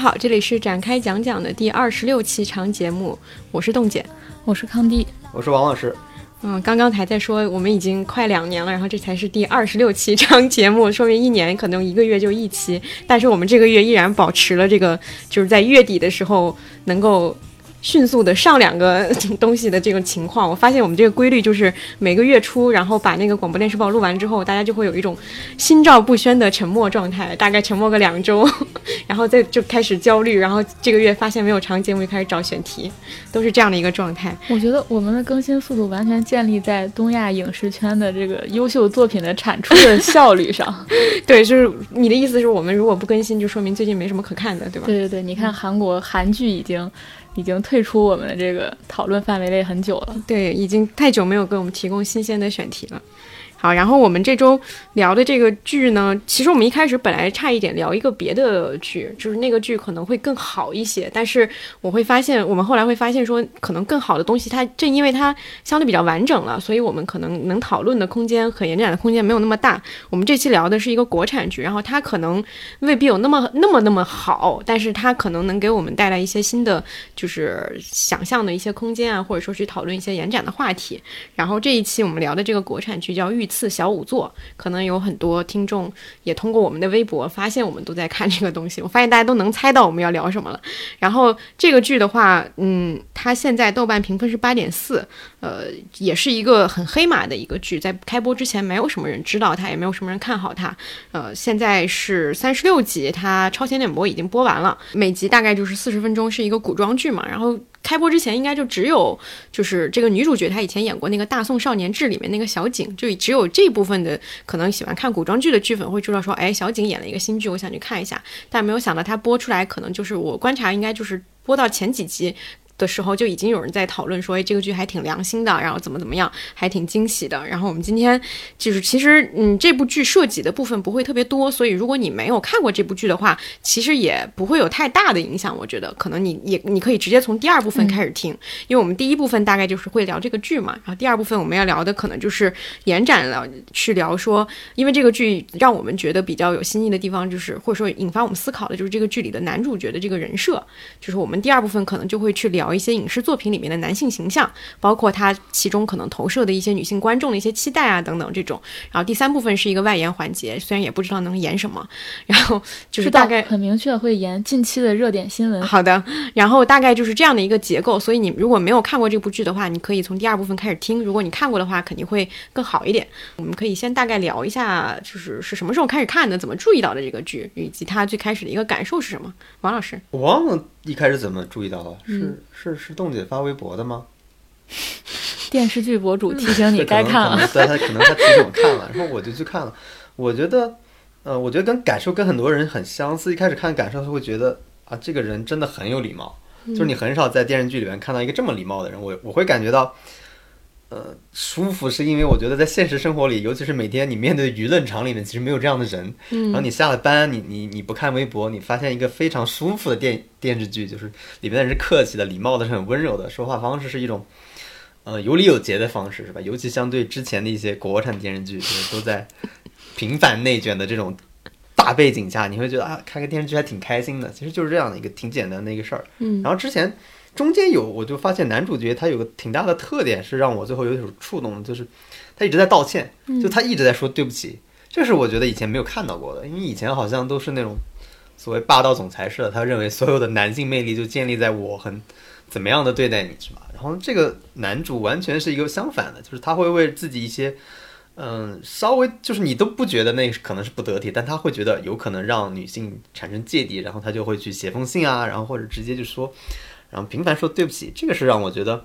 好，这里是展开讲讲的第二十六期长节目，我是冻姐，我是康弟，我是王老师。嗯，刚刚还在说我们已经快两年了，然后这才是第二十六期 长节目，说明一年可能一个月就一期，但是我们这个月依然保持了这个，就是在月底的时候能够。迅速的上两个 东西的这种情况，我发现我们这个规律就是每个月初，然后把那个广播电视报录完之后，大家就会有一种心照不宣的沉默状态，大概沉默个两周，然后再就开始焦虑，然后这个月发现没有长节目，就开始找选题，都是这样的一个状态。我觉得我们的更新速度完全建立在东亚影视圈的这个优秀作品的产出的效率上。对，就是你的意思是我们如果不更新，就说明最近没什么可看的，对吧？对对对，你看韩国韩剧已经。已经退出我们的这个讨论范围内很久了，对，已经太久没有给我们提供新鲜的选题了。好，然后我们这周聊的这个剧呢，其实我们一开始本来差一点聊一个别的剧，就是那个剧可能会更好一些。但是我会发现，我们后来会发现说，可能更好的东西，它正因为它相对比较完整了，所以我们可能能讨论的空间和延展的空间没有那么大。我们这期聊的是一个国产剧，然后它可能未必有那么那么那么好，但是它可能能给我们带来一些新的，就是想象的一些空间啊，或者说去讨论一些延展的话题。然后这一期我们聊的这个国产剧叫《玉》。次小五座，可能有很多听众也通过我们的微博发现我们都在看这个东西。我发现大家都能猜到我们要聊什么了。然后这个剧的话，嗯，它现在豆瓣评分是八点四，呃，也是一个很黑马的一个剧。在开播之前，没有什么人知道它，也没有什么人看好它。呃，现在是三十六集，它超前点播已经播完了，每集大概就是四十分钟，是一个古装剧嘛。然后。开播之前应该就只有，就是这个女主角她以前演过那个《大宋少年志》里面那个小景，就只有这部分的可能喜欢看古装剧的剧粉会知道说，哎，小景演了一个新剧，我想去看一下。但没有想到她播出来，可能就是我观察应该就是播到前几集。的时候就已经有人在讨论说，哎，这个剧还挺良心的，然后怎么怎么样，还挺惊喜的。然后我们今天就是，其实嗯，这部剧涉及的部分不会特别多，所以如果你没有看过这部剧的话，其实也不会有太大的影响。我觉得可能你也你可以直接从第二部分开始听，因为我们第一部分大概就是会聊这个剧嘛，然后第二部分我们要聊的可能就是延展了去聊说，因为这个剧让我们觉得比较有新意的地方，就是或者说引发我们思考的就是这个剧里的男主角的这个人设，就是我们第二部分可能就会去聊。一些影视作品里面的男性形象，包括他其中可能投射的一些女性观众的一些期待啊等等这种。然后第三部分是一个外延环节，虽然也不知道能演什么，然后就是大概很明确会演近期的热点新闻。好的，然后大概就是这样的一个结构。所以你如果没有看过这部剧的话，你可以从第二部分开始听；如果你看过的话，肯定会更好一点。我们可以先大概聊一下，就是是什么时候开始看的，怎么注意到的这个剧，以及他最开始的一个感受是什么。王老师，我忘了。一开始怎么注意到的？是是是，洞姐发微博的吗？电视剧博主提醒你该看了，对他可能他提醒我看了，然后我就去看了。我觉得，呃，我觉得跟感受跟很多人很相似。一开始看感受，他会觉得啊，这个人真的很有礼貌，就是你很少在电视剧里面看到一个这么礼貌的人。我我会感觉到。呃，舒服是因为我觉得在现实生活里，尤其是每天你面对舆论场里面，其实没有这样的人。嗯，然后你下了班，你你你不看微博，你发现一个非常舒服的电电视剧，就是里面的人是客气的、礼貌的、是很温柔的，说话方式是一种，呃，有礼有节的方式，是吧？尤其相对之前的一些国产电视剧，就是都在频繁内卷的这种大背景下，你会觉得啊，看个电视剧还挺开心的。其实就是这样的一个挺简单的一个事儿。嗯，然后之前。中间有，我就发现男主角他有个挺大的特点，是让我最后有点触动，就是他一直在道歉，就他一直在说对不起，这是我觉得以前没有看到过的，因为以前好像都是那种所谓霸道总裁式的，他认为所有的男性魅力就建立在我很怎么样的对待你是吧？然后这个男主完全是一个相反的，就是他会为自己一些嗯稍微就是你都不觉得那可能是不得体，但他会觉得有可能让女性产生芥蒂，然后他就会去写封信啊，然后或者直接就说。然后频繁说对不起，这个是让我觉得，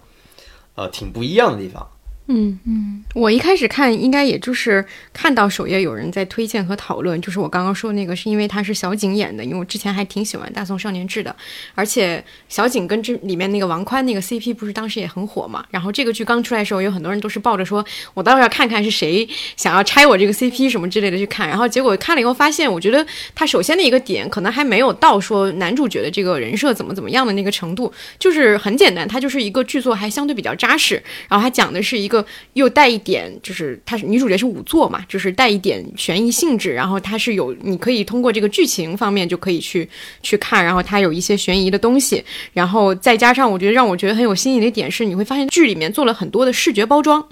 呃，挺不一样的地方。嗯嗯，我一开始看应该也就是看到首页有人在推荐和讨论，就是我刚刚说的那个，是因为他是小景演的，因为我之前还挺喜欢《大宋少年志》的，而且小景跟这里面那个王宽那个 CP 不是当时也很火嘛。然后这个剧刚出来的时候，有很多人都是抱着说我倒是要看看是谁想要拆我这个 CP 什么之类的去看，然后结果看了以后发现，我觉得他首先的一个点可能还没有到说男主角的这个人设怎么怎么样的那个程度，就是很简单，他就是一个剧作还相对比较扎实，然后他讲的是一个。又带一点，就是它是女主角是仵作嘛，就是带一点悬疑性质，然后它是有你可以通过这个剧情方面就可以去去看，然后它有一些悬疑的东西，然后再加上我觉得让我觉得很有新颖的点是，你会发现剧里面做了很多的视觉包装。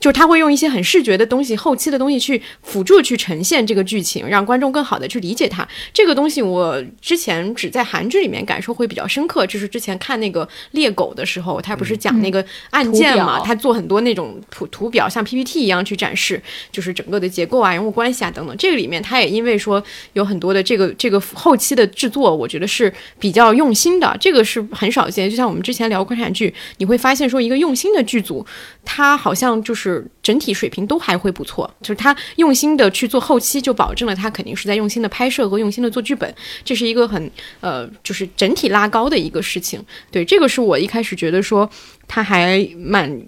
就是他会用一些很视觉的东西、后期的东西去辅助去呈现这个剧情，让观众更好的去理解它。这个东西我之前只在韩剧里面感受会比较深刻，就是之前看那个猎狗的时候，他不是讲那个案件嘛，他做很多那种图图表，像 PPT 一样去展示，就是整个的结构啊、人物关系啊等等。这个里面他也因为说有很多的这个这个后期的制作，我觉得是比较用心的，这个是很少见。就像我们之前聊国产剧，你会发现说一个用心的剧组，他好像就是。整体水平都还会不错，就是他用心的去做后期，就保证了他肯定是在用心的拍摄和用心的做剧本，这是一个很呃，就是整体拉高的一个事情。对，这个是我一开始觉得说他还蛮。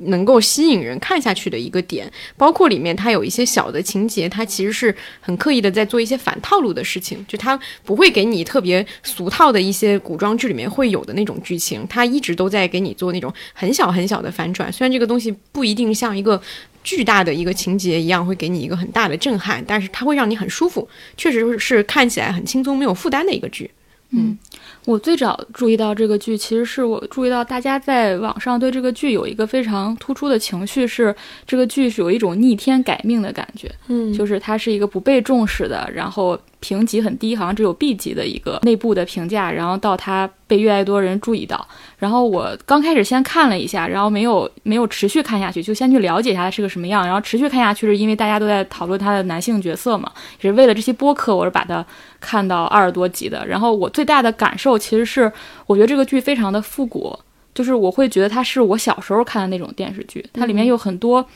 能够吸引人看下去的一个点，包括里面它有一些小的情节，它其实是很刻意的在做一些反套路的事情，就它不会给你特别俗套的一些古装剧里面会有的那种剧情，它一直都在给你做那种很小很小的反转。虽然这个东西不一定像一个巨大的一个情节一样会给你一个很大的震撼，但是它会让你很舒服，确实是看起来很轻松、没有负担的一个剧。嗯。我最早注意到这个剧，其实是我注意到大家在网上对这个剧有一个非常突出的情绪，是这个剧是有一种逆天改命的感觉，嗯，就是它是一个不被重视的，然后。评级很低，好像只有 B 级的一个内部的评价，然后到它被越来越多人注意到。然后我刚开始先看了一下，然后没有没有持续看下去，就先去了解一下它是个什么样。然后持续看下去是因为大家都在讨论它的男性角色嘛，也是为了这些播客，我是把它看到二十多集的。然后我最大的感受其实是，我觉得这个剧非常的复古，就是我会觉得它是我小时候看的那种电视剧，它里面有很多。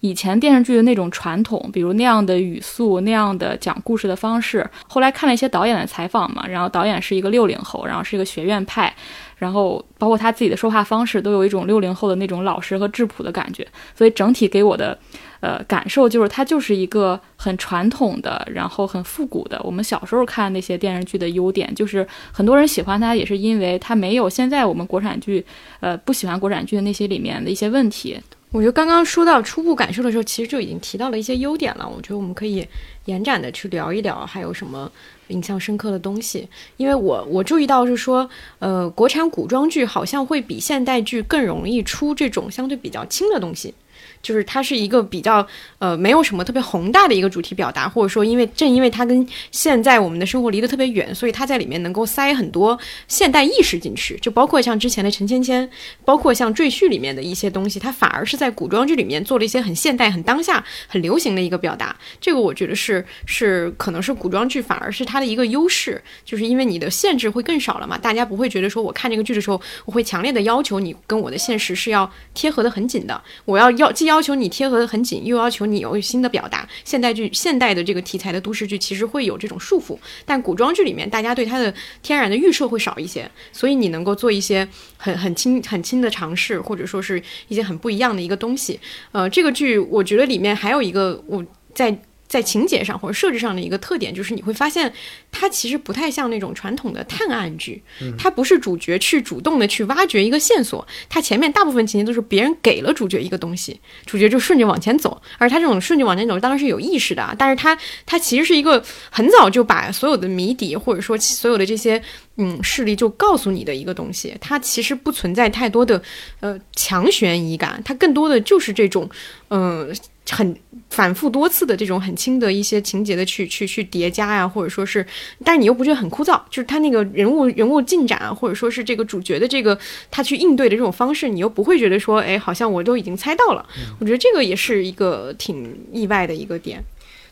以前电视剧的那种传统，比如那样的语速、那样的讲故事的方式。后来看了一些导演的采访嘛，然后导演是一个六零后，然后是一个学院派，然后包括他自己的说话方式都有一种六零后的那种老实和质朴的感觉。所以整体给我的，呃，感受就是它就是一个很传统的，然后很复古的。我们小时候看那些电视剧的优点，就是很多人喜欢它，也是因为它没有现在我们国产剧，呃，不喜欢国产剧的那些里面的一些问题。我觉得刚刚说到初步感受的时候，其实就已经提到了一些优点了。我觉得我们可以延展的去聊一聊，还有什么印象深刻的东西。因为我我注意到是说，呃，国产古装剧好像会比现代剧更容易出这种相对比较轻的东西。就是它是一个比较呃没有什么特别宏大的一个主题表达，或者说因为正因为它跟现在我们的生活离得特别远，所以它在里面能够塞很多现代意识进去，就包括像之前的陈芊芊，包括像赘婿里面的一些东西，它反而是在古装剧里面做了一些很现代、很当下、很流行的一个表达。这个我觉得是是可能是古装剧反而是它的一个优势，就是因为你的限制会更少了嘛，大家不会觉得说我看这个剧的时候，我会强烈的要求你跟我的现实是要贴合的很紧的，我要要既要求你贴合的很紧，又要求你有新的表达。现代剧、现代的这个题材的都市剧，其实会有这种束缚。但古装剧里面，大家对它的天然的预设会少一些，所以你能够做一些很很轻、很轻的尝试，或者说是一些很不一样的一个东西。呃，这个剧我觉得里面还有一个我在。在情节上或者设置上的一个特点，就是你会发现，它其实不太像那种传统的探案剧，它不是主角去主动的去挖掘一个线索，它前面大部分情节都是别人给了主角一个东西，主角就顺着往前走，而他这种顺着往前走当然是有意识的，但是他他其实是一个很早就把所有的谜底或者说所有的这些嗯势力就告诉你的一个东西，它其实不存在太多的呃强悬疑感，它更多的就是这种嗯。很反复多次的这种很轻的一些情节的去去去叠加呀，或者说是，但是你又不觉得很枯燥，就是他那个人物人物进展啊，或者说是这个主角的这个他去应对的这种方式，你又不会觉得说，哎，好像我都已经猜到了。我觉得这个也是一个挺意外的一个点。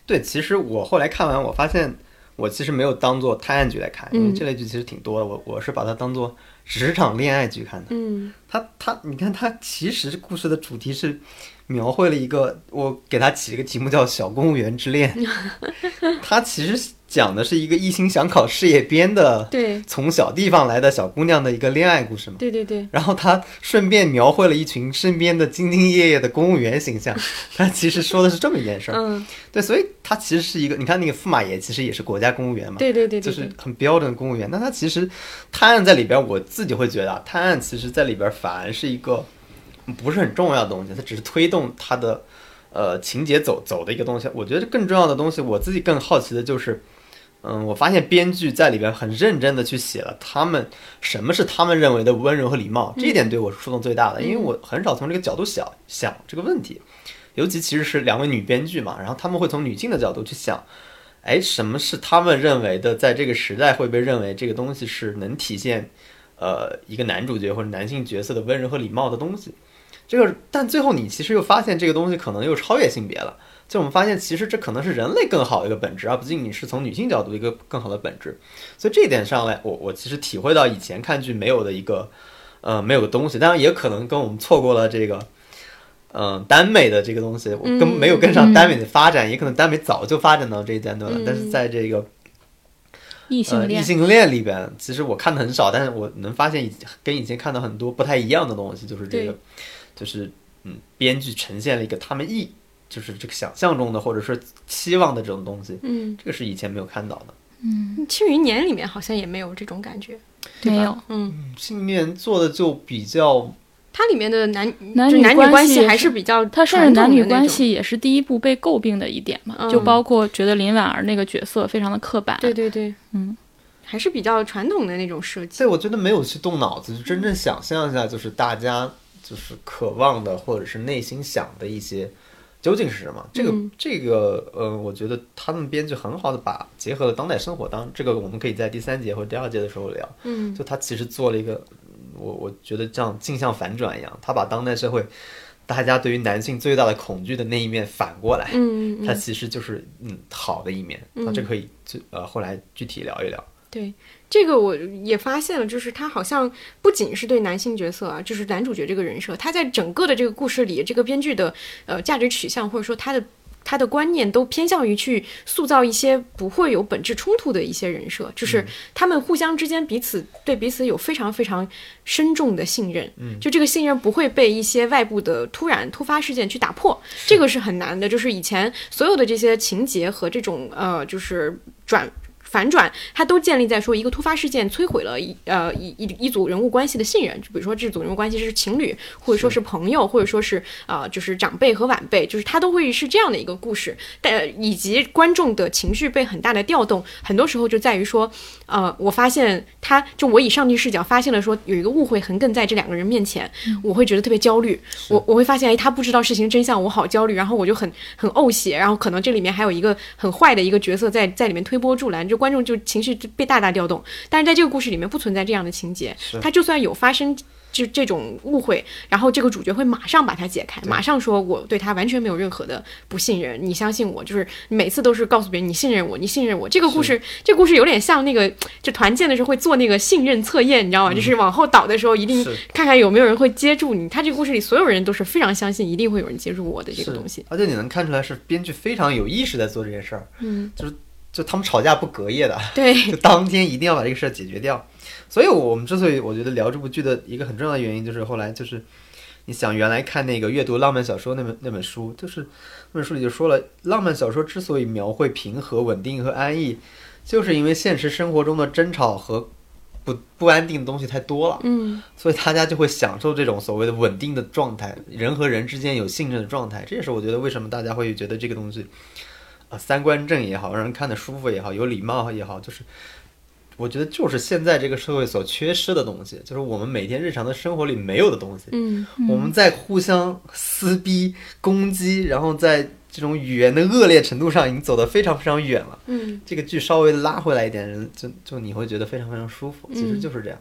对，其实我后来看完，我发现我其实没有当做探案剧来看，因为这类剧其实挺多的，我我是把它当做职场恋爱剧看的。嗯，他他，你看他其实故事的主题是。描绘了一个，我给他起了个题目叫《小公务员之恋》，他其实讲的是一个一心想考事业编的，对，从小地方来的小姑娘的一个恋爱故事嘛。对对对。然后他顺便描绘了一群身边的兢兢业业的公务员形象，他其实说的是这么一件事儿。嗯。对，所以他其实是一个，你看那个驸马爷其实也是国家公务员嘛。对对对。就是很标准的公务员，那他其实探案在里边，我自己会觉得啊，探案其实在里边反而是一个。不是很重要的东西，它只是推动它的呃情节走走的一个东西。我觉得更重要的东西，我自己更好奇的就是，嗯，我发现编剧在里边很认真的去写了他们什么是他们认为的温柔和礼貌，这一点对我是触动最大的，因为我很少从这个角度想想这个问题，尤其其实是两位女编剧嘛，然后他们会从女性的角度去想。哎，什么是他们认为的，在这个时代会被认为这个东西是能体现，呃，一个男主角或者男性角色的温柔和礼貌的东西？这个，但最后你其实又发现这个东西可能又超越性别了。就我们发现，其实这可能是人类更好的一个本质，而不仅仅是从女性角度一个更好的本质。所以这一点上来，我我其实体会到以前看剧没有的一个，呃，没有的东西。当然，也可能跟我们错过了这个。嗯，耽美的这个东西，我跟没有跟上耽美的发展，也可能耽美早就发展到这一阶段了。但是在这个异性恋异性恋里边，其实我看的很少，但是我能发现以跟以前看到很多不太一样的东西，就是这个，就是嗯，编剧呈现了一个他们意，就是这个想象中的或者是期望的这种东西。嗯，这个是以前没有看到的。嗯，《庆余年》里面好像也没有这种感觉，没有。嗯，庆余年做的就比较它里面的男男女女关系还是是比较它甚至男女关系也是第一部被诟病的一点嘛，嗯就包括觉得林婉儿那个角色非常的刻板。对对对，嗯，还是比较传统的那种设计。所以我觉得没有去动脑子，就真正想象一下，就是大家就是渴望的，或者是内心想的一些究竟是什么。这个、嗯这个，呃，我觉得他们编剧很好的把结合了当代生活。当然，这个我们可以在第三节或者第二节的时候聊。嗯就他其实做了一个，嗯我我觉得像镜像反转一样，他把当代社会大家对于男性最大的恐惧的那一面反过来，嗯嗯，它其实就是嗯好的一面。那这可以就呃后来具体聊一聊。对这个我也发现了，就是他好像不仅是对男性角色啊，就是男主角这个人设，他在整个的这个故事里，这个编剧的呃价值取向或者说他的。他的观念都偏向于去塑造一些不会有本质冲突的一些人设，就是他们互相之间彼此对彼此有非常非常深重的信任，嗯就这个信任不会被一些外部的突然突发事件去打破，这个是很难的。就是以前所有的这些情节和这种呃，就是转。反转，它都建立在说一个突发事件摧毁了一呃一一一组人物关系的信任，就比如说这组人物关系是情侣，或者说是朋友，或者说是啊、呃就是长辈和晚辈，就是它都会是这样的一个故事，但以及观众的情绪被很大的调动，很多时候就在于说，呃，我发现他就我以上帝视角发现了说有一个误会横亘在这两个人面前，我会觉得特别焦虑，我我会发现哎他不知道事情真相，我好焦虑，然后我就很很呕血，然后可能这里面还有一个很坏的一个角色在在里面推波助澜，就观众就情绪就被大大调动。但是在这个故事里面不存在这样的情节，他就算有发生。就这种误会，然后这个主角会马上把它解开，马上说我对他完全没有任何的不信任，你相信我，就是每次都是告诉别人你信任我，你信任我。这个故事，这个故事有点像那个，就团建的时候会做那个信任测验，你知道吗？就是往后倒的时候，一定看看有没有人会接住你。他这个故事里所有人都是非常相信，一定会有人接住我的这个东西。而且你能看出来是编剧非常有意识在做这件事儿，嗯，就是就他们吵架不隔夜的，对，就当天一定要把这个事儿解决掉。所以，我们之所以我觉得聊这部剧的一个很重要的原因，就是后来就是你想原来看那个阅读浪漫小说那本那本书，就是那本书里就说了，浪漫小说之所以描绘平和、稳定和安逸，就是因为现实生活中的争吵和不不安定的东西太多了。嗯所以大家就会享受这种所谓的稳定的状态，人和人之间有信任的状态。这也是我觉得为什么大家会觉得这个东西，啊、三观正也好，让人看得舒服也好，有礼貌也好，就是我觉得就是现在这个社会所缺失的东西，就是我们每天日常的生活里没有的东西。嗯我们在互相撕逼、攻击，然后在这种语言的恶劣程度上已经走得非常非常远了。嗯，这个剧稍微拉回来一点，人就就你会觉得非常非常舒服。其实嗯就是这样。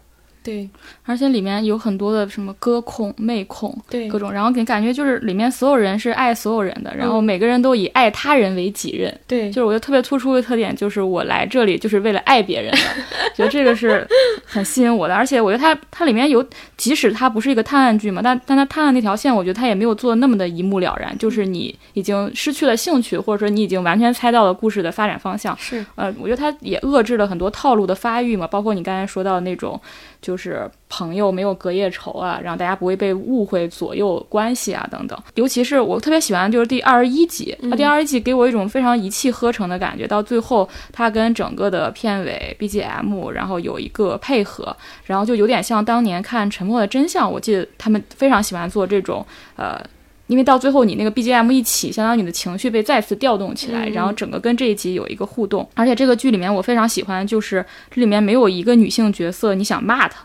对而且里面有很多的什么哥控、妹控，对各种，然后给感觉就是里面所有人是爱所有人的，然后嗯每个人都以爱他人为己任。对，就是我觉得特别突出的特点，就是我来这里就是为了爱别人的，觉得这个是很吸引我的。而且我觉得它它里面有，即使它不是一个探案剧嘛，但但它探案那条线，我觉得它也没有做的那么的一目了然，就是你已经失去了兴趣，或者说你已经完全猜到了故事的发展方向。是呃，我觉得它也遏制了很多套路的发育嘛，包括你刚才说到的那种，就就是朋友没有隔夜仇啊，让大家不会被误会左右关系啊等等。尤其是我特别喜欢就是第二十一集，那，第二十一集给我一种非常一气呵成的感觉，到最后它跟整个的片尾 BGM，然后有一个配合，然后就有点像当年看《沉默的真相》，我记得他们非常喜欢做这种呃。因为到最后你那个 BGM 一起，相当于你的情绪被再次调动起来，然后整个跟这一集有一个互动。而且这个剧里面我非常喜欢，就是这里面没有一个女性角色你想骂她，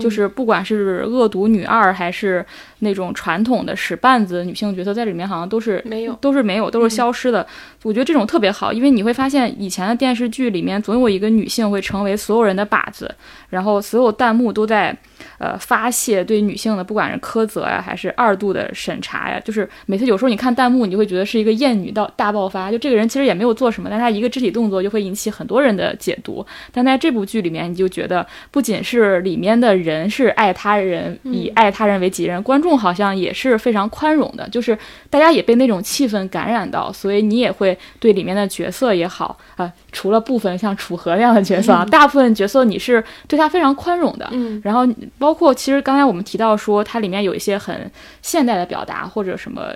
就是不管是恶毒女二还是那种传统的使绊子女性角色，在里面好像都是没有，都是没有，都是消失的。我觉得这种特别好，因为你会发现以前的电视剧里面总有一个女性会成为所有人的靶子，然后所有弹幕都在。呃，发泄对女性的，不管是苛责呀，还是二度的审查呀，就是每次有时候你看弹幕，你就会觉得是一个艳女到大爆发，就这个人其实也没有做什么，但他一个肢体动作就会引起很多人的解读。但在这部剧里面，你就觉得不仅是里面的人是爱他人，以爱他人为己任，观众好像也是非常宽容的，就是大家也被那种气氛感染到，所以你也会对里面的角色也好啊，除了部分像楚河那样的角色啊，大部分角色你是对他非常宽容的，嗯，然后。包包括其实刚才我们提到说，它里面有一些很现代的表达，或者什么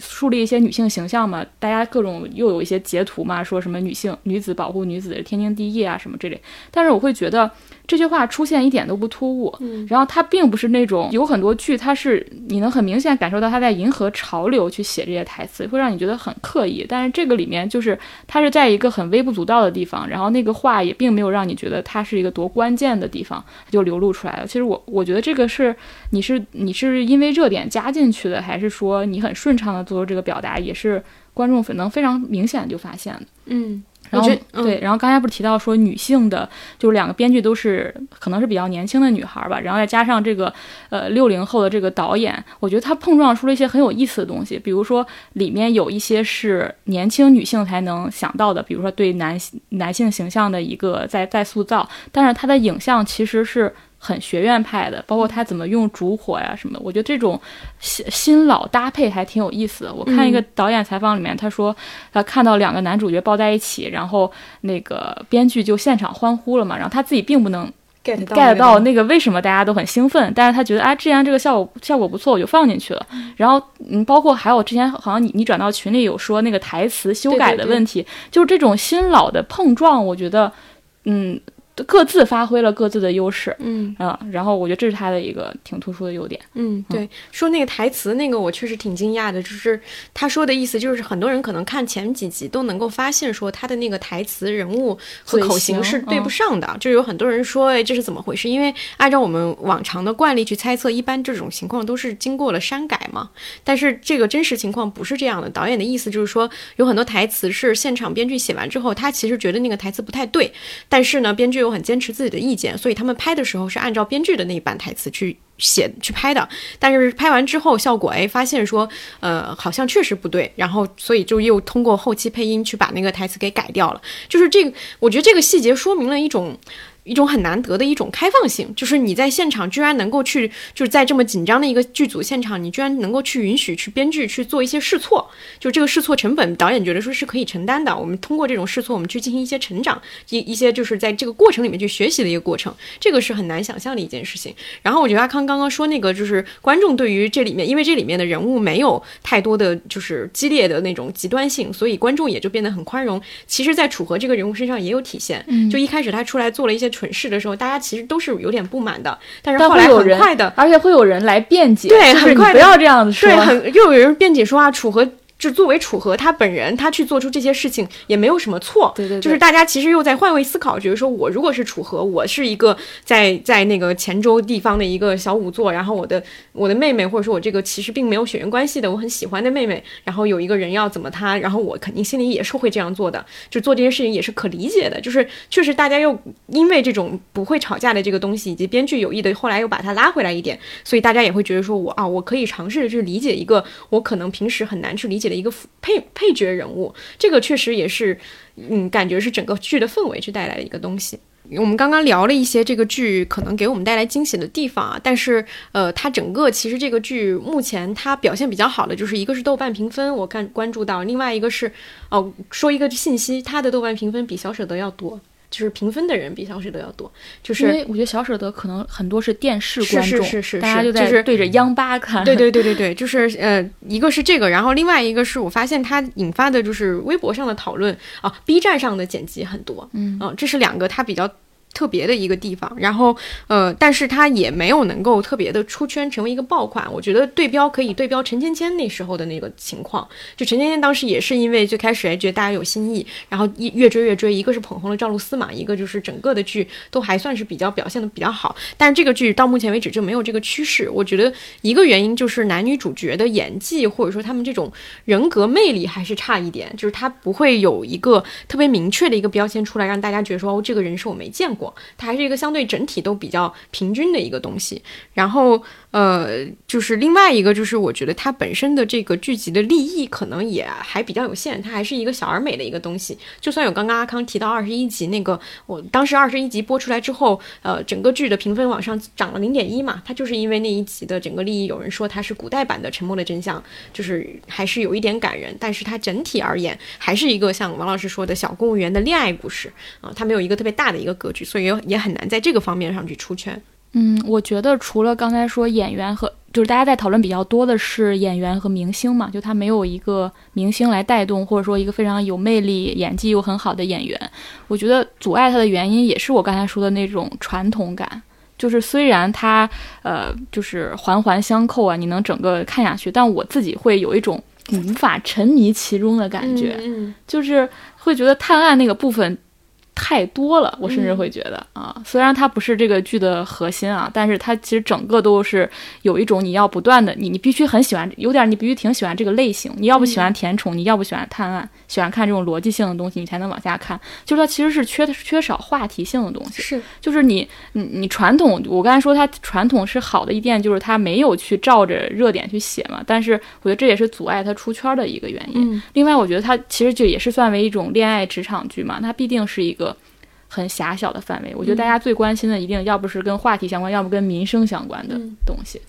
树立一些女性形象嘛，大家各种又有一些截图嘛，说什么女性女子保护女子天经地义啊什么这类，但是我会觉得。这句话出现一点都不突兀，嗯，然后它并不是那种有很多剧，它是你能很明显感受到他在迎合潮流去写这些台词，会让你觉得很刻意。但是这个里面就是它是在一个很微不足道的地方，然后那个话也并没有让你觉得它是一个多关键的地方就流露出来了。其实我我觉得这个是你是你是因为热点加进去的，还是说你很顺畅的做出这个表达，也是观众能非常明显就发现的，嗯。然后对，然后刚才不是提到说女性的，就是两个编剧都是可能是比较年轻的女孩吧，然后再加上这个呃六零后的这个导演，我觉得他碰撞出了一些很有意思的东西，比如说里面有一些是年轻女性才能想到的，比如说对男男性形象的一个在在塑造，但是他的影像其实是。很学院派的，包括他怎么用烛火呀什么的，我觉得这种新新老搭配还挺有意思的。我看一个导演采访里面，他说他看到两个男主角抱在一起，然后那个编剧就现场欢呼了嘛，然后他自己并不能 get get 到那个为什么大家都很兴奋，但是他觉得啊，既然这个效果效果不错，我就放进去了。然后嗯，包括还有之前好像你你转到群里有说那个台词修改的问题，就是这种新老的碰撞，我觉得嗯。各自发挥了各自的优势，嗯啊，然后我觉得这是他的一个挺突出的优点。嗯，对，说那个台词那个我确实挺惊讶的，就是他说的意思就是很多人可能看前几集都能够发现说他的那个台词人物和口型是对不上的，就有很多人说哎这是怎么回事？因为按照我们往常的惯例去猜测，一般这种情况都是经过了删改嘛。但是这个真实情况不是这样的，导演的意思就是说有很多台词是现场编剧写完之后，他其实觉得那个台词不太对，但是呢编剧。都很坚持自己的意见，所以他们拍的时候是按照编剧的那一版台词去写去拍的。但是拍完之后效果，哎，发现说，呃，好像确实不对，然后所以就又通过后期配音去把那个台词给改掉了。就是这个，我觉得这个细节说明了一种。一种很难得的一种开放性，就是你在现场居然能够去，就是在这么紧张的一个剧组现场，你居然能够去允许去编剧去做一些试错，就这个试错成本，导演觉得说是可以承担的。我们通过这种试错，我们去进行一些成长，一一些就是在这个过程里面去学习的一个过程，这个是很难想象的一件事情。然后我觉得阿康刚刚说那个，就是观众对于这里面，因为这里面的人物没有太多的就是激烈的那种极端性，所以观众也就变得很宽容。其实，在楚河这个人物身上也有体现，就一开始他出来做了一些。蠢事的时候，大家其实都是有点不满的，但是后来很快的，而且会有人来辩解，对，很快不要这样子说，对，很又有人辩解说啊，楚河。就作为楚河他本人，他去做出这些事情也没有什么错。对对，就是大家其实又在换位思考，觉得说我如果是楚河，我是一个在在那个黔州地方的一个小仵作，然后我的我的妹妹或者说我这个其实并没有血缘关系的，我很喜欢的妹妹，然后有一个人要怎么他，然后我肯定心里也是会这样做的，就做这些事情也是可理解的。就是确实大家又因为这种不会吵架的这个东西，以及编剧有意的后来又把它拉回来一点，所以大家也会觉得说我啊，我可以尝试着去理解一个我可能平时很难去理解的一个配。配角人物，这个确实也是，嗯，感觉是整个剧的氛围去带来的一个东西。我们刚刚聊了一些这个剧可能给我们带来惊喜的地方啊，但是呃，它整个其实这个剧目前它表现比较好的就是一个是豆瓣评分，我看关注到，另外一个是哦，说一个信息，它的豆瓣评分比小舍得要多。就是评分的人比小舍得要多，就是因为我觉得小舍得可能很多是电视是观众，是是是大家就在对着央八看。对对对对对，就是呃，一个是这个，然后另外一个是我发现它引发的就是微博上的讨论啊，B 站上的剪辑很多，嗯啊，这是两个它比较。特别的一个地方，然后呃，但是它也没有能够特别的出圈，成为一个爆款。我觉得对标可以对标陈芊芊那时候的那个情况，就陈芊芊当时也是因为最开始还觉得大家有新意，然后一越追越追，一个是捧红了赵露思嘛，一个就是整个的剧都还算是比较表现的比较好，但是这个剧到目前为止就没有这个趋势。我觉得一个原因就是男女主角的演技或者说他们这种人格魅力还是差一点，就是他不会有一个特别明确的一个标签出来，让大家觉得说哦，这个人是我没见过。它还是一个相对整体都比较平均的一个东西。然后呃，就是另外一个就是我觉得它本身的这个剧集的立意可能也还比较有限，它还是一个小而美的一个东西。就算有刚刚阿康提到二十一集那个，我当时二十一集播出来之后，呃，整个剧的评分往上涨了零点一嘛，它就是因为那一集的整个立意，有人说它是古代版的《沉默的真相》，就是还是有一点感人，但是它整体而言还是一个像王老师说的小公务员的恋爱故事啊、它没有一个特别大的一个格局，所以也也很难在这个方面上去出圈。嗯，我觉得除了刚才说演员和，就是大家在讨论比较多的是演员和明星嘛，就他没有一个明星来带动，或者说一个非常有魅力、演技又很好的演员。我觉得阻碍他的原因也是我刚才说的那种传统感，就是虽然他呃就是环环相扣啊，你能整个看下去，但我自己会有一种无法沉迷其中的感觉。嗯就是会觉得探案那个部分太多了，我甚至会觉得、啊，虽然它不是这个剧的核心啊，但是它其实整个都是有一种你要不断的，你你必须很喜欢，有点你必须挺喜欢这个类型，你要不喜欢甜宠，你要不喜欢探案，喜欢看这种逻辑性的东西，你才能往下看。就是它其实是缺缺少话题性的东西，是。就是你你你传统，我刚才说它传统是好的一点，就是它没有去照着热点去写嘛，但是我觉得这也是阻碍它出圈的一个原因。嗯。另外，我觉得它其实就也是算为一种恋爱职场剧嘛，它必定是一个很狭小的范围。我觉得大家最关心的一定要不是跟话题相关，要不跟民生相关的嗯东西。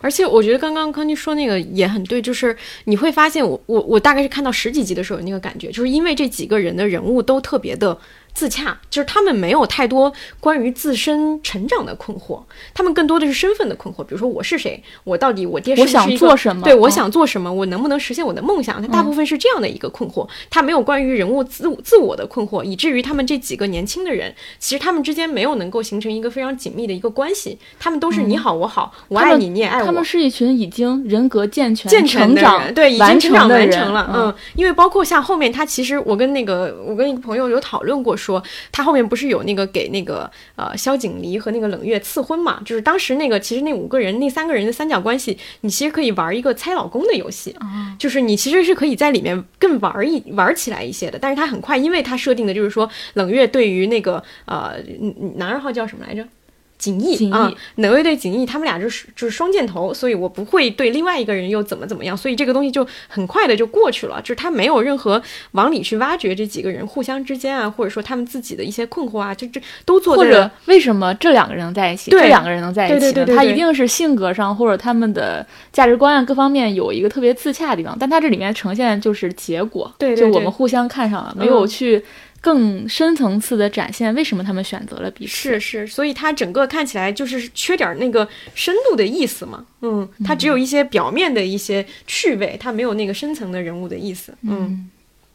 而且我觉得刚刚康妮说那个也很对，就是你会发现我我我大概是看到十几集的时候有那个感觉，就是因为这几个人的人物都特别的自洽，就是他们没有太多关于自身成长的困惑，他们更多的是身份的困惑，比如说我是谁，我到底我爹是我想做什么？对，我嗯。想做什么，我能不能实现我的梦想？他大部分是这样的一个困惑，他没有关于人物自自我的困惑，以至于他们这几个年轻的人，其实他们之间没有能够形成一个非常紧密的一个关系，他们都是你好我好，我爱你你也爱我，他们是一群已经人格健全、健全的成长人，对，已经成长完成了，嗯。嗯，因为包括像后面他其实我跟那个我跟一个朋友有讨论过说，他后面不是有那个给那个呃萧景离和那个冷月赐婚嘛，就是当时那个其实那五个人那三个人的三角关系，你其实可以玩一个猜老公的游戏，就是你其实是可以在里面更玩一玩起来一些的，但是他很快，因为他设定的就是说冷月对于那个呃男二号叫什么来着？景逸啊，哪位对景逸，他们俩就是就是双箭头，所以我不会对另外一个人又怎么怎么样，所以这个东西就很快的就过去了，就是他没有任何往里去挖掘这几个人互相之间啊，或者说他们自己的一些困惑啊，就这都做在或者为什么这两个人能在一起，这两个人能在一起呢？对对对对对他一定是性格上或者他们的价值观啊各方面有一个特别自洽的地方，但他这里面呈现就是结果，对对对就我们互相看上了，没有去更深层次的展现为什么他们选择了彼此。是是，所以它整个看起来就是缺点那个深度的意思嘛，嗯，它只有一些表面的一些趣味，它没有那个深层的人物的意思，嗯，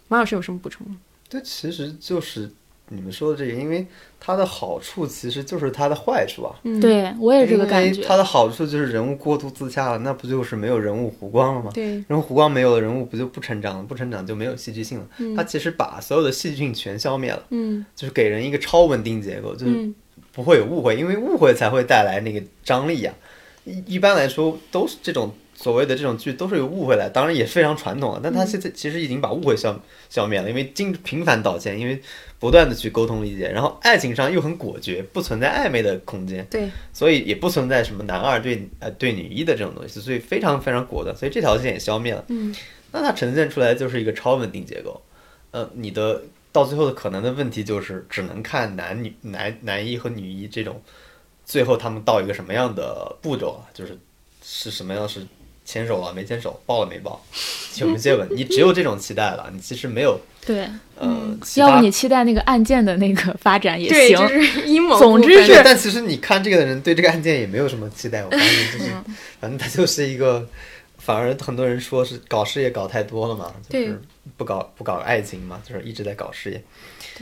马老师有什么补充吗？对，其实就是你们说的这个，因为它的好处其实就是它的坏处啊。嗯，对我也是这个感觉。它的好处就是人物过度自洽了，那不就是没有人物弧光了吗？对，人物弧光没有了，人物不就不成长了？不成长就没有戏剧性了。它其实把所有的戏剧性全消灭了，嗯就是给人一个超稳定结构，就是嗯不会有误会，因为误会才会带来那个张力呀、一一般来说，都是这种所谓的这种剧都是有误会来，当然也非常传统了。但他现在其实已经把误会消消灭了，因为经频繁道歉，因为不断的去沟通理解，然后爱情上又很果决，不存在暧昧的空间，对，所以也不存在什么男二对呃对女一的这种东西，所以非常非常果断，所以这条线也消灭了。嗯那它呈现出来就是一个超稳定结构，呃，你的到最后的可能的问题就是只能看男女男男一和女一这种，最后他们到一个什么样的步骤啊，就是是什么样是牵手了没牵手，抱了没抱，有没有接吻，你只有这种期待了，你其实没有 对，呃，要不你期待那个案件的那个发展也，行。就是阴谋。总之，是但其实你看这个的人对这个案件也没有什么期待，我发现就是，嗯反正他就是一个，反而很多人说是搞事业搞太多了嘛，就是不搞不搞爱情嘛，就是一直在搞事业。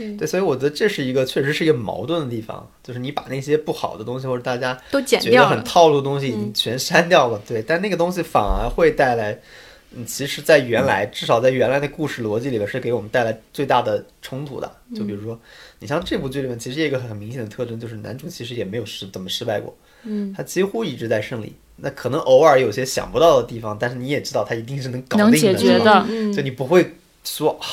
对对，所以我觉得这是一个确实是一个矛盾的地方，就是你把那些不好的东西或者大家都剪觉得掉。很套路的东西已嗯经全删掉了，对，但那个东西反而会带来，嗯，其实，在原来至少在原来的故事逻辑里边是给我们带来最大的冲突的。就比如说，你像这部剧里面，其实一个很明显的特征就是男主其实也没有失怎么失败过，嗯，他几乎一直在胜利。那可能偶尔有些想不到的地方，但是你也知道他一定是能搞定的，能解决的嗯，就你不会说啊，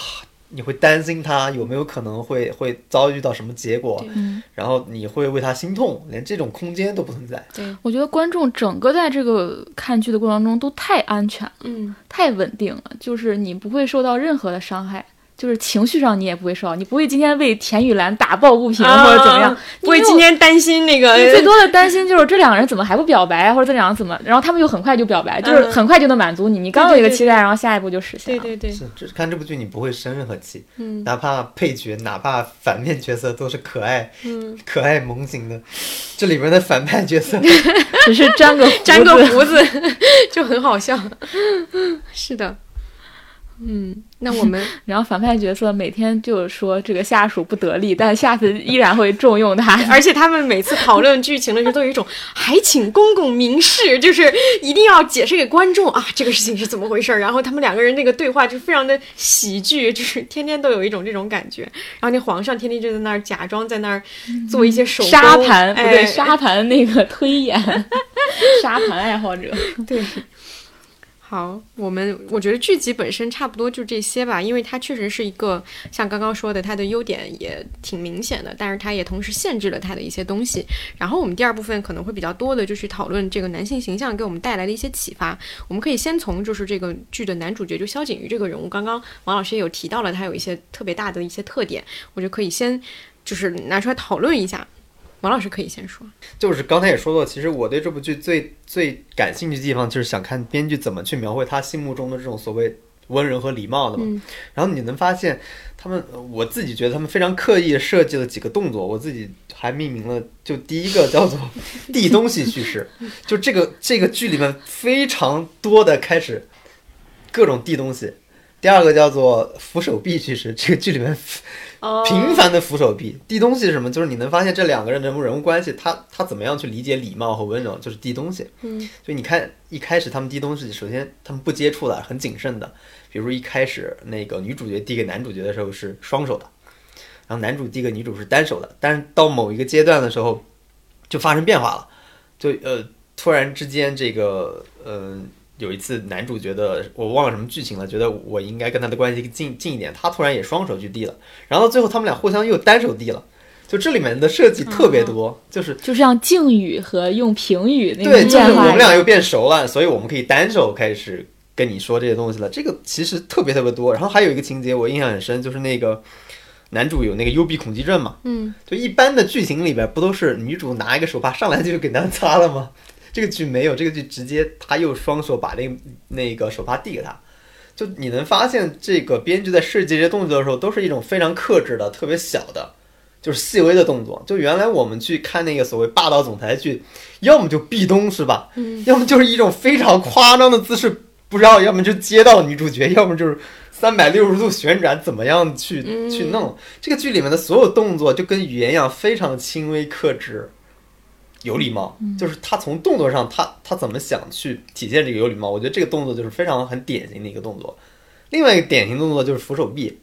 你会担心他有没有可能会会遭遇到什么结果，嗯，然后你会为他心痛，连这种空间都不存在。对，我觉得观众整个在这个看剧的过程中都太安全了，嗯，太稳定了，就是你不会受到任何的伤害。就是情绪上你也不会受到，你不会今天为田雨岚打抱不平啊或者怎么样，不会今天担心那个你最多的担心就是这两个人怎么还不表白，或者这两个怎么，然后他们又很快就表白，就是嗯很快就能满足你，你刚有一个期待，然后下一步就实现了。对对对，是，这看这部剧你不会生任何气，嗯哪怕配角，哪怕反面角色都是可爱、嗯，可爱萌型的。这里边的反派角色，只是粘个粘个胡子 就很好笑。是的，嗯，那我们 然后反派角色每天就说这个下属不得力，但下次依然会重用他。而且他们每次讨论剧情的时候，都有一种 还请公公明示，就是一定要解释给观众啊，这个事情是怎么回事儿。然后他们两个人那个对话就非常的喜剧，就是天天都有一种这种感觉。然后那皇上天天就在那儿假装在那儿做一些手工沙盘不对，哎沙盘那个推演，沙盘爱好者。对。好，我们我觉得剧集本身差不多就这些吧，因为它确实是一个像刚刚说的，它的优点也挺明显的，但是它也同时限制了它的一些东西。然后我们第二部分可能会比较多的，就去讨论这个男性形象给我们带来的一些启发。我们可以先从就是这个剧的男主角就萧景瑜这个人物，刚刚王老师也有提到了，他有一些特别大的一些特点，我觉得可以先就是拿出来讨论一下。王老师可以先说，就是刚才也说过，其实我对这部剧最最感兴趣的地方，就是想看编剧怎么去描绘他心目中的这种所谓温柔和礼貌的嘛。嗯然后你能发现，他们呃我自己觉得他们非常刻意设计了几个动作，我自己还命名了，就第一个叫做递东西叙事，就这个这个剧里面非常多的开始各种递东西。第二个叫做扶手臂叙事，这个剧里面哦频繁的扶手臂递东西是什么？就是你能发现这两个人人物人物关系，他他怎么样去理解礼貌和温柔，就是递东西。嗯，所以你看一开始他们递东西，首先他们不接触的，很谨慎的。比如一开始那个女主角递给男主角的时候是双手的，然后男主递给女主是单手的，但是到某一个阶段的时候就发生变化了，就呃突然之间这个呃。有一次，男主觉得我忘了什么剧情了，觉得我应该跟他的关系近近一点，他突然也双手去递了，然后最后他们俩互相又单手递了，就这里面的设计特别多，就是就像敬语和用评语那对，就是我们俩又变熟了，所以我们可以单手开始跟你说这些东西了。这个其实特别特别多。然后还有一个情节我印象很深，就是那个男主有那个幽闭恐惧症嘛，嗯，就一般的剧情里边不都是女主拿一个手帕上来就给他擦了吗？这个剧没有，这个剧直接他又双手把那那个手帕递给他。就你能发现，这个编剧在设计这些动作的时候，都是一种非常克制的、特别小的，就是细微的动作。就原来我们去看那个所谓霸道总裁剧，要么就壁咚是吧？嗯，要么就是一种非常夸张的姿势，不知道，要么就接到女主角，要么就是三百六十度旋转，怎么样去、嗯去弄？这个剧里面的所有动作就跟语言一样，非常轻微克制。有礼貌，就是他从动作上，他他怎么想去体现这个有礼貌？我觉得这个动作就是非常很典型的一个动作。另外一个典型动作就是扶手臂，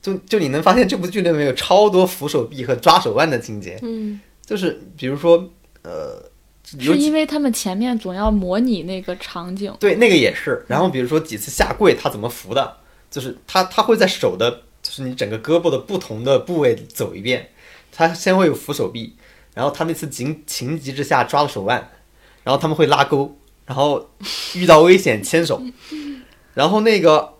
就就你能发现这部剧里面有超多扶手臂和抓手腕的情节，嗯，就是比如说呃，是因为他们前面总要模拟那个场景，对，那个也是。然后比如说几次下跪，他怎么扶的？就是他他会在手的，就是你整个胳膊的不同的部位走一遍。他先会有扶手臂，然后他那次情情急之下抓了手腕，然后他们会拉钩，然后遇到危险牵手，然后那个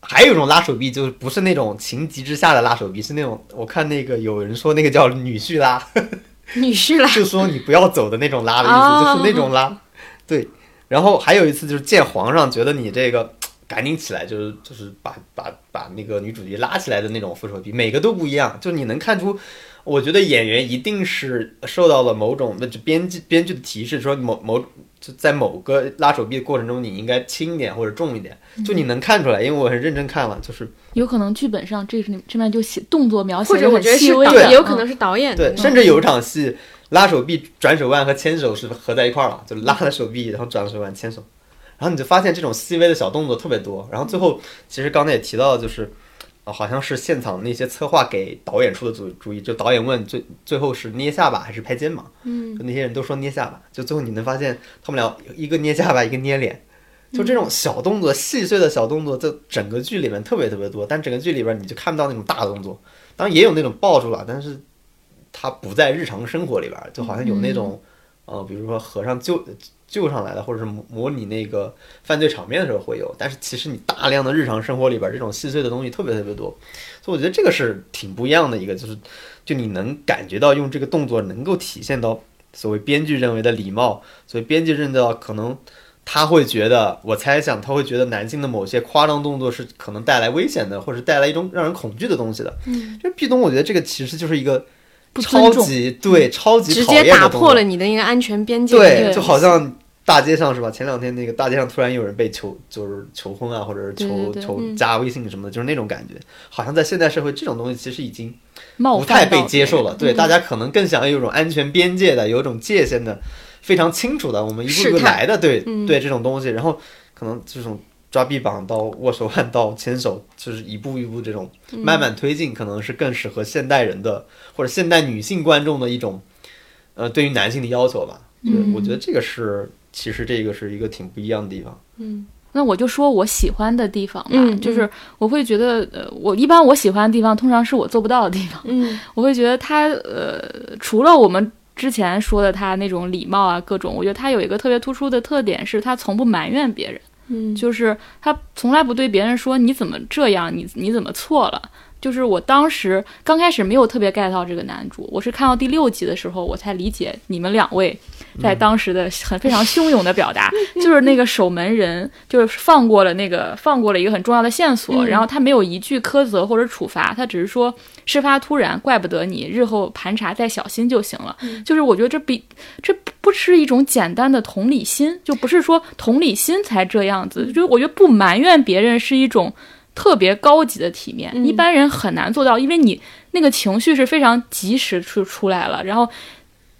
还有一种拉手臂，就是不是那种情急之下的拉手臂，是那种我看那个有人说那个叫女婿拉，女婿拉，就说你不要走的那种拉的意思，哦就是那种拉，对。然后还有一次就是见皇上，觉得你这个赶紧起来，就是就是把把把那个女主角拉起来的那种扶手臂，每个都不一样，就你能看出。我觉得演员一定是受到了某种那就编剧编剧的提示，说某某就在某个拉手臂的过程中，你应该轻一点或者重一点，就你能看出来，因为我很认真看了，就是有可能剧本上这这边就写动作描写或者我觉得细微也有可能是导演的对，甚至有一场戏拉手臂、转手腕和牵手是合在一块儿了，就拉了手臂，然后转手腕、牵手，然后你就发现这种细微的小动作特别多，然后最后其实刚才也提到，就是。啊，好像是现场那些策划给导演出的主主意，就导演问最最后是捏下巴还是拍肩膀，嗯，就那些人都说捏下巴，就最后你能发现他们俩一个捏下巴，一个捏脸，就这种小动作、细碎的小动作，在整个剧里面特别特别多，但整个剧里边你就看不到那种大动作，当然也有那种抱住了，但是它不在日常生活里边，就好像有那种，呃，比如说和尚救。救上来的，或者是模模拟那个犯罪场面的时候会有，但是其实你大量的日常生活里边这种细碎的东西特别特别多，所以我觉得这个是挺不一样的一个，就是就你能感觉到用这个动作能够体现到所谓编剧认为的礼貌，所以编剧认到可能他会觉得，我猜想他会觉得男性的某些夸张动作是可能带来危险的，或者带来一种让人恐惧的东西的。嗯，就壁咚，我觉得这个其实就是一个超级对超级直接打破了你的一个安全边界。对，就好像大街上是吧？前两天那个大街上突然有人被求，就是求婚啊，或者是求求嗯加微信什么的，就是那种感觉。好像在现代社会，这种东西其实已经不太被接受了。对，嗯大家可能更想要有一种安全边界的，有一种界限的，非常清楚的，我们一步一步来的。对、嗯对，这种东西，然后可能这种抓臂膀到握手腕到牵手，就是一步一步这种嗯慢慢推进，可能是更适合现代人的或者现代女性观众的一种呃对于男性的要求吧。对，嗯我觉得这个是其实这个是一个挺不一样的地方。嗯那我就说我喜欢的地方吧，嗯就是我会觉得，呃，我一般我喜欢的地方，通常是我做不到的地方。嗯我会觉得他，呃，除了我们之前说的他那种礼貌啊，各种，我觉得他有一个特别突出的特点，是他从不埋怨别人，嗯，就是他从来不对别人说你怎么这样，你你怎么错了。就是我当时刚开始没有特别 get 到这个男主，我是看到第六集的时候，我才理解你们两位在当时的很非常汹涌的表达，就是那个 守门人就是放过了那个放过了一个很重要的线索，嗯然后他没有一句苛责或者处罚，他只是说事发突然，怪不得你，日后盘查再小心就行了。就是我觉得这比这不不是一种简单的同理心，就不是说同理心才这样子，就我觉得不埋怨别人是一种。特别高级的体面，嗯一般人很难做到，因为你那个情绪是非常及时出出来了，然后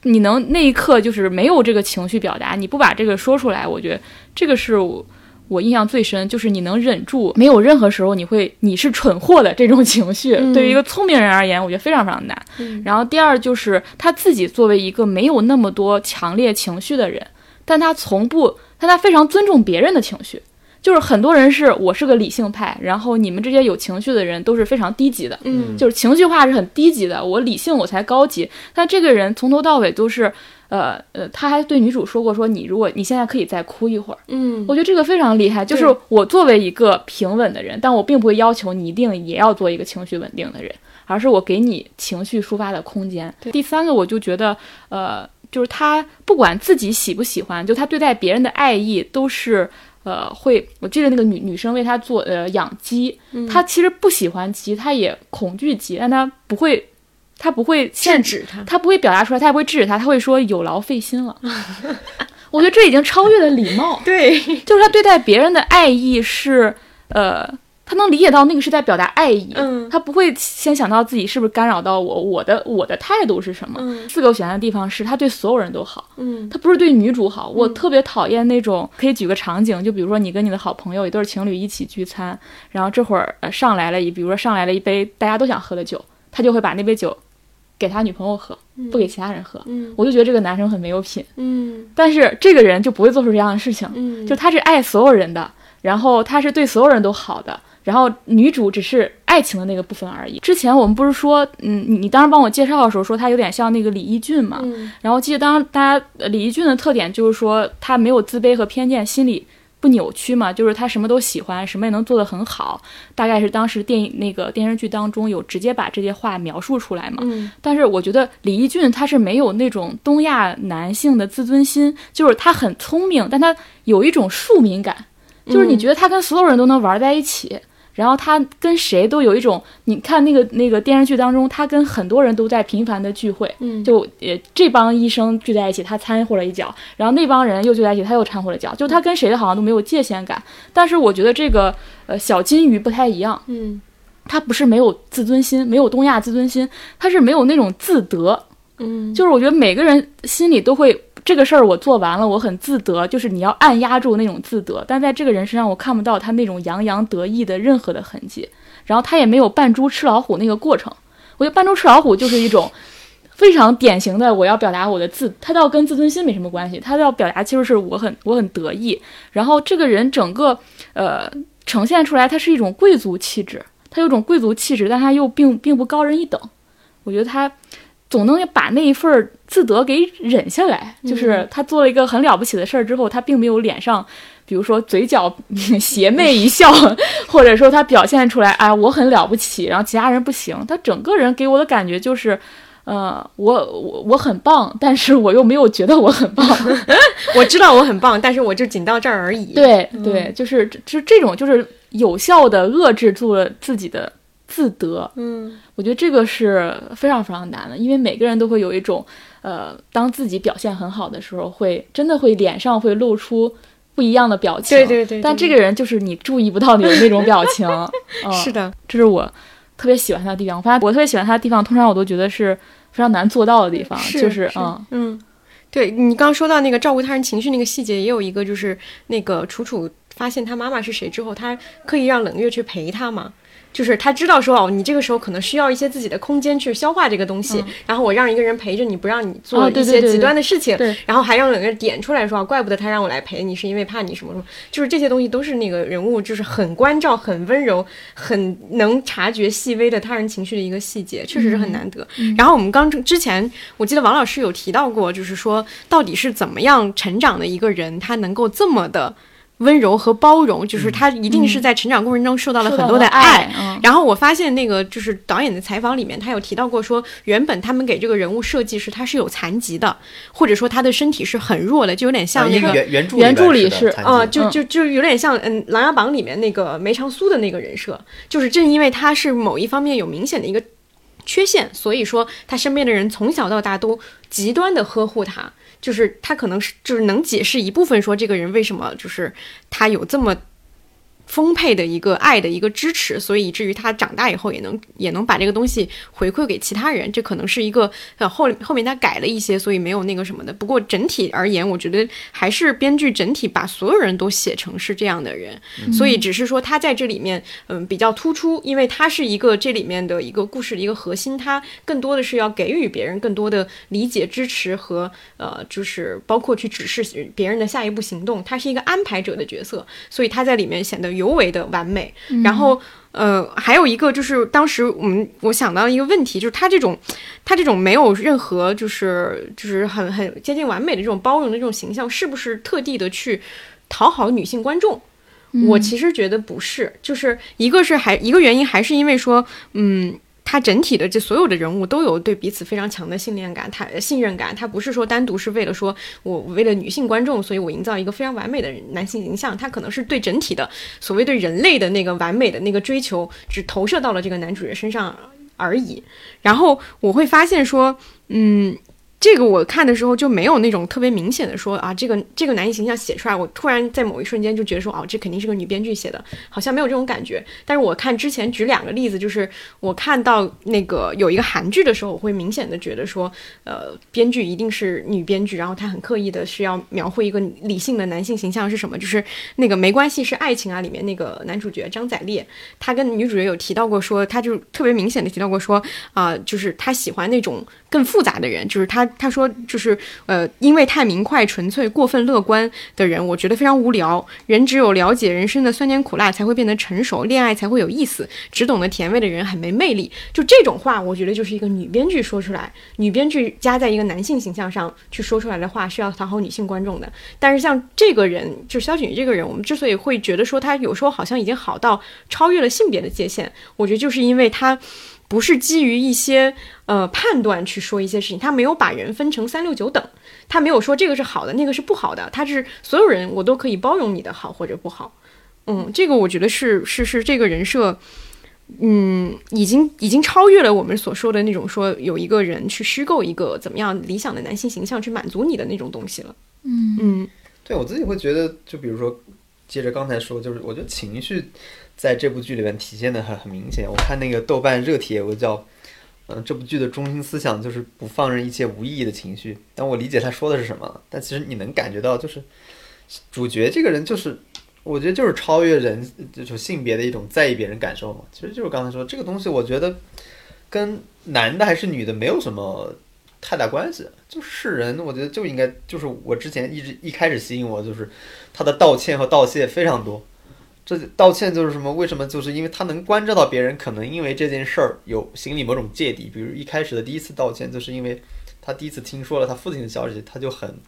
你能那一刻就是没有这个情绪表达，你不把这个说出来，我觉得这个是我我印象最深，就是你能忍住，没有任何时候你会你是蠢货的这种情绪，嗯对于一个聪明人而言，我觉得非常非常难。嗯然后第二就是他自己作为一个没有那么多强烈情绪的人，但他从不，但他非常尊重别人的情绪。就是很多人是我是个理性派，然后你们这些有情绪的人都是非常低级的，嗯就是情绪化是很低级的，我理性我才高级。但这个人从头到尾都是，呃呃，他还对女主说过，说你如果你现在可以再哭一会儿，嗯我觉得这个非常厉害。就是我作为一个平稳的人，但我并不会要求你一定也要做一个情绪稳定的人，而是我给你情绪抒发的空间。第三个，我就觉得，呃，就是他不管自己喜不喜欢，就他对待别人的爱意都是。呃，会，我记得那个女女生为他做呃养鸡，嗯她其实不喜欢鸡，他也恐惧鸡，但他不会，他不会制限止他。他不会表达出来，他也不会制止他，他会说有劳费心了。我觉得这已经超越了礼貌，对，就是他对待别人的爱意是，呃，他能理解到那个是在表达爱意，嗯。他不会先想到自己是不是干扰到我，我的我的态度是什么。嗯。四个选的地方是他对所有人都好，嗯。他不是对女主好。我特别讨厌那种，可以举个场景，就比如说你跟你的好朋友一对情侣一起聚餐，然后这会儿呃上来了一，比如说上来了一杯大家都想喝的酒，他就会把那杯酒给他女朋友喝，不给其他人喝。嗯。我就觉得这个男生很没有品，嗯。但是这个人就不会做出这样的事情，嗯，就他是爱所有人的，然后他是对所有人都好的，然后女主只是爱情的那个部分而已。之前我们不是说，嗯，你你当时帮我介绍的时候说他有点像那个李义俊嘛，嗯然后记得当大家呃李义俊的特点就是说他没有自卑和偏见，心里不扭曲嘛，就是他什么都喜欢，什么也能做得很好。大概是当时电影那个电视剧当中有直接把这些话描述出来嘛。嗯但是我觉得李义俊他是没有那种东亚男性的自尊心，就是他很聪明，但他有一种庶民感，就是你觉得他跟所有人都能玩在一起。然后他跟谁都有一种，你看那个那个电视剧当中，他跟很多人都在频繁的聚会，嗯。就也这帮医生聚在一起，他掺和了一脚，然后那帮人又聚在一起，他又掺和了一脚，就他跟谁好像都没有界限感。但是我觉得这个呃小金鱼不太一样，嗯。他不是没有自尊心，没有东亚自尊心，他是没有那种自得，嗯。就是我觉得每个人心里都会这个事儿我做完了，我很自得，就是你要按压住那种自得，但在这个人身上我看不到他那种洋洋得意的任何的痕迹，然后他也没有扮猪吃老虎那个过程。我觉得扮猪吃老虎就是一种非常典型的我要表达我的自，他倒跟自尊心没什么关系，他要表达其实是我很我很得意，然后这个人整个呃呈现出来，他是一种贵族气质，他有种贵族气质，但他又并并不高人一等。我觉得他总能把那一份儿自得给忍下来，就是他做了一个很了不起的事儿之后，他并没有脸上，比如说嘴角 邪魅一笑，或者说他表现出来，哎，我很了不起，然后其他人不行。他整个人给我的感觉就是。呃，我我我很棒，但是我又没有觉得我很棒。我知道我很棒，但是我就仅到这儿而已。，对对，就是就是这种，就是有效的遏制住了自己的自得。嗯我觉得这个是非常非常难的，因为每个人都会有一种，呃，当自己表现很好的时候，会真的会脸上会露出不一样的表情。对对对对但这个人就是你注意不到你的那种表情。嗯、是，的，这是我特别喜欢他的地方。我发现我特别喜欢他的地方，通常我都觉得是非常难做到的地方，是就是嗯嗯，对你刚刚说到那个照顾他人情绪那个细节，也有一个就是那个楚楚发现他妈妈是谁之后，他刻意让冷月去陪他嘛。就是他知道说哦，你这个时候可能需要一些自己的空间去消化这个东西，然后我让一个人陪着你，不让你做一些极端的事情，对。然后还让冷月点出来说，啊怪不得他让我来陪你，是因为怕你什么什么，就是这些东西都是那个人物就是很关照、很温柔、很能察觉细微的他人情绪的一个细节，确实是很难得。然后我们刚之前，我记得王老师有提到过，就是说到底是怎么样成长的一个人，他能够这么的温柔和包容，就是他一定是在成长过程中受到了很多的了爱嗯。然后我发现那个就是导演的采访里面，他有提到过说，原本他们给这个人物设计是他是有残疾的，或者说他的身体是很弱的，就有点像啊那个。原原著原著里里是啊、就就就有点像嗯《琅琊榜》里面那个梅长苏的那个人设，就是正因为他是某一方面有明显的一个缺陷，所以说他身边的人从小到大都极端的呵护他，就是他可能是就是能解释一部分说这个人为什么就是他有这么。丰沛的一个爱的一个支持，所以以至于他长大以后也能也能把这个东西回馈给其他人，这可能是一个呃后后面他改了一些，所以没有那个什么的。不过整体而言，我觉得还是编剧整体把所有人都写成是这样的人，所以只是说他在这里面嗯比较突出，因为他是一个这里面的一个故事的一个核心，他更多的是要给予别人更多的理解、支持和呃就是包括去指示别人的下一步行动，他是一个安排者的角色，所以他在里面显得尤为的完美。然后，呃，还有一个就是当时我们我想到一个问题，就是他这种他这种没有任何就是就是很很接近完美的这种包容的这种形象，是不是特地的去讨好女性观众？我其实觉得不是，就是一个是还一个原因还是因为说，嗯。他整体的这所有的人物都有对彼此非常强的信念感，他信任感，他不是说单独是为了说我为了女性观众，所以我营造一个非常完美的男性形象，他可能是对整体的所谓对人类的那个完美的那个追求，只投射到了这个男主人身上而已。然后我会发现说，嗯。这个我看的时候就没有那种特别明显的说啊，这个这个男性形象写出来，我突然在某一瞬间就觉得说，哦，这肯定是个女编剧写的，好像没有这种感觉。但是我看之前举两个例子，就是我看到那个有一个韩剧的时候，我会明显的觉得说，呃，编剧一定是女编剧，然后她很刻意的是要描绘一个理性的男性形象是什么，就是那个没关系是爱情啊里面那个男主角张宰烈，他跟女主角有提到过说，他就特别明显的提到过说，啊、就是他喜欢那种更复杂的人，就是他他说就是呃，因为太明快、纯粹、过分乐观的人，我觉得非常无聊。人只有了解人生的酸甜苦辣，才会变得成熟，恋爱才会有意思。只懂得甜味的人很没魅力。就这种话，我觉得就是一个女编剧说出来，女编剧加在一个男性形象上去说出来的话，是要讨好女性观众的。但是像这个人，就是萧景瑜这个人，我们之所以会觉得说他有时候好像已经好到超越了性别的界限，我觉得就是因为他。不是基于一些呃判断去说一些事情，他没有把人分成三六九等，他没有说这个是好的，那个是不好的，他是所有人我都可以包容你的好或者不好，嗯，这个我觉得是是是这个人设，嗯，已经已经超越了我们所说的那种说有一个人去虚构一个怎么样理想的男性形象去满足你的那种东西了，嗯嗯，对我自己会觉得，就比如说接着刚才说，就是我觉得情绪。在这部剧里面体现的很很明显。我看那个豆瓣热帖，有个叫“嗯，这部剧的中心思想就是不放任一切无意义的情绪”。但我理解他说的是什么。但其实你能感觉到，就是主角这个人，就是我觉得就是超越人就是性别的一种在意别人感受嘛。其实就是刚才说这个东西，我觉得跟男的还是女的没有什么太大关系。就是人，我觉得就应该就是我之前一直一开始吸引我，就是他的道歉和道谢非常多。这道歉就是什么？为什么？就是因为他能关照到别人，可能因为这件事儿有心里某种芥蒂。比如一开始的第一次道歉，就是因为他第一次听说了他父亲的消息，他就很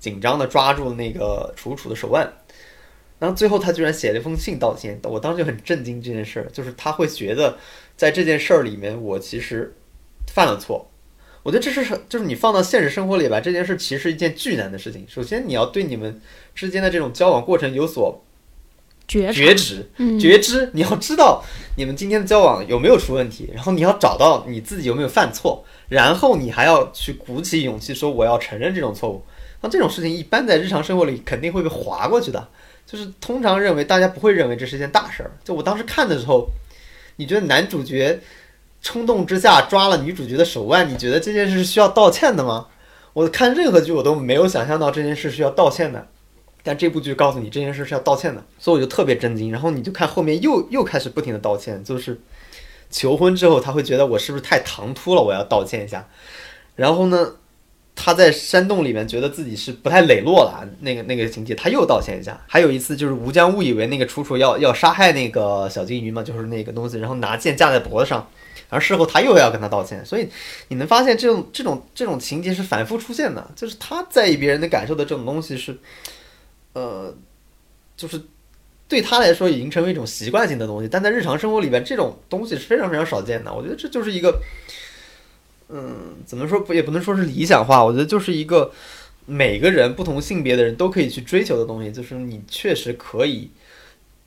紧张的抓住了那个楚楚的手腕。然后最后他居然写了一封信道歉，我当时就很震惊这件事儿，就是他会觉得在这件事儿里面，我其实犯了错。我觉得这是就是你放到现实生活里吧，这件事其实是一件巨难的事情。首先你要对你们之间的这种交往过程有所。觉觉知，觉知，你要知道你们今天的交往有没有出问题，然后你要找到你自己有没有犯错，然后你还要去鼓起勇气说我要承认这种错误。那这种事情一般在日常生活里肯定会被划过去的，就是通常认为大家不会认为这是件大事儿。就我当时看的时候，你觉得男主角冲动之下抓了女主角的手腕，你觉得这件事是需要道歉的吗？我看任何剧我都没有想象到这件事需要道歉的。但这部剧告诉你这件事是要道歉的，所以我就特别震惊。然后你就看后面又又开始不停的道歉，就是求婚之后他会觉得我是不是太唐突了，我要道歉一下。然后呢，他在山洞里面觉得自己是不太磊落了，那个那个情节他又道歉一下。还有一次就是吴江误以为那个楚楚要要杀害那个小金鱼嘛，就是那个东西，然后拿剑架在脖子上，然后事后他又要跟他道歉。所以你能发现这种这种这种情节是反复出现的，就是他在意别人的感受的这种东西是。呃，就是对他来说已经成为一种习惯性的东西，但在日常生活里边，这种东西是非常非常少见的。我觉得这就是一个，嗯，怎么说不也不能说是理想化，我觉得就是一个每个人不同性别的人都可以去追求的东西，就是你确实可以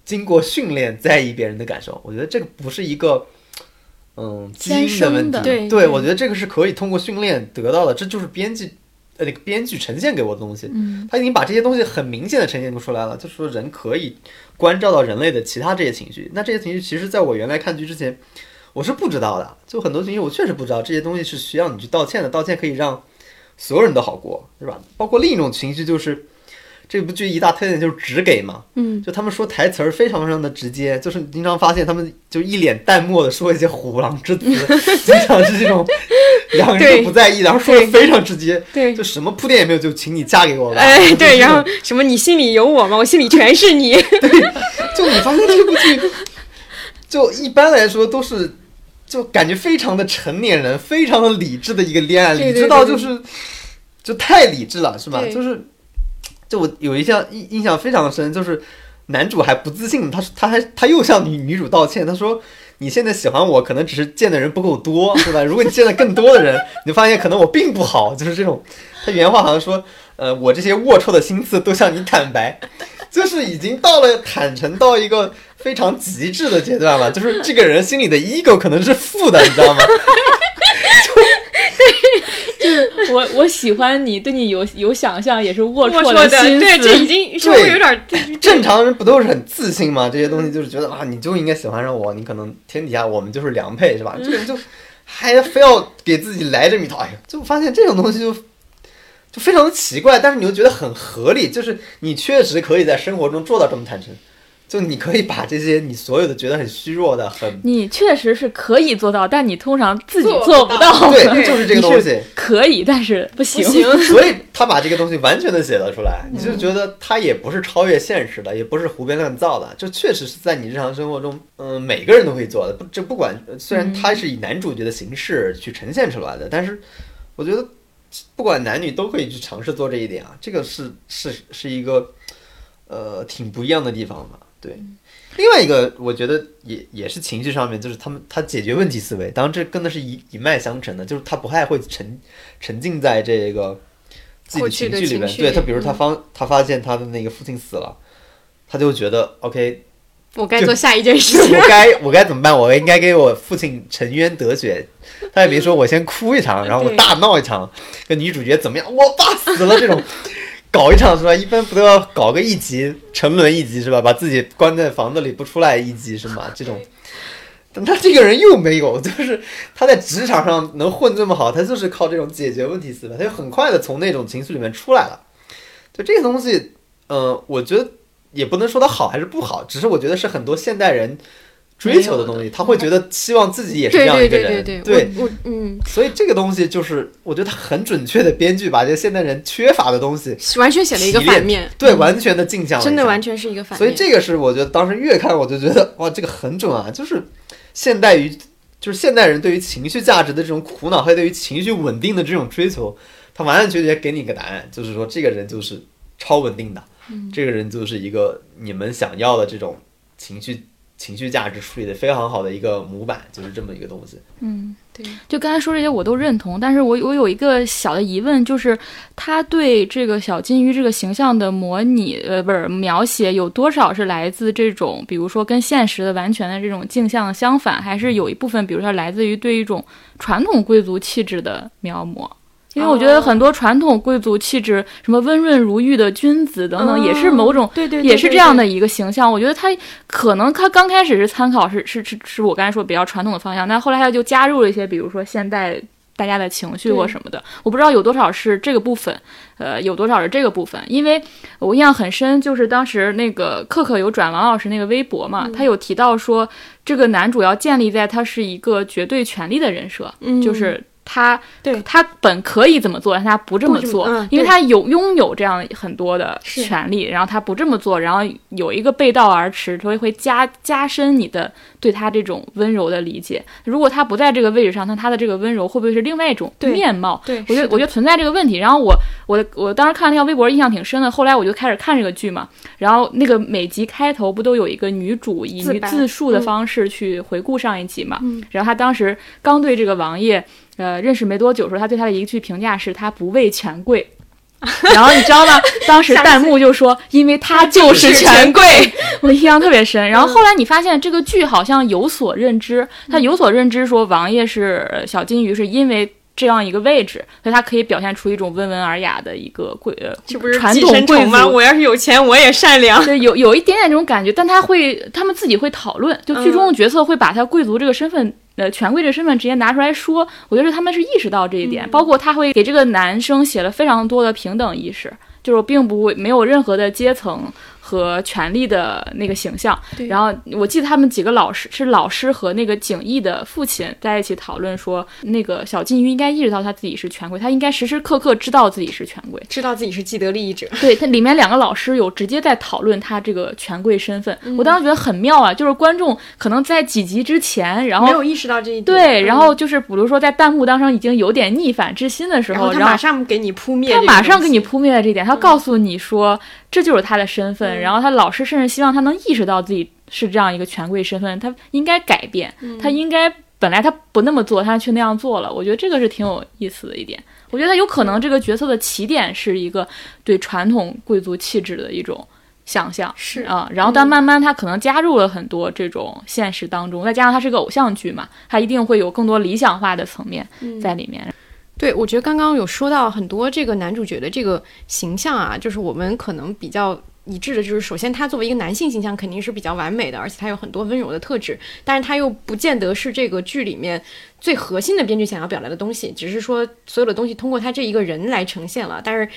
经过训练在意别人的感受。我觉得这个不是一个嗯基因的问题，对，对我觉得这个是可以通过训练得到的，这就是编辑。呃，那个编剧呈现给我的东西，嗯，他已经把这些东西很明显的呈现出来了，就是说人可以关照到人类的其他这些情绪。那这些情绪，其实在我原来看剧之前，我是不知道的。就很多情绪，我确实不知道这些东西是需要你去道歉的，道歉可以让所有人都好过，是吧？包括另一种情绪就是。这部剧一大特点就是直给嘛，嗯，就他们说台词儿非常非常的直接，就是经常发现他们就一脸淡漠的说一些虎狼之词，经常是这种两个人都不在意，然后说的非常直接，对，就什么铺垫也没有，就请你嫁给我吧，哎，对，然后什么你心里有我吗？我心里全是你，对，就你发现这部剧，就一般来说都是就感觉非常的成年人，非常的理智的一个恋爱，理智到就是就太理智了，是吧？就是。就我有一项印印象非常深，就是男主还不自信，他他还他又向女女主道歉，他说你现在喜欢我，可能只是见的人不够多，对吧？如果你见了更多的人，你发现可能我并不好，就是这种。他原话好像说，呃，我这些龌龊的心思都向你坦白，就是已经到了坦诚到一个非常极致的阶段了，就是这个人心里的 ego 可能是负的，你知道吗？就是我我喜欢你，对你有有想象，也是龌龊的心思。对，这已经稍微有点。正常人不都是很自信吗？这些东西就是觉得啊，你就应该喜欢上我，你可能天底下我们就是良配，是吧？这个人就还非要给自己来这么一套，哎呀，就发现这种东西就就非常的奇怪，但是你又觉得很合理，就是你确实可以在生活中做到这么坦诚。就你可以把这些你所有的觉得很虚弱的、很你确实是可以做到，但你通常自己做不到。对，就是这个东西。可以，但是不行。不行，所以他把这个东西完全的写了出来，你就觉得他也不是超越现实的，也不是胡编乱造的，就确实是在你日常生活中，嗯、每个人都会做的。不，这不管虽然他是以男主角的形式去呈现出来的，但是我觉得不管男女都可以去尝试做这一点啊，这个是是是一个呃挺不一样的地方吧，对。另外一个，我觉得也也是情绪上面，就是他们他解决问题思维，当然这跟的是一一脉相承的，就是他不太会沉沉浸在这个自己的情绪里面。对他，比如他嗯发他发现他的那个父亲死了，他就觉得 OK，我该做下一件事情 我。该我该怎么办？我应该给我父亲沉冤得雪。他也别说 我先哭一场，然后我大闹一场，跟女主角怎么样？我爸死了这种。搞一场是吧？一般不都要搞个一集沉沦一集是吧？把自己关在房子里不出来一集是吗？这种，但他这个人又没有，就是他在职场上能混这么好，他就是靠这种解决问题思维，他就很快的从那种情绪里面出来了。就这个东西，呃，我觉得也不能说他好还是不好，只是我觉得是很多现代人追求的东西，他会觉得希望自己也是这样一个人，对嗯，所以这个东西就是我觉得他很准确的编剧把这个现代人缺乏的东西，完全写了一个反面，对，完全的镜像真的完全是一个反面。所以这个是我觉得当时越看我就觉得哇，这个很准啊！就是现代于就是现代人对于情绪价值的这种苦恼，还有对于情绪稳定的这种追求，他完完全全给你一个答案，就是说这个人就是超稳定的，这个人就是一个你们想要的这种情绪情绪价值处理的非常好的一个模板，就是这么一个东西。嗯，对，就刚才说这些我都认同，但是我我有一个小的疑问，就是他对这个小金鱼这个形象的模拟，呃，不是描写，有多少是来自这种，比如说跟现实的完全的这种镜像相反，还是有一部分，比如说来自于对一种传统贵族气质的描摹？因为我觉得很多传统贵族气质，什么温润如玉的君子等等，也是某种对对，也是这样的。一个形象。我觉得他可能他刚开始是参考是是是是我刚才说比较传统的方向，但后来他就加入了一些，比如说现代大家的情绪或什么的。我不知道有多少是这个部分，呃，有多少是这个部分。因为我印象很深，就是当时那个克克有转王老师那个微博嘛，他有提到说，这个男主要建立在他是一个绝对权力的人设，嗯就是。他对他本可以怎么做，但他不这么做，嗯因为他有拥有这样很多的权利，然后他不这么做，然后有一个背道而驰，所以会加加深你的对他这种温柔的理解。如果他不在这个位置上，那他的这个温柔会不会是另外一种面貌？对，我觉得我觉得存在这个问题。然后我我我当时看那条微博印象挺深的，后来我就开始看这个剧嘛。然后那个每集开头不都有一个女主以自自述的嗯方式去回顾上一集嘛？嗯然后她当时刚对这个王爷呃认识没多久的时候，他对他的一句评价是他不畏权贵。然后你知道吗？当时 弹幕就说，因为他就是权贵，我印象特别深。然后后来你发现这个剧好像有所认知，他有所认知说王爷是呃小金鱼，是因为这样一个位置，所以他可以表现出一种温文尔雅的一个贵呃这不是传统贵族吗？我要是有钱，我也善良。对，有有一点点这种感觉，但他会，他们自己会讨论，就剧中的角色会把他贵族这个身份，呃，权贵的身份直接拿出来说。我觉得他们是意识到这一点，包括他会给这个男生写了非常多的平等意识，就是并不会没有任何的阶层和权力的那个形象。然后我记得他们几个老师是老师和那个景逸的父亲在一起讨论说，那个小金鱼应该意识到他自己是权贵，他应该时时刻刻知道自己是权贵。知道自己是既得利益者，对，它里面两个老师有直接在讨论他这个权贵身份，嗯。我当时觉得很妙啊，就是观众可能在几集之前，然后没有意识到这一点。对，嗯。然后就是比如说在弹幕当中已经有点逆反之心的时候，然后他马上给你扑灭他马上给你扑灭了这一点，他告诉你说这就是他的身份，嗯。然后他老师甚至希望他能意识到自己是这样一个权贵身份，他应该改变，嗯。他应该本来他不那么做，他却那样做了，我觉得这个是挺有意思的一点。我觉得他有可能这个角色的起点是一个对传统贵族气质的一种想象，是。啊、然后但慢慢他可能加入了很多这种现实当中，再加上它是个偶像剧嘛，它一定会有更多理想化的层面嗯。在里面。对，我觉得刚刚有说到很多这个男主角的这个形象啊，就是我们可能比较一致的，就是首先他作为一个男性形象肯定是比较完美的，而且他有很多温柔的特质，但是他又不见得是这个剧里面最核心的编剧想要表达的东西，只是说所有的东西通过他这一个人来呈现了，但是。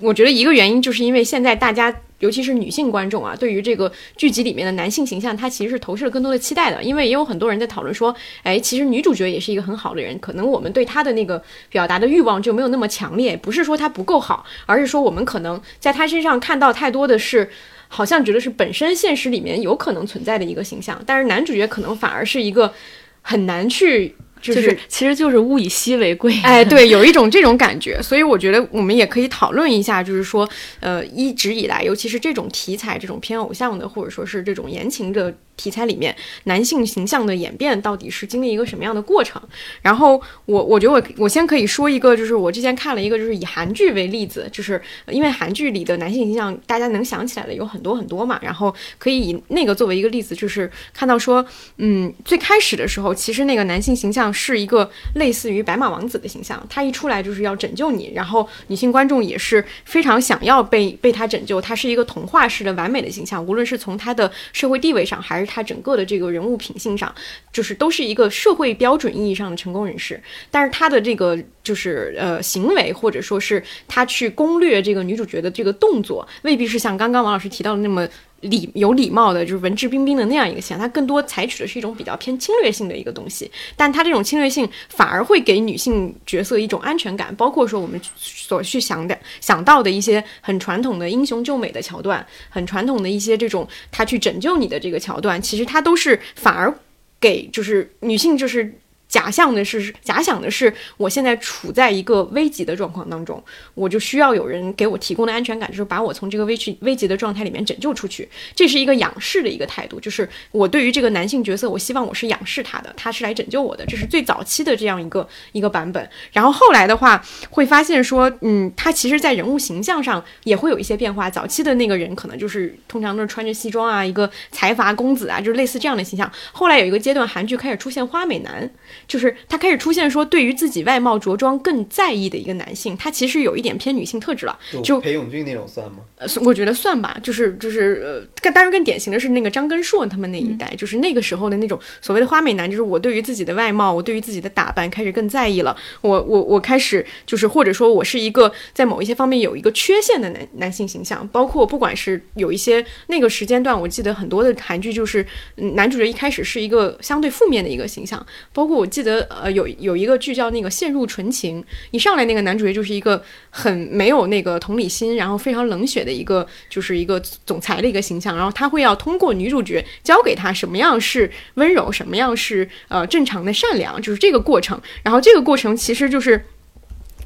我觉得一个原因就是因为现在大家尤其是女性观众啊，对于这个剧集里面的男性形象，他其实是投射了更多的期待的。因为也有很多人在讨论说，哎，其实女主角也是一个很好的人，可能我们对她的那个表达的欲望就没有那么强烈，不是说她不够好，而是说我们可能在她身上看到太多的是。好像觉得是本身现实里面有可能存在的一个形象，但是男主角可能反而是一个很难去。就是，其实就是物以稀为贵。哎，对，有一种这种感觉，所以我觉得我们也可以讨论一下，就是说，呃，一直以来，尤其是这种题材，这种偏偶像的，或者说是这种言情的。题材里面男性形象的演变到底是经历一个什么样的过程？然后我我觉得我我先可以说一个，就是我之前看了一个，就是以韩剧为例子，就是因为韩剧里的男性形象大家能想起来的有很多很多嘛，然后可以以那个作为一个例子，就是看到说，嗯，最开始的时候，其实那个男性形象是一个类似于白马王子的形象，他一出来就是要拯救你，然后女性观众也是非常想要被被他拯救，他是一个童话式的完美的形象，无论是从他的社会地位上还是。他整个的这个人物品性上，就是都是一个社会标准意义上的成功人士，但是他的这个就是呃行为，或者说是他去攻略这个女主角的这个动作，未必是像刚刚王老师提到的那么。礼有礼貌的，就是文质彬彬的那样一个形象，他更多采取的是一种比较偏侵略性的一个东西，但他这种侵略性反而会给女性角色一种安全感，包括说我们所去想的想到的一些很传统的英雄救美的桥段，很传统的一些这种他去拯救你的这个桥段，其实他都是反而给就是女性就是。假象的是，假想的是，我现在处在一个危急的状况当中，我就需要有人给我提供的安全感，就是把我从这个危急危急的状态里面拯救出去。这是一个仰视的一个态度，就是我对于这个男性角色，我希望我是仰视他的，他是来拯救我的。这是最早期的这样一个一个版本。然后后来的话，会发现说，嗯，他其实在人物形象上也会有一些变化。早期的那个人可能就是通常都是穿着西装啊，一个财阀公子啊，就是类似这样的形象。后来有一个阶段，韩剧开始出现花美男。就是他开始出现说，对于自己外貌着装更在意的一个男性，他其实有一点偏女性特质了。就裴勇俊那种算吗？呃，我觉得算吧。就是就是呃，更当然更典型的是那个张根硕他们那一代，就是那个时候的那种所谓的花美男，就是我对于自己的外貌，我对于自己的打扮开始更在意了。我我我开始就是或者说我是一个在某一些方面有一个缺陷的男男性形象，包括不管是有一些那个时间段，我记得很多的韩剧就是男主角一开始是一个相对负面的一个形象，包括我记。记得呃有有一个剧叫那个陷入纯情，一上来那个男主角就是一个很没有那个同理心，然后非常冷血的一个就是一个总裁的一个形象，然后他会要通过女主角教给他什么样是温柔，什么样是呃正常的善良，就是这个过程，然后这个过程其实就是。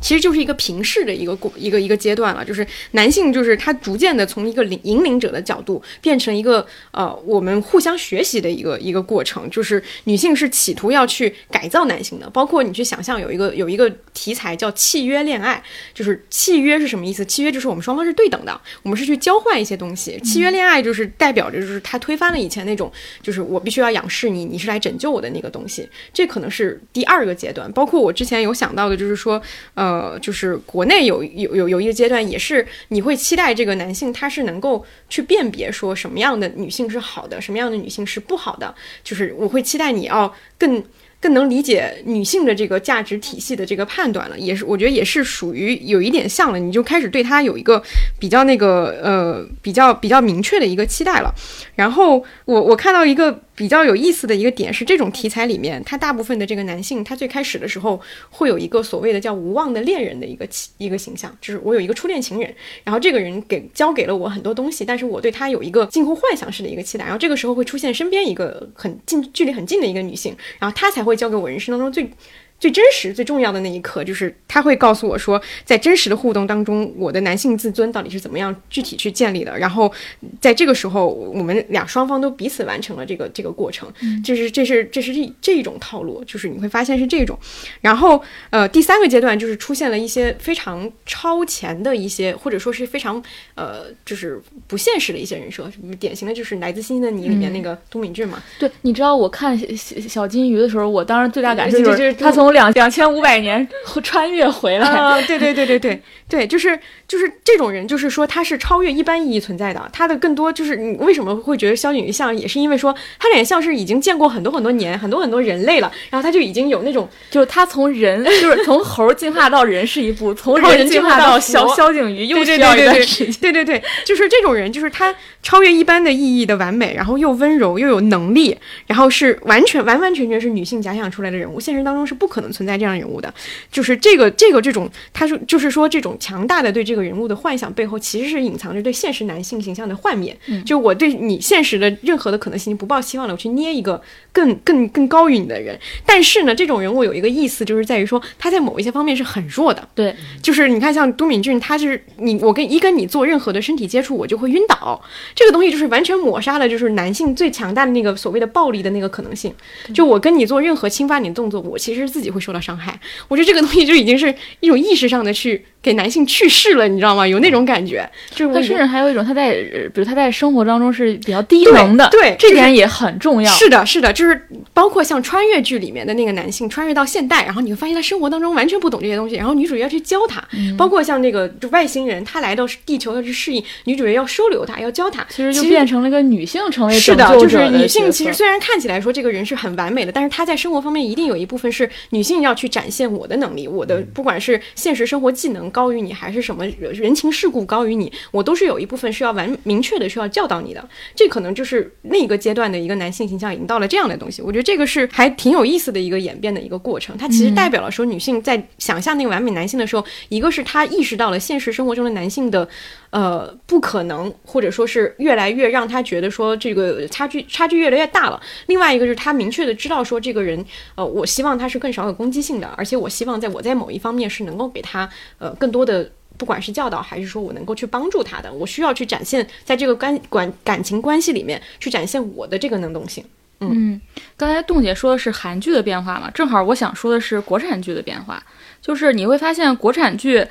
其实就是一个平视的一个过一个一个阶段了，就是男性就是他逐渐的从一个领引领者的角度变成一个呃我们互相学习的一个一个过程，就是女性是企图要去改造男性的，包括你去想象有一个有一个题材叫契约恋爱，就是契约是什么意思？契约就是我们双方是对等的，我们是去交换一些东西。契约恋爱就是代表着就是他推翻了以前那种就是我必须要仰视你，你是来拯救我的那个东西。这可能是第二个阶段，包括我之前有想到的就是说呃。呃，就是国内有有有有一个阶段，也是你会期待这个男性他是能够去辨别说什么样的女性是好的，什么样的女性是不好的。就是我会期待你要更更能理解女性的这个价值体系的这个判断了，也是我觉得也是属于有一点像了，你就开始对他有一个比较那个呃比较比较明确的一个期待了。然后我我看到一个。比较有意思的一个点是，这种题材里面，他大部分的这个男性，他最开始的时候会有一个所谓的叫无望的恋人的一个一个形象，就是我有一个初恋情人，然后这个人给交给了我很多东西，但是我对他有一个近乎幻想式的一个期待，然后这个时候会出现身边一个很近距离很近的一个女性，然后她才会交给我人生当中最。最真实、最重要的那一刻，就是他会告诉我说，在真实的互动当中，我的男性自尊到底是怎么样具体去建立的。然后，在这个时候，我们俩双方都彼此完成了这个这个过程。这是这是这是这这一种套路，就是你会发现是这种。然后，呃，第三个阶段就是出现了一些非常超前的一些，或者说是非常呃，就是不现实的一些人设。典型的就是《来自星星的你》里面那个都敏俊嘛。对，你知道我看小小金鱼的时候，我当时最大感受就是他从。两两千五百年穿越回来。啊，对对对对对对，就是就是这种人，就是说他是超越一般意义存在的。他的更多就是你为什么会觉得萧景瑜像，也是因为说他脸像是已经见过很多很多年、很多很多人类了，然后他就已经有那种就是他从人，就是从猴进化到人是一步，从从人人进进化到到萧萧景瑜又需要一对对对段时间。对对对，就是这种人，就是他超越一般的意义的完美，然后又温柔又有能力，然后是完全完完全全是女性假想出来的人物，现实当中是不可能存在这样人物的。就是这个这个这种，他说就是说这种强大的对这个人物的幻想背后，其实是隐藏着对现实男性形象的幻灭。就我对你现实的任何的可能性不抱希望了，我去捏一个更更更高于你的人。但是呢，这种人物有一个意思，就是在于说他在某一些方面是很弱的。对，就是你看，像都敏俊，他是你我跟一跟你做任何的身体接触，我就会晕倒。这个东西就是完全抹杀了就是男性最强大的那个所谓的暴力的那个可能性。就我跟你做任何侵犯你的动作，我其实自己也会受到伤害。我觉得这个东西就已经是一种意识上的去给男性去世了，你知道吗？有那种感觉，就是我他甚至还有一种他在，呃比如他在生活当中是比较低能的，对就是这点也很重要。是的，是的，就是包括像穿越剧里面的那个男性穿越到现代，然后你会发现他生活当中完全不懂这些东西，然后女主角要去教他，嗯。包括像那个就外星人，他来到地球要去适应，女主角要收留他，要教他，其实就变成了一个女性成为是的，就是女性其实虽然看起来说这个人是很完美的，但是她在生活方面一定有一部分是女性要去展现我的能力，我的不管是现实生活技能高于你，还是什么人情世故高于你，我都是有一部分是要完明确的需要教导你的。这可能就是那个阶段的一个男性形象已经到了这样的东西。我觉得这个是还挺有意思的一个演变的一个过程。它其实代表了说女性在想象那个完美男性的时候，一个是她意识到了现实生活中的男性的。呃，不可能，或者说是越来越让他觉得说这个差距差距越来越大了。另外一个是他明确的知道说这个人，呃，我希望他是更少有攻击性的，而且我希望在我在某一方面是能够给他呃更多的。不管是教导还是说我能够去帮助他的，我需要去展现在这个关管感情关系里面去展现我的这个能动性。嗯，刚才冻姐说的是韩剧的变化嘛，正好我想说的是国产剧的变化，就是你会发现国产剧。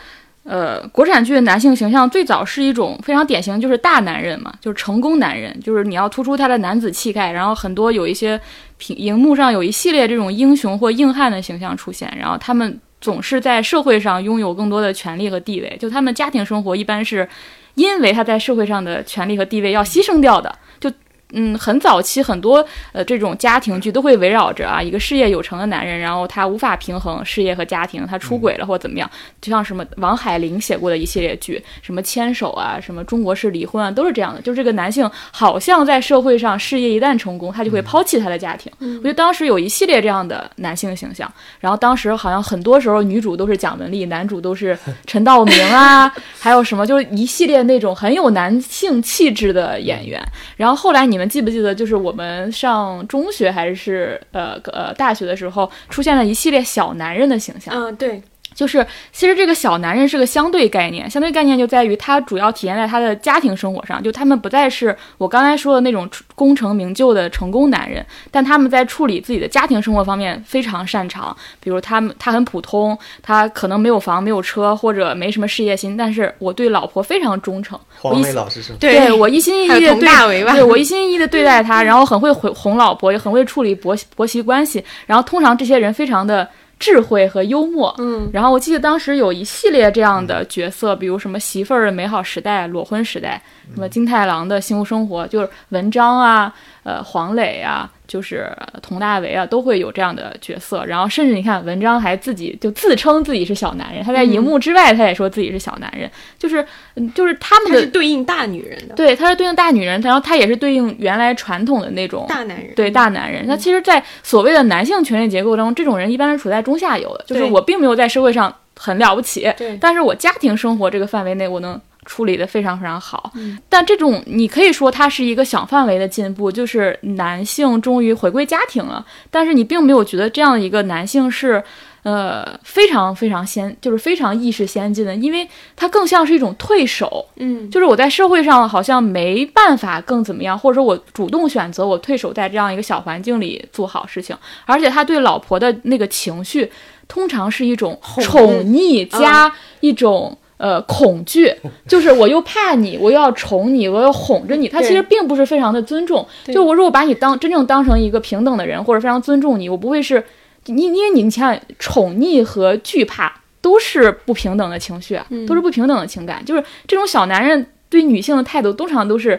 呃，国产剧的男性形象最早是一种非常典型，就是大男人嘛，就是成功男人，就是你要突出他的男子气概，然后很多有一些屏荧幕上有一系列这种英雄或硬汉的形象出现，然后他们总是在社会上拥有更多的权利和地位，就他们家庭生活一般是因为他在社会上的权利和地位要牺牲掉的，就。嗯，很早期很多呃这种家庭剧都会围绕着啊一个事业有成的男人，然后他无法平衡事业和家庭，他出轨了或怎么样，就像什么王海玲写过的一系列剧，什么牵手啊，什么中国式离婚啊，都是这样的。就这个男性好像在社会上事业一旦成功，他就会抛弃他的家庭。我觉得当时有一系列这样的男性形象，然后当时好像很多时候女主都是蒋雯丽，男主都是陈道明啊，还有什么就是一系列那种很有男性气质的演员。然后后来你们记不记得，就是我们上中学还是呃呃大学的时候，出现了一系列小男人的形象。嗯、对，就是其实这个小男人是个相对概念，相对概念就在于他主要体现在他的家庭生活上，就他们不再是我刚才说的那种功成名就的成功男人，但他们在处理自己的家庭生活方面非常擅长。比如他们他很普通，他可能没有房没有车或者没什么事业心，但是我对老婆非常忠诚，黄梅老师是吗？对我一心一意的对对我一心一意的对待他，然后很会哄哄老婆，也很会处理婆媳婆媳关系。然后通常这些人非常的智慧和幽默。嗯，然后我记得当时有一系列这样的角色，比如什么媳妇儿的美好时代、裸婚时代，什么金太郎的幸福生活，就是文章啊，呃，黄磊啊，就是呃佟大为啊，都会有这样的角色。然后甚至你看，文章还自己就自称自己是小男人，他在荧幕之外他也说自己是小男人，就是嗯，就是他们他是的对应大女人的。对，他是对应大女人，然后他也是对应原来传统的那种大男人，对大男人，那其实，在所谓的男性权力结构中，这种人一般是处在中下游的，就是我并没有在社会上很了不起，但是我家庭生活这个范围内，我能处理的非常非常好。嗯但这种你可以说它是一个小范围的进步，就是男性终于回归家庭了，但是你并没有觉得这样的一个男性是。呃，非常非常先，就是非常意识先进的，因为他更像是一种退守，嗯，就是我在社会上好像没办法更怎么样，或者说我主动选择我退守在这样一个小环境里做好事情，而且他对老婆的那个情绪，通常是一种宠溺加一种。呃，恐惧 就是我又怕你，我又要宠你，我要哄着你。他其实并不是非常的尊重。对就我如果把你当真正当成一个平等的人，或者非常尊重你，我不会是你因为你你想想，宠溺和惧怕都是不平等的情绪，都是不平等的情感，就是这种小男人对女性的态度，通常都是。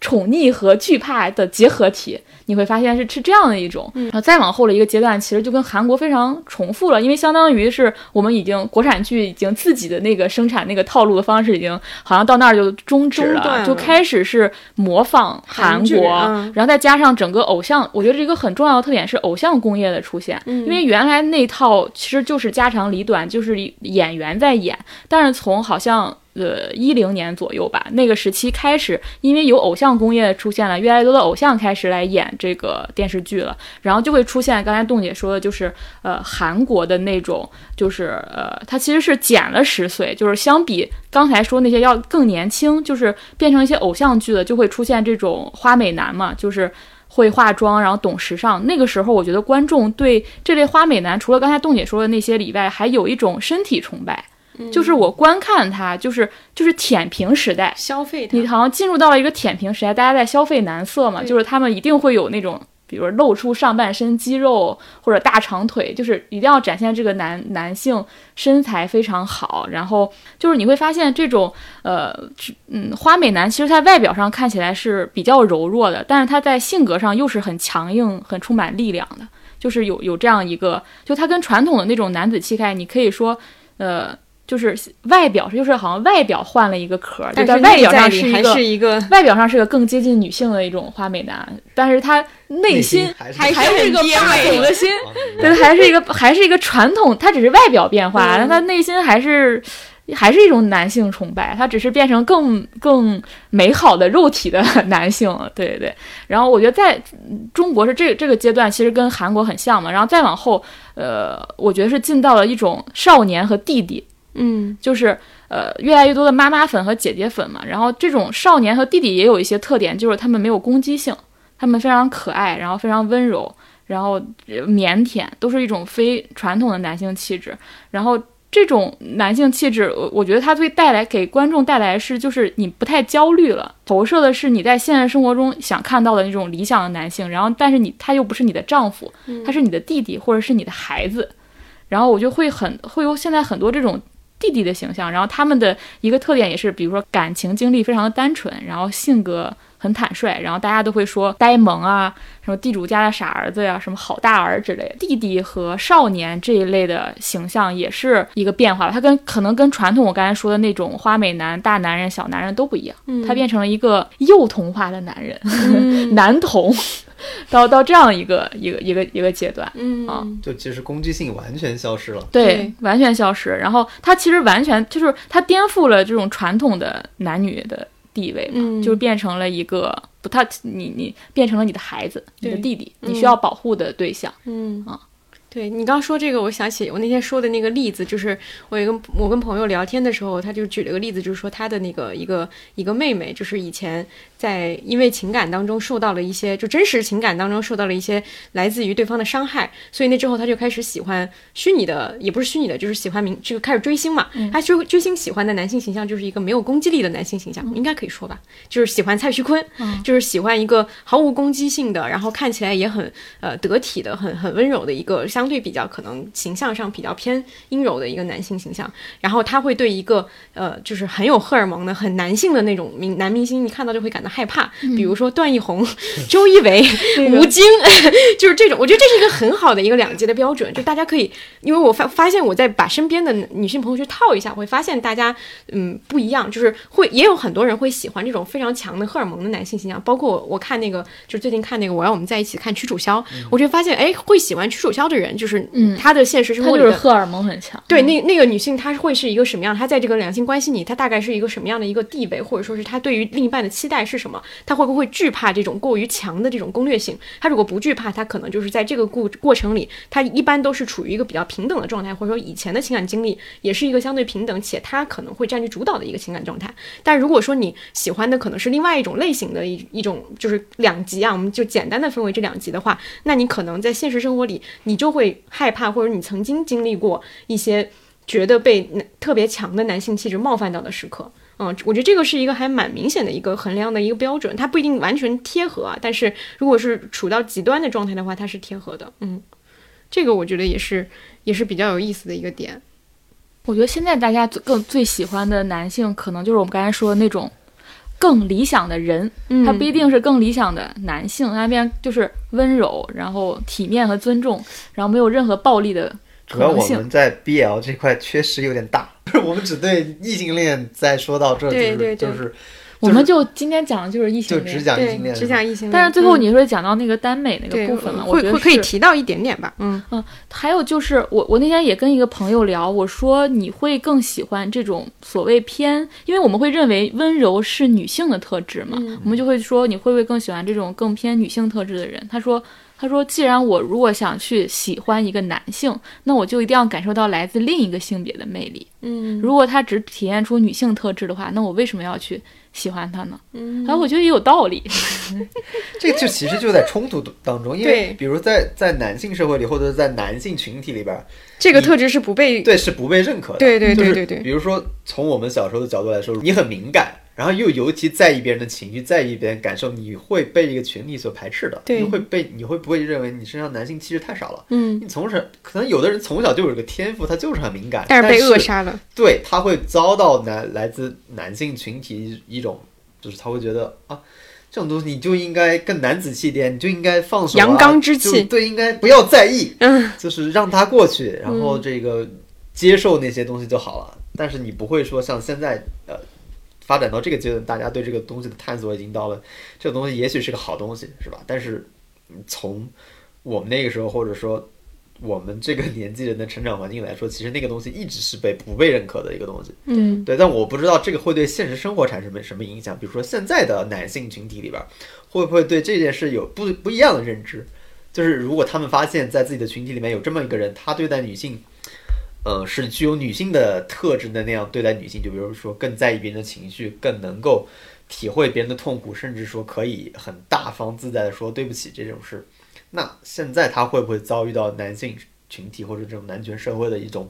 宠溺和惧怕的结合体，你会发现是是这样的一种。然后再往后的一个阶段，其实就跟韩国非常重复了，因为相当于是我们已经国产剧已经自己的那个生产那个套路的方式已经好像到那儿就终止了，就开始是模仿韩国，然后再加上整个偶像，我觉得这个很重要的特点是偶像工业的出现，因为原来那套其实就是家长里短，就是演员在演，但是从好像。呃，一零年左右吧，那个时期开始，因为有偶像工业出现了，越来越多的偶像开始来演这个电视剧了，然后就会出现刚才冻姐说的，就是呃韩国的那种，就是呃，它其实是减了十岁，就是相比刚才说那些要更年轻，就是变成一些偶像剧的，就会出现这种花美男嘛，就是会化妆，然后懂时尚。那个时候，我觉得观众对这类花美男，除了刚才冻姐说的那些以外，还有一种身体崇拜。就是我观看它，就是就是舔屏时代，消费你好像进入到了一个舔屏时代，大家在消费男色嘛，就是他们一定会有那种，比如露出上半身肌肉或者大长腿，就是一定要展现这个男男性身材非常好。然后就是你会发现这种呃嗯花美男，其实在外表上看起来是比较柔弱的，但是他在性格上又是很强硬、很充满力量的，就是有有这样一个，就他跟传统的那种男子气概，你可以说呃。就是外表是，就是好像外表换了一个壳，就在外表上是一个，外表上是个更接近女性的一种花美男，但是他内心还是一个霸总的心，对，还是一个还是一个传统，他只是外表变化，但他内心还是还是一种男性崇拜，他只是变成更更美好的肉体的 男性，对对对。然后我觉得在中国是这这个阶段，其实跟韩国很像嘛，然后再往后，呃，我觉得是进到了一种少年和弟弟。嗯，就是呃，越来越多的妈妈粉和姐姐粉嘛，然后这种少年和弟弟也有一些特点，就是他们没有攻击性，他们非常可爱，然后非常温柔，然后腼腆，都是一种非传统的男性气质。然后这种男性气质，我我觉得它会带来给观众带来是，就是你不太焦虑了，投射的是你在现实生活中想看到的那种理想的男性。然后，但是你他又不是你的丈夫，他是你的弟弟或者是你的孩子，然后我就会很会有现在很多这种。弟弟的形象，然后他们的一个特点也是，比如说感情经历非常的单纯，然后性格很坦率，然后大家都会说呆萌啊，什么地主家的傻儿子呀，什么好大儿之类的。弟弟和少年这一类的形象也是一个变化，他跟可能跟传统我刚才说的那种花美男、大男人、小男人都不一样，他变成了一个幼童化的男人，男童。到到这样一个一个一个一个阶段，嗯啊，就其实攻击性完全消失了，对，完全消失。然后他其实完全就是他颠覆了这种传统的男女的地位，嗯，就变成了一个不，太你你变成了你的孩子，你的弟弟，你需要保护的对象，嗯啊。对你刚说这个，我想起我那天说的那个例子，就是我一个我跟朋友聊天的时候，他就举了个例子，就是说他的那个一个一个妹妹，就是以前在因为情感当中受到了一些，就真实情感当中受到了一些来自于对方的伤害，所以那之后他就开始喜欢虚拟的，也不是虚拟的，就是喜欢明就开始追星嘛。他追追星喜欢的男性形象就是一个没有攻击力的男性形象，应该可以说吧，就是喜欢蔡徐坤，就是喜欢一个毫无攻击性的，然后看起来也很呃得体的，很很温柔的一个相。相对比较可能形象上比较偏阴柔的一个男性形象，然后他会对一个呃就是很有荷尔蒙的很男性的那种明男明星，你看到就会感到害怕。比如说段奕宏、周一围、吴京，就是这种。我觉得这是一个很好的一个两极的标准，就大家可以，因为我发发现我在把身边的女性朋友去套一下，我会发现大家嗯不一样，就是会也有很多人会喜欢这种非常强的荷尔蒙的男性形象，包括我我看那个就是最近看那个我要我们在一起看屈楚萧，我就发现哎会喜欢屈楚萧的人。就是，嗯，他的现实生活里就是荷尔蒙很强。对，那那个女性，她会是一个什么样？她在这个两性关系里，她大概是一个什么样的一个地位，或者说是她对于另一半的期待是什么？她会不会惧怕这种过于强的这种攻略性？她如果不惧怕，她可能就是在这个过过程里，她一般都是处于一个比较平等的状态，或者说以前的情感经历也是一个相对平等，且她可能会占据主导的一个情感状态。但如果说你喜欢的可能是另外一种类型的一一种，就是两极啊，我们就简单的分为这两极的话，那你可能在现实生活里，你就会。害怕，或者你曾经经历过一些觉得被特别强的男性气质冒犯到的时刻，嗯，我觉得这个是一个还蛮明显的一个衡量的一个标准，它不一定完全贴合啊，但是如果是处到极端的状态的话，它是贴合的，嗯，这个我觉得也是也是比较有意思的一个点。我觉得现在大家最更最喜欢的男性，可能就是我们刚才说的那种更理想的人，嗯。他不一定是更理想的男性，他那边就是温柔，然后体面和尊重，然后没有任何暴力的可主要我能性。们在 BL 这块确实有点大，我们只对异性恋在说到这，就是对对对。就是我们就今天讲的就是异性就只恋，对讲异性恋，只讲异性恋，但是最后嗯你说讲到那个耽美那个部分了，我会会可以提到一点点吧。嗯嗯还有就是，我我那天也跟一个朋友聊，我说你会更喜欢这种所谓偏，因为我们会认为温柔是女性的特质嘛，嗯我们就会说你会不会更喜欢这种更偏女性特质的人？他说。他说：“既然我如果想去喜欢一个男性，那我就一定要感受到来自另一个性别的魅力。嗯如果他只体现出女性特质的话，那我为什么要去喜欢他呢？嗯然后我觉得也有道理。这就其实就在冲突当中，因为比如在在男性社会里，或者是在男性群体里边，这个特质是不被对是不被认可的。对对对对对比如说从我们小时候的角度来说，你很敏感，然后又尤其在意别人的情绪，在意别人感受，你会被一个群体所排斥的。对你会被你会不会认为你身上男性气质太少了？嗯，你从小可能有的人从小就有一个天赋，他就是很敏感，但但是被扼杀了。对，他会遭到男来自男性群体一种，就是他会觉得啊，这种东西你就应该更男子气一点，你就应该放手、啊，阳刚之气对，应该不要在意，嗯，就是让他过去，然后这个接受那些东西就好了。但是你不会说像现在呃。发展到这个阶段，大家对这个东西的探索已经到了，这个东西也许是个好东西，是吧？但是嗯从我们那个时候，或者说我们这个年纪人的成长环境来说，其实那个东西一直是被不被认可的一个东西。嗯对，但我不知道这个会对现实生活产生什么影响。比如说现在的男性群体里边，会不会对这件事有不不一样的认知？就是如果他们发现，在自己的群体里面有这么一个人，他对待女性，呃，是具有女性的特质的那样对待女性，就比如说更在意别人的情绪，更能够体会别人的痛苦，甚至说可以很大方自在的说对不起这种事。那现在他会不会遭遇到男性群体或者这种男权社会的一种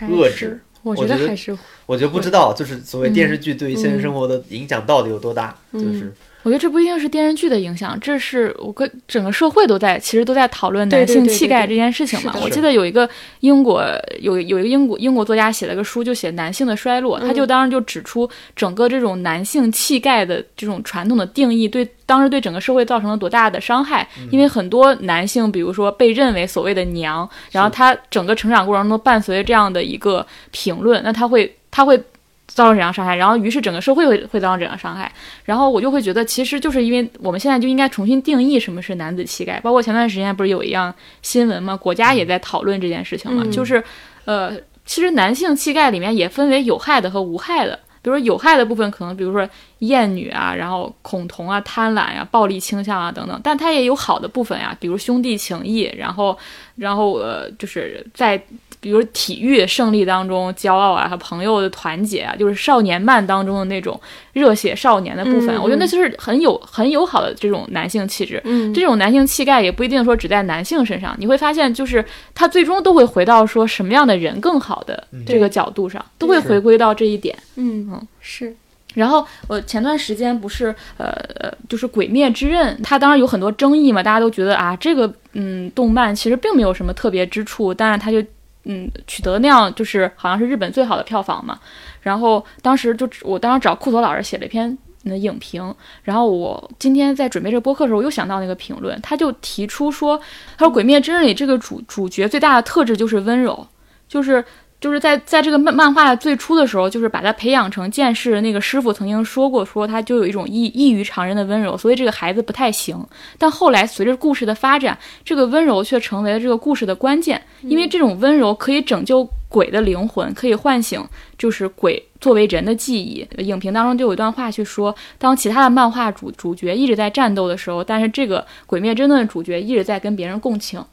遏制？我我觉得觉得还是我觉得不知道，就是所谓电视剧对于现实生活的影响到底有多大？嗯就是我觉得这不一定是电视剧的影响，这是我跟整个社会都在，其实都在讨论男性气概这件事情嘛。我记得有一个英国有有一个英国英国作家写了个书，就写男性的衰落，他就嗯当时就指出整个这种男性气概的这种传统的定义对。当时对整个社会造成了多大的伤害？因为很多男性，比如说被认为所谓的娘，然后他整个成长过程中伴随着这样的一个评论，那他会他会造成怎样伤害？然后于是整个社会会会造成怎样伤害？然后我就会觉得，其实就是因为我们现在就应该重新定义什么是男子气概。包括前段时间不是有一样新闻嘛？国家也在讨论这件事情嘛，嗯就是呃，其实男性气概里面也分为有害的和无害的。比如说有害的部分，可能比如说厌女啊，然后恐同啊、贪婪呀、暴力倾向啊等等，但它也有好的部分呀，比如兄弟情谊，然后，然后呃，就是在比如体育胜利当中骄傲啊和朋友的团结啊，就是少年漫当中的那种热血少年的部分，嗯我觉得那就是很有很友好的这种男性气质。嗯。这种男性气概也不一定说只在男性身上，你会发现，就是他最终都会回到说什么样的人更好的这个角度上，都会回归到这一点。嗯嗯。是。然后我前段时间不是呃呃，就是《鬼灭之刃》，它当然有很多争议嘛，大家都觉得啊，这个嗯动漫其实并没有什么特别之处，但是它就嗯取得那样就是好像是日本最好的票房嘛。然后当时就我当时找库佐老师写了一篇那影评，然后我今天在准备这个播客的时候，我又想到那个评论，他就提出说，他说《鬼灭之刃》里这个主主角最大的特质就是温柔，就是。就是在在这个漫漫画最初的时候，就是把他培养成剑士的那个师傅曾经说过，说他就有一种异异于常人的温柔，所以这个孩子不太行。但后来随着故事的发展，这个温柔却成为了这个故事的关键，因为这种温柔可以拯救鬼的灵魂，可以唤醒就是鬼作为人的记忆。影评当中就有一段话去说，当其他的漫画主主角一直在战斗的时候，但是这个《鬼灭之刃》的主角一直在跟别人共情，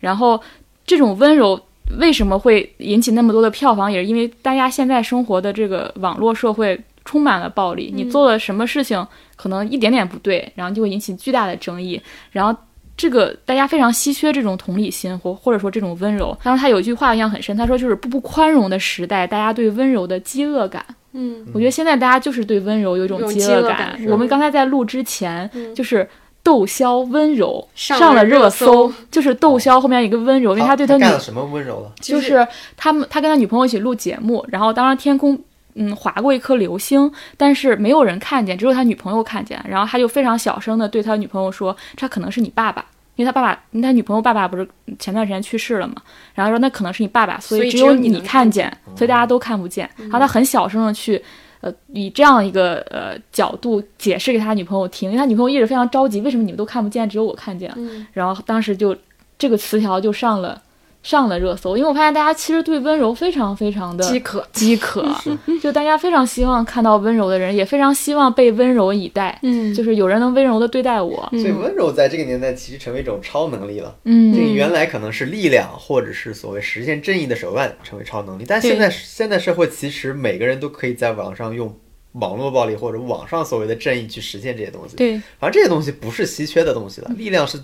然后这种温柔。为什么会引起那么多的票房？也是因为大家现在生活的这个网络社会充满了暴力，你做了什么事情可能一点点不对，然后就会引起巨大的争议。然后这个大家非常稀缺这种同理心或或者说这种温柔。当时他有一句话印象很深，他说就是不不宽容的时代，大家对温柔的饥饿感。嗯我觉得现在大家就是对温柔有一种饥饿感我们刚才在录之前，嗯就是窦骁温柔上上了了热搜搜，就是窦骁后面一个温柔，因为他对女他干了什么温柔了？就就是他们，他跟他女朋友一起录节目，然后当时天空嗯划过一颗流星，但是没有人看见，只有他女朋友看见。然后他就非常小声的对他女朋友说：“这可能是你爸爸，因为他爸爸，他女朋友爸爸不是前段时间去世了嘛。然后说那可能是你爸爸，所所以以只有你看见，所以大家都看不见。然后他很小声的去。”呃，以这样一个呃角度解释给他女朋友听，因为他女朋友一直非常着急，为什么你们都看不见，只有我看见？嗯然后当时就这个词条就上了上了热搜，因为我发现大家其实对温柔非常非常的饥渴，饥渴，就大家非常希望看到温柔的人，也非常希望被温柔以待，嗯就是有人能温柔的对待我，所以温柔在这个年代其实成为一种超能力了。嗯这个原来可能是力量，或者是所谓实现正义的手段，成为超能力。但现在现在社会，其实每个人都可以在网上用网络暴力或者网上所谓的正义去实现这些东西。对，反正这些东西不是稀缺的东西了，力量是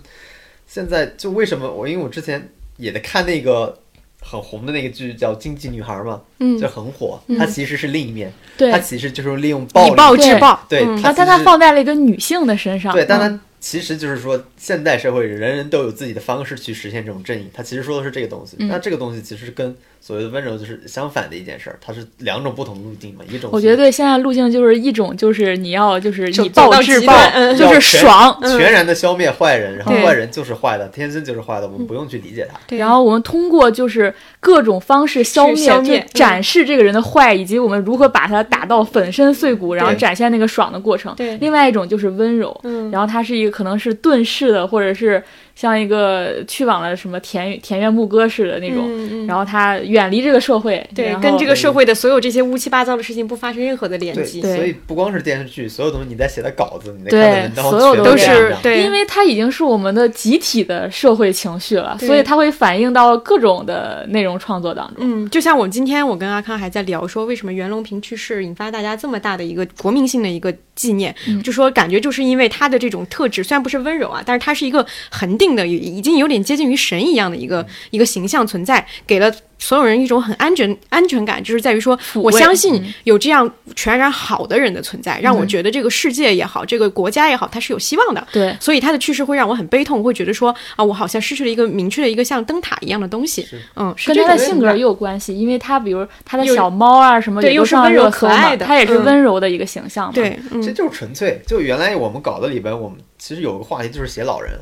现在就为什么我因为我之前也在看那个很红的那个剧叫《经济女孩》嘛，嗯。就很火。它其实是另一面，对，它其实就是利用暴力，以暴制对暴，对嗯。它其实然后但它放在了一个女性的身上，对，但嗯。它其实就是说，现代社会人人都有自己的方式去实现这种正义。他其实说的是这个东西，嗯那这个东西其实跟所谓的温柔就是相反的一件事儿，它是两种不同的路径嘛。一种我觉得对，现在路径就是一种就是你要就是以暴制暴，嗯就是爽，全然的消灭坏人，然后坏人就是坏的，天生就是坏的，我们不用去理解他。对然后我们通过就是各种方式消灭，消灭就展示这个人的坏，以及我们如何把他打到粉身碎骨，然后展现那个爽的过程。对另外一种就是温柔，嗯然后它是一个可能是顿式的，或者是像一个去往了什么田田园牧歌似的那种。嗯嗯。然后他远离这个社会，对，跟这个社会的所有这些乌七八糟的事情不发生任何的连对，对所以不光是电视剧，所有东西你在写的稿子，你在对看的文章，所有都都是对。因为它已经是我们的集体的社会情绪了，所以它会反映到各种的内容创作当中。嗯，就像我们今天我跟阿康还在聊说，为什么袁隆平去世引发大家这么大的一个国民性的一个纪念，嗯。就说感觉就是因为他的这种特质，虽然不是温柔啊，但是他是一个恒定的，已经有点接近于神一样的一个、一个形象存在，给了。所有人一种很安全安全感，就是在于说，我相信有这样全然好的人的存在，让我嗯觉得这个世界也好，这个国家也好，它是有希望的。对，所以他的去世会让我很悲痛，会觉得说啊，我好像失去了一个明确的一个像灯塔一样的东西。嗯，跟他的性格也有关系，因为他比如他的小猫啊什么对又是温柔可爱的他也是嗯温柔的一个形象嘛。对，嗯这就是纯粹。就原来我们搞的里边，我们其实有个话题就是写老人。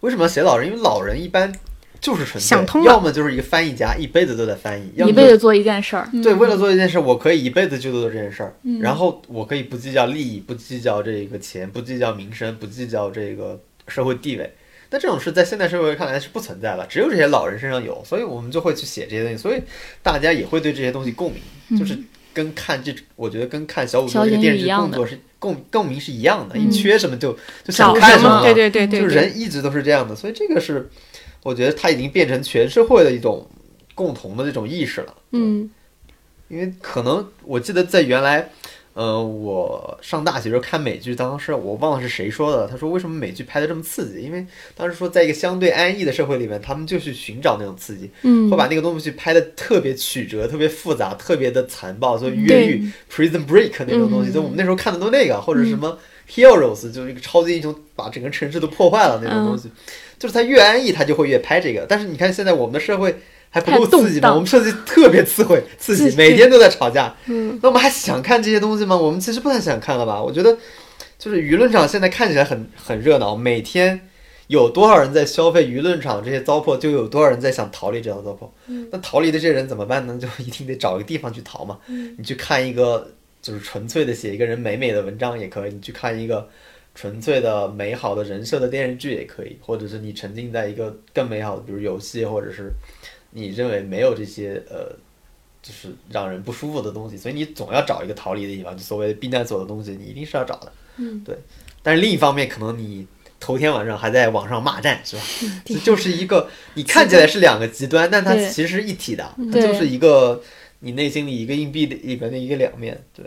为什么要写老人？因为老人一般就是纯粹，想通了要么就是一个翻译家，一辈子都在翻译，要么就是一辈子做一件事儿。对，为了做一件事，我可以一辈子就做这件事儿，嗯然后我可以不计较利益，不计较这个钱，不计较名声，不计较这个社会地位。那这种事在现代社会看来是不存在的，只有这些老人身上有，所以我们就会去写这些东西，所以大家也会对这些东西共鸣，就是跟看这，我觉得跟看小五小金这个电视剧鱼一样是共共鸣是一样的，嗯。你缺什么就就想看什么么，对对对对，就是人一直都是这样的，所以这个是我觉得它已经变成全社会的一种共同的这种意识了。嗯。因为可能我记得在原来，呃，我上大学时候看美剧，当时我忘了是谁说的，他说为什么美剧拍的这么刺激？因为当时说在一个相对安逸的社会里面，他们就去寻找那种刺激，嗯会把那个东西拍的特别曲折、特别复杂、特别的残暴，所以越狱、Prison Break 那种东西，嗯就我们那时候看的都那个，或者什么 Heroes，就是一个超级英雄把整个城市都破坏了那种东西，就是他越安逸，他就会越拍这个。但是你看现在我们的社会。还不够刺激吗？我们设计特别 刺激，刺激，每天都在吵架。嗯那我们还想看这些东西吗？我们其实不太想看了吧？我觉得，就是舆论场现在看起来很很热闹，每天有多少人在消费舆论场这些糟粕，就有多少人在想逃离这条糟粕。那逃离的这些人怎么办呢？就一定得找一个地方去逃嘛。你去看一个就是纯粹的写一个人美美的文章也可以，你去看一个纯粹的美好的人设的电视剧也可以，或者是你沉浸在一个更美好的，比如游戏，或者是你认为没有这些呃。就是让人不舒服的东西，所以你总要找一个逃离的地方，就所谓的避难所的东西，你一定是要找的。嗯，对。但是另一方面，可能你头天晚上还在网上骂战，是吧？嗯就是一个你看起来是两个极端，但它其实是一体的，它就是一个你内心里一个硬币里边的一个两面。对，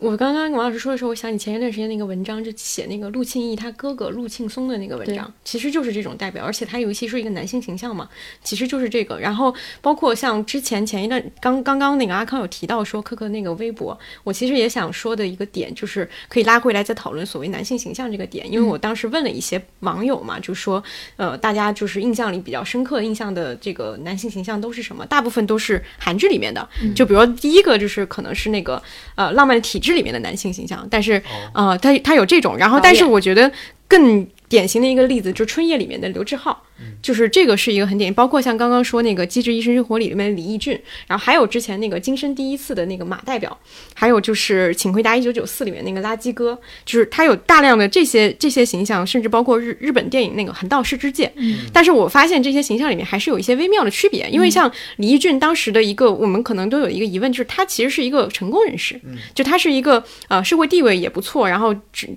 我刚刚王老师说的时候，我想起前一段时间那个文章，就写那个陆庆义他哥哥陆庆松的那个文章，其实就是这种代表，而且他尤其是一个男性形象嘛，其实就是这个。然后包括像之前前一段刚刚刚那个阿康有提到说科科那个微博，我其实也想说的一个点，就是可以拉回来再讨论所谓男性形象这个点，因为我当时问了一些网友嘛，就说呃大家就是印象里比较深刻印象的这个男性形象都是什么？大部分都是韩剧里面的，就比如第一个就是可能是那个呃浪漫的体质里面的男性形象，但是啊他他有这种，然后但是我觉得更典型的一个例子就是春夜里面的刘志浩。就是这个是一个很典型，包括像刚刚说那个《机智医生生活》里面的李义俊，然后还有之前那个《今生第一次》的那个马代表，还有就是《请回答一九九四》里面那个垃圾哥，就是他有大量的这些 这些形象，甚至包括日日本电影那个《横道世之介》。嗯，但是我发现这些形象里面还是有一些微妙的区别，因为像李义俊当时的一个，我们可能都有一个疑问，就是他其实是一个成功人士，就他是一个呃社会地位也不错，然后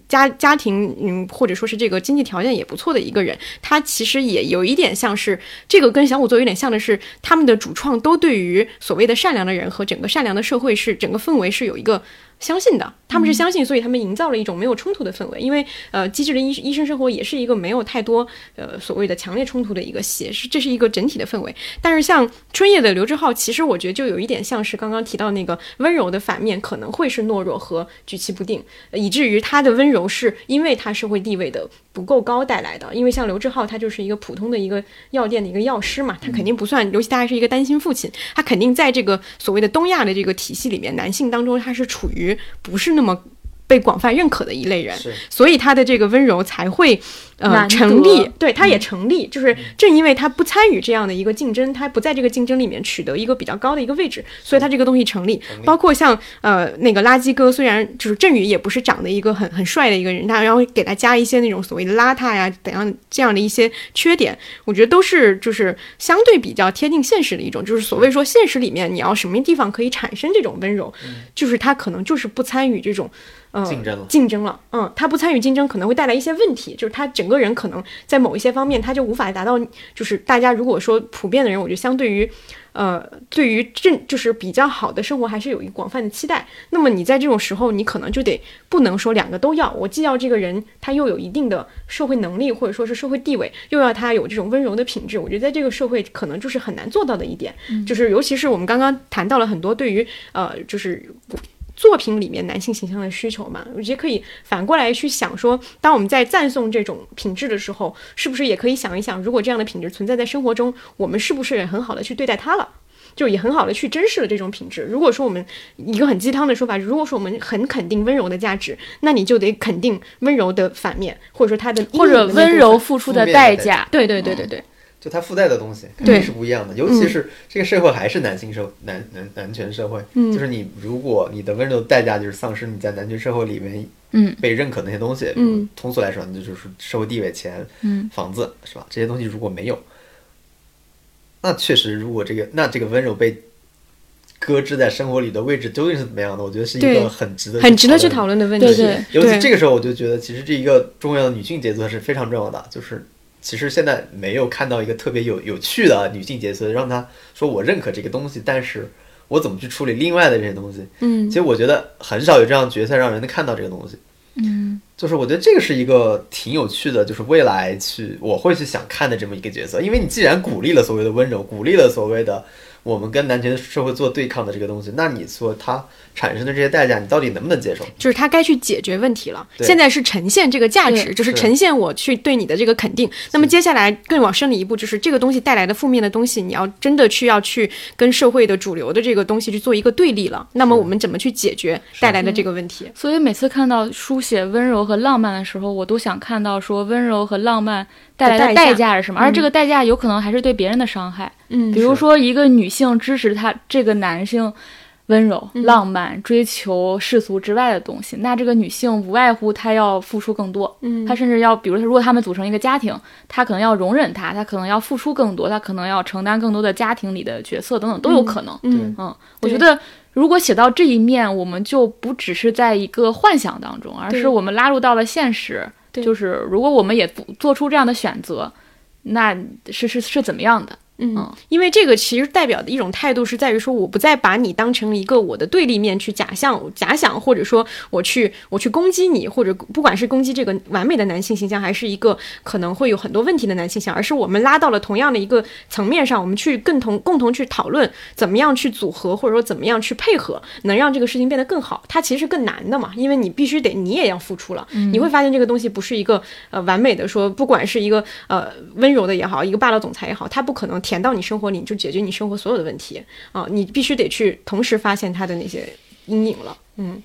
家家庭嗯或者说是这个经济条件也不错的一个人，他其实也。有一点像是这个跟小五座有点像的是，他们的主创都对于所谓的善良的人和整个善良的社会是整个氛围是有一个。相信的，他们是相信，所以他们营造了一种没有冲突的氛围。因为呃，机智的医医生生活也是一个没有太多呃所谓的强烈冲突的一个戏，是这是一个整体的氛围。但是像春夜的刘志浩，其实我觉得就有一点像是刚刚提到那个温柔的反面，可能会是懦弱和举棋不定，以至于他的温柔是因为他社会地位的不够高带来的。因为像刘志浩，他就是一个普通的一个药店的一个药师嘛，他肯定不算，尤其他还是一个单亲父亲，他肯定在这个所谓的东亚的这个体系里面，男性当中他是处于。不是那么被广泛认可的一类人，所以他的这个温柔才会呃成立，对，他也成立。就是正因为他不参与这样的一个竞争，他不在这个竞争里面取得一个比较高的一个位置，所以他这个东西成立。包括像呃那个垃圾哥，虽然就是振宇也不是长得一个很很帅的一个人，他然后给他加一些那种所谓的邋遢呀怎样这样的一些缺点，我觉得都是就是相对比较贴近现实的一种。就是所谓说现实里面你要什么地方可以产生这种温柔，就是他可能就是不参与这种。竞争了，竞争了，嗯，他不参与竞争可能会带来一些问题，就是他整个人可能在某一些方面他就无法达到，就是大家如果说普遍的人，我觉得相对于，呃，对于正就是比较好的生活还是有一广泛的期待。那么你在这种时候，你可能就得不能说两个都要，我既要这个人他又有一定的社会能力或者说是社会地位，又要他有这种温柔的品质，我觉得在这个社会可能就是很难做到的一点，就是尤其是我们刚刚谈到了很多对于呃就是。作品里面男性形象的需求嘛，我觉得可以反过来去想说，当我们在赞颂这种品质的时候，是不是也可以想一想，如果这样的品质存在在生活中，我们是不是也很好的去对待它了？就也很好的去珍视了这种品质。如果说我们一个很鸡汤的说法，如果说我们很肯定温柔的价值，那你就得肯定温柔的反面，或者说它的或者温柔付出的代价。对对对对对。就它附带的东西肯定是不一样的，尤其是这个社会还是男性社男男男权社会，就是你如果你的温柔代价就是丧失你在男权社会里面嗯被认可那些东西，嗯，通俗来说，那就是社会地位、钱、嗯、房子，是吧？这些东西如果没有，那确实，如果这个那这个温柔被搁置在生活里的位置究竟是怎么样的？我觉得是一个很值得很值得去讨论的问题。尤其这个时候，我就觉得其实这一个重要的女性角色是非常重要的，就是。其实现在没有看到一个特别有有趣的女性角色，让她说我认可这个东西，但是我怎么去处理另外的这些东西？嗯，其实我觉得很少有这样角色让人能看到这个东西。嗯，就是我觉得这个是一个挺有趣的，就是未来去我会去想看的这么一个角色，因为你既然鼓励了所谓的温柔，鼓励了所谓的我们跟男权社会做对抗的这个东西，那你说它。产生的这些代价，你到底能不能接受？就是它该去解决问题了。现在是呈现这个价值，就是呈现我去对你的这个肯定。那么接下来更往深里一步，就是这个东西带来的负面的东西，你要真的去要去跟社会的主流的这个东西去做一个对立了。那么我们怎么去解决带来的这个问题？所以每次看到书写温柔和浪漫的时候，我都想看到说温柔和浪漫带来的代价是什么，而这个代价有可能还是对别人的伤害。嗯，比如说一个女性支持他这个男性。温柔、浪漫、追求世俗之外的东西，那这个女性无外乎她要付出更多，嗯，她甚至要，比如说，如果他们组成一个家庭，她可能要容忍他，她可能要付出更多，她可能要承担更多的家庭里的角色等等都有可能，嗯。嗯，我觉得如果写到这一面，我们就不只是在一个幻想当中，而是我们拉入到了现实，就是如果我们也做出这样的选择，那是是是怎么样的？嗯，因为这个其实代表的一种态度是在于说，我不再把你当成一个我的对立面去假象、假想，或者说我去我去攻击你，或者不管是攻击这个完美的男性形象，还是一个可能会有很多问题的男性形象，而是我们拉到了同样的一个层面上，我们去共同共同去讨论怎么样去组合，或者说怎么样去配合，能让这个事情变得更好。它其实是更难的嘛，因为你必须得你也要付出了，你会发现这个东西不是一个呃完美的说，不管是一个呃温柔的也好，一个霸道总裁也好，他不可能填到你生活里就解决你生活所有的问题啊！你必须得去同时发现它的那些阴影了。嗯，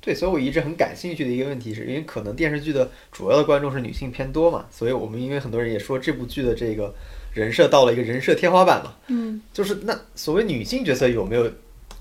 对，所以我一直很感兴趣的一个问题是，因为可能电视剧的主要的观众是女性偏多嘛，所以我们因为很多人也说这部剧的这个人设到了一个人设天花板嘛。嗯，就是那所谓女性角色有没有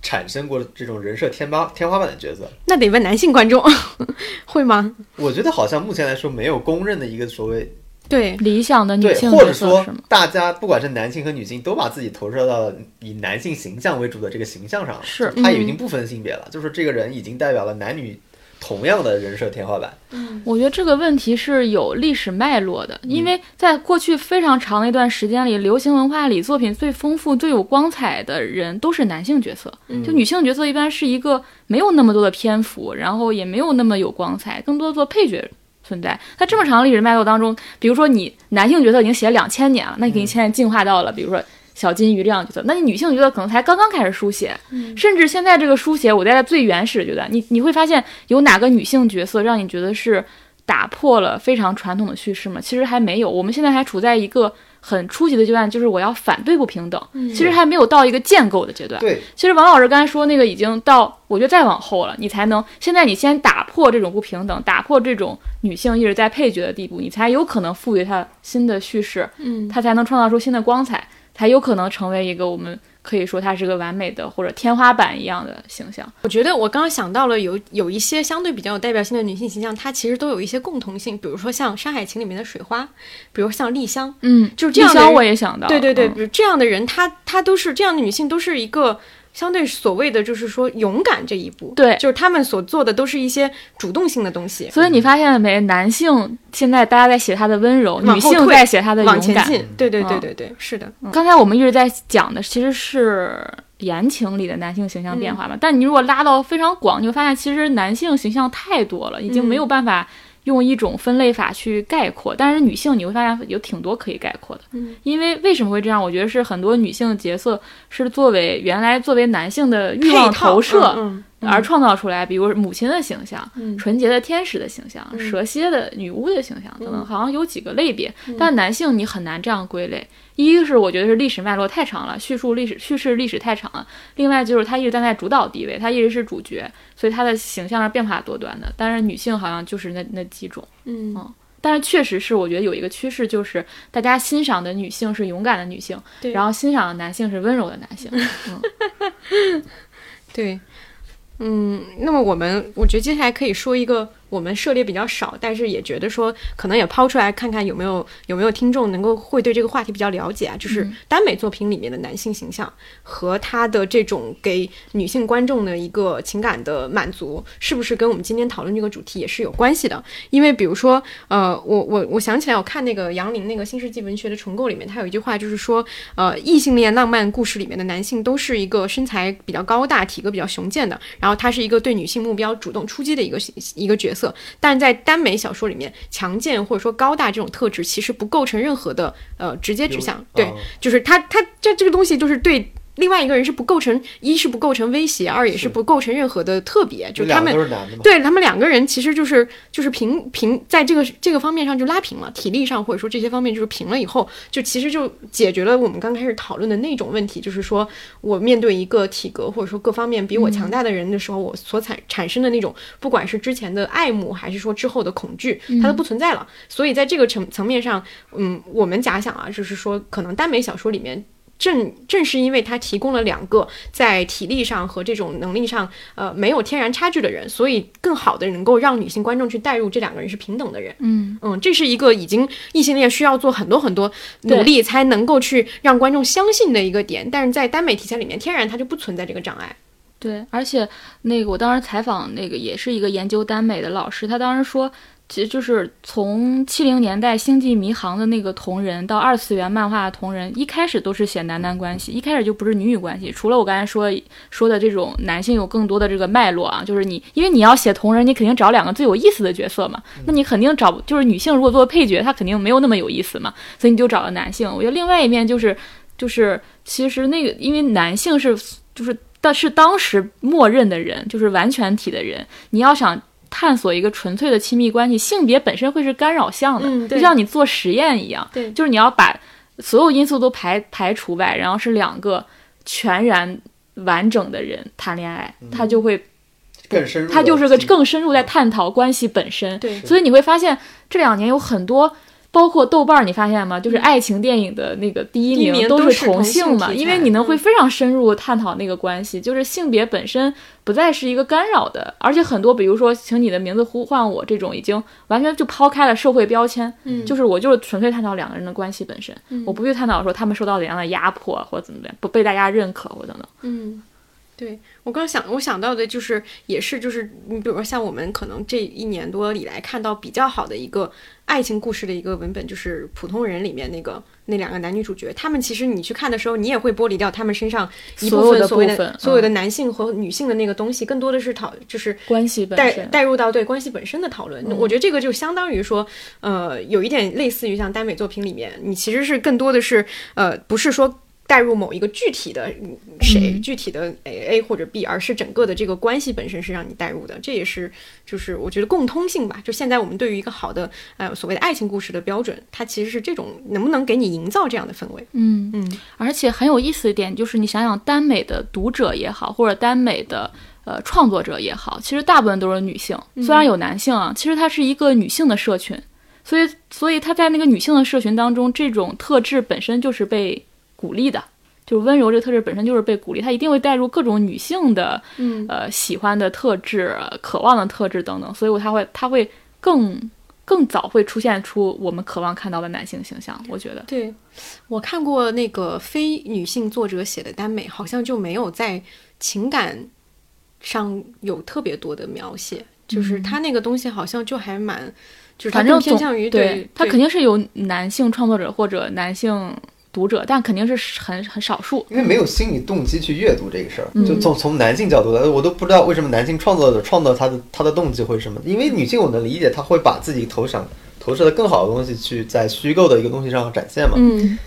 产生过这种人设天花天花板的角色？那得问男性观众 会吗？我觉得好像目前来说没有公认的一个所谓。对理想的女，性角或者说？大家不管是男性和女性，都把自己投射到以男性形象为主的这个形象上了，是他已经不分性别了，就是这个人已经代表了男女同样的人设天花板。嗯我觉得这个问题是有历史脉络的，因为在过去非常长的一段时间里，流行文化里作品最丰富、最有光彩的人都是男性角色，就女性角色一般是一个没有那么多的篇幅，然后也没有那么有光彩，更多做配角。存在。它这么长的历史脉络当中，比如说你男性角色已经写了两千年了，那你肯定现在进化到了，比如说小金鱼这样的角色，那你女性角色可能才刚刚开始书写，甚至现在这个书写，我在最原始的阶段，你你会发现有哪个女性角色让你觉得是打破了非常传统的叙事吗？其实还没有，我们现在还处在一个很初级的阶段，就是我要反对不平等，其实还没有到一个建构的阶段。对，其实王老师刚才说那个已经到，我觉得再往后了，你才能现在你先打破这种不平等，打破这种女性一直在配角的地步，你才有可能赋予它新的叙事，嗯，它才能创造出新的光彩，才有可能成为一个我们可以说她是个完美的或者天花板一样的形象。我觉得我刚刚想到了有有一些相对比较有代表性的女性形象，她其实都有一些共同性，比如说像《山海情》里面的水花，比如像丽香，嗯，就是这样的丽香我也想到，对对对，嗯比如这样的人，她她都是这样的女性，都是一个相对所谓的就是说勇敢这一步，对就是他们所做的都是一些主动性的东西，所以你发现了没？男性现在大家在写他的温柔，女性在写他的勇敢。往前进，对对对嗯对对，是的，刚才我们一直在讲的其实是言情里的男性形象变化嘛，但你如果拉到非常广，你会发现其实男性形象太多了，已经没有办法用一种分类法去概括。但是女性你会发现有挺多可以概括的，嗯因为为什么会这样？我觉得是很多女性角色是作为原来作为男性的欲望投射，嗯而创造出来，比如母亲的形象、嗯。纯洁的天使的形象、嗯。蛇蝎的女巫的形象等等，嗯。好像有几个类别。但男性你很难这样归类，一个是我觉得是历史脉络太长了，叙述历史叙事历史太长了；另外就是他一直站在主导地位，他一直是主角，所以他的形象是变化多端的。但是女性好像就是那那几种。嗯。但是确实是，我觉得有一个趋势，就是大家欣赏的女性是勇敢的女性，然后欣赏的男性是温柔的男性。嗯。对，嗯，那么我们我觉得接下来可以说一个我们涉猎比较少，但是也觉得说可能也抛出来看看有没有有没有听众能够会对这个话题比较了解啊，就是耽美作品里面的男性形象和他的这种给女性观众的一个情感的满足，是不是跟我们今天讨论这个主题也是有关系的？因为比如说，呃，我我我想起来，我看那个杨林那个新世纪文学的重构里面，他有一句话就是说，呃，异性恋浪漫故事里面的男性都是一个身材比较高大、体格比较雄健的，然后他是一个对女性目标主动出击的一个一个角色。但是在耽美小说里面，强健或者说高大这种特质其实不构成任何的呃直接指向，对，哦就是他他这这个东西就是对。另外一个人是不构成，一是不构成威胁，二也是是不构成任何的特别，就两他们。对他们两个人其实就是就是平平在这个这个方面上就拉平了，体力上或者说这些方面就是平了以后，就其实就解决了我们刚开始讨论的那种问题，就是说我面对一个体格或者说各方面比我强大的人的时候，我所产产生的那种不管是之前的爱慕还是说之后的恐惧，它都不存在了。所以在这个层层面上，嗯，我们假想啊，就是说可能耽美小说里面。正正是因为它提供了两个在体力上和这种能力上，呃，没有天然差距的人，所以更好的能够让女性观众去带入这两个人是平等的人。嗯，嗯，这是一个已经异性恋需要做很多很多努力才能够去让观众相信的一个点，但是在耽美题材里面，天然它就不存在这个障碍。对，而且那个我当时采访那个也是一个研究耽美的老师，他当时说，其实就是从七零年代《星际迷航》的那个同人到二次元漫画的同人，一开始都是写男男关系，一开始就不是女女关系。除了我刚才说说的这种男性有更多的这个脉络啊，就是你因为你要写同人，你肯定找两个最有意思的角色嘛，那你肯定找就是女性如果做配角，她肯定没有那么有意思嘛，所以你就找了男性。我觉得另外一面就是就是其实那个因为男性是就是但是当时默认的人就是完全体的人，你要想。探索一个纯粹的亲密关系，性别本身会是干扰项的，就像你做实验一样，对，就是你要把所有因素都排排除外，然后是两个全然完整的人谈恋爱，他就会更深入，他就是个更深入在探讨关系本身，对，所以你会发现这两年有很多。包括豆瓣儿，你发现吗？就是爱情电影的那个第一名都是同性嘛，因为你能会非常深入探讨那个关系，就是性别本身不再是一个干扰的，而且很多，比如说请你的名字呼唤我这种，已经完全就抛开了社会标签，嗯，就是我就是纯粹探讨两个人的关系本身，我不去探讨说他们受到怎样的压迫或者怎么样，不被大家认可或等等，嗯。对我刚想，我想到的就是，也是就是，你比如说像我们可能这一年多以来看到比较好的一个爱情故事的一个文本，就是《普通人》里面那个那两个男女主角，他们其实你去看的时候，你也会剥离掉他们身上一部分所谓的所有的男性和女性的那个东西，更多的是讨就是关系本带带入到对关系本身的讨论。我觉得这个就相当于说，呃，有一点类似于像耽美作品里面，你其实是更多的是呃，不是说。带入某一个具体的谁，具体的 A A 或者 B，而是整个的这个关系本身是让你带入的，这也是就是我觉得共通性吧。就现在我们对于一个好的呃所谓的爱情故事的标准，它其实是这种能不能给你营造这样的氛围。嗯嗯，而且很有意思一点就是，你想想耽美的读者也好，或者耽美的呃创作者也好，其实大部分都是女性，虽然有男性啊，其实它是一个女性的社群，所以所以它在那个女性的社群当中，这种特质本身就是被。鼓励的，就是温柔这个特质本身就是被鼓励，她一定会带入各种女性的，嗯，呃，喜欢的特质、渴望的特质等等，所以她会，她会更更早会出现出我们渴望看到的男性形象。我觉得，对我看过那个非女性作者写的耽美，好像就没有在情感上有特别多的描写，就是他那个东西好像就还蛮，就是反正偏向于对，他肯定是有男性创作者或者男性。读者，但肯定是很很少数，因为没有心理动机去阅读这个事儿。就从从男性角度来，我都不知道为什么男性创作者创造他的他的动机会是什么。因为女性我能理解，他会把自己投想投射的更好的东西去在虚构的一个东西上展现嘛。嗯。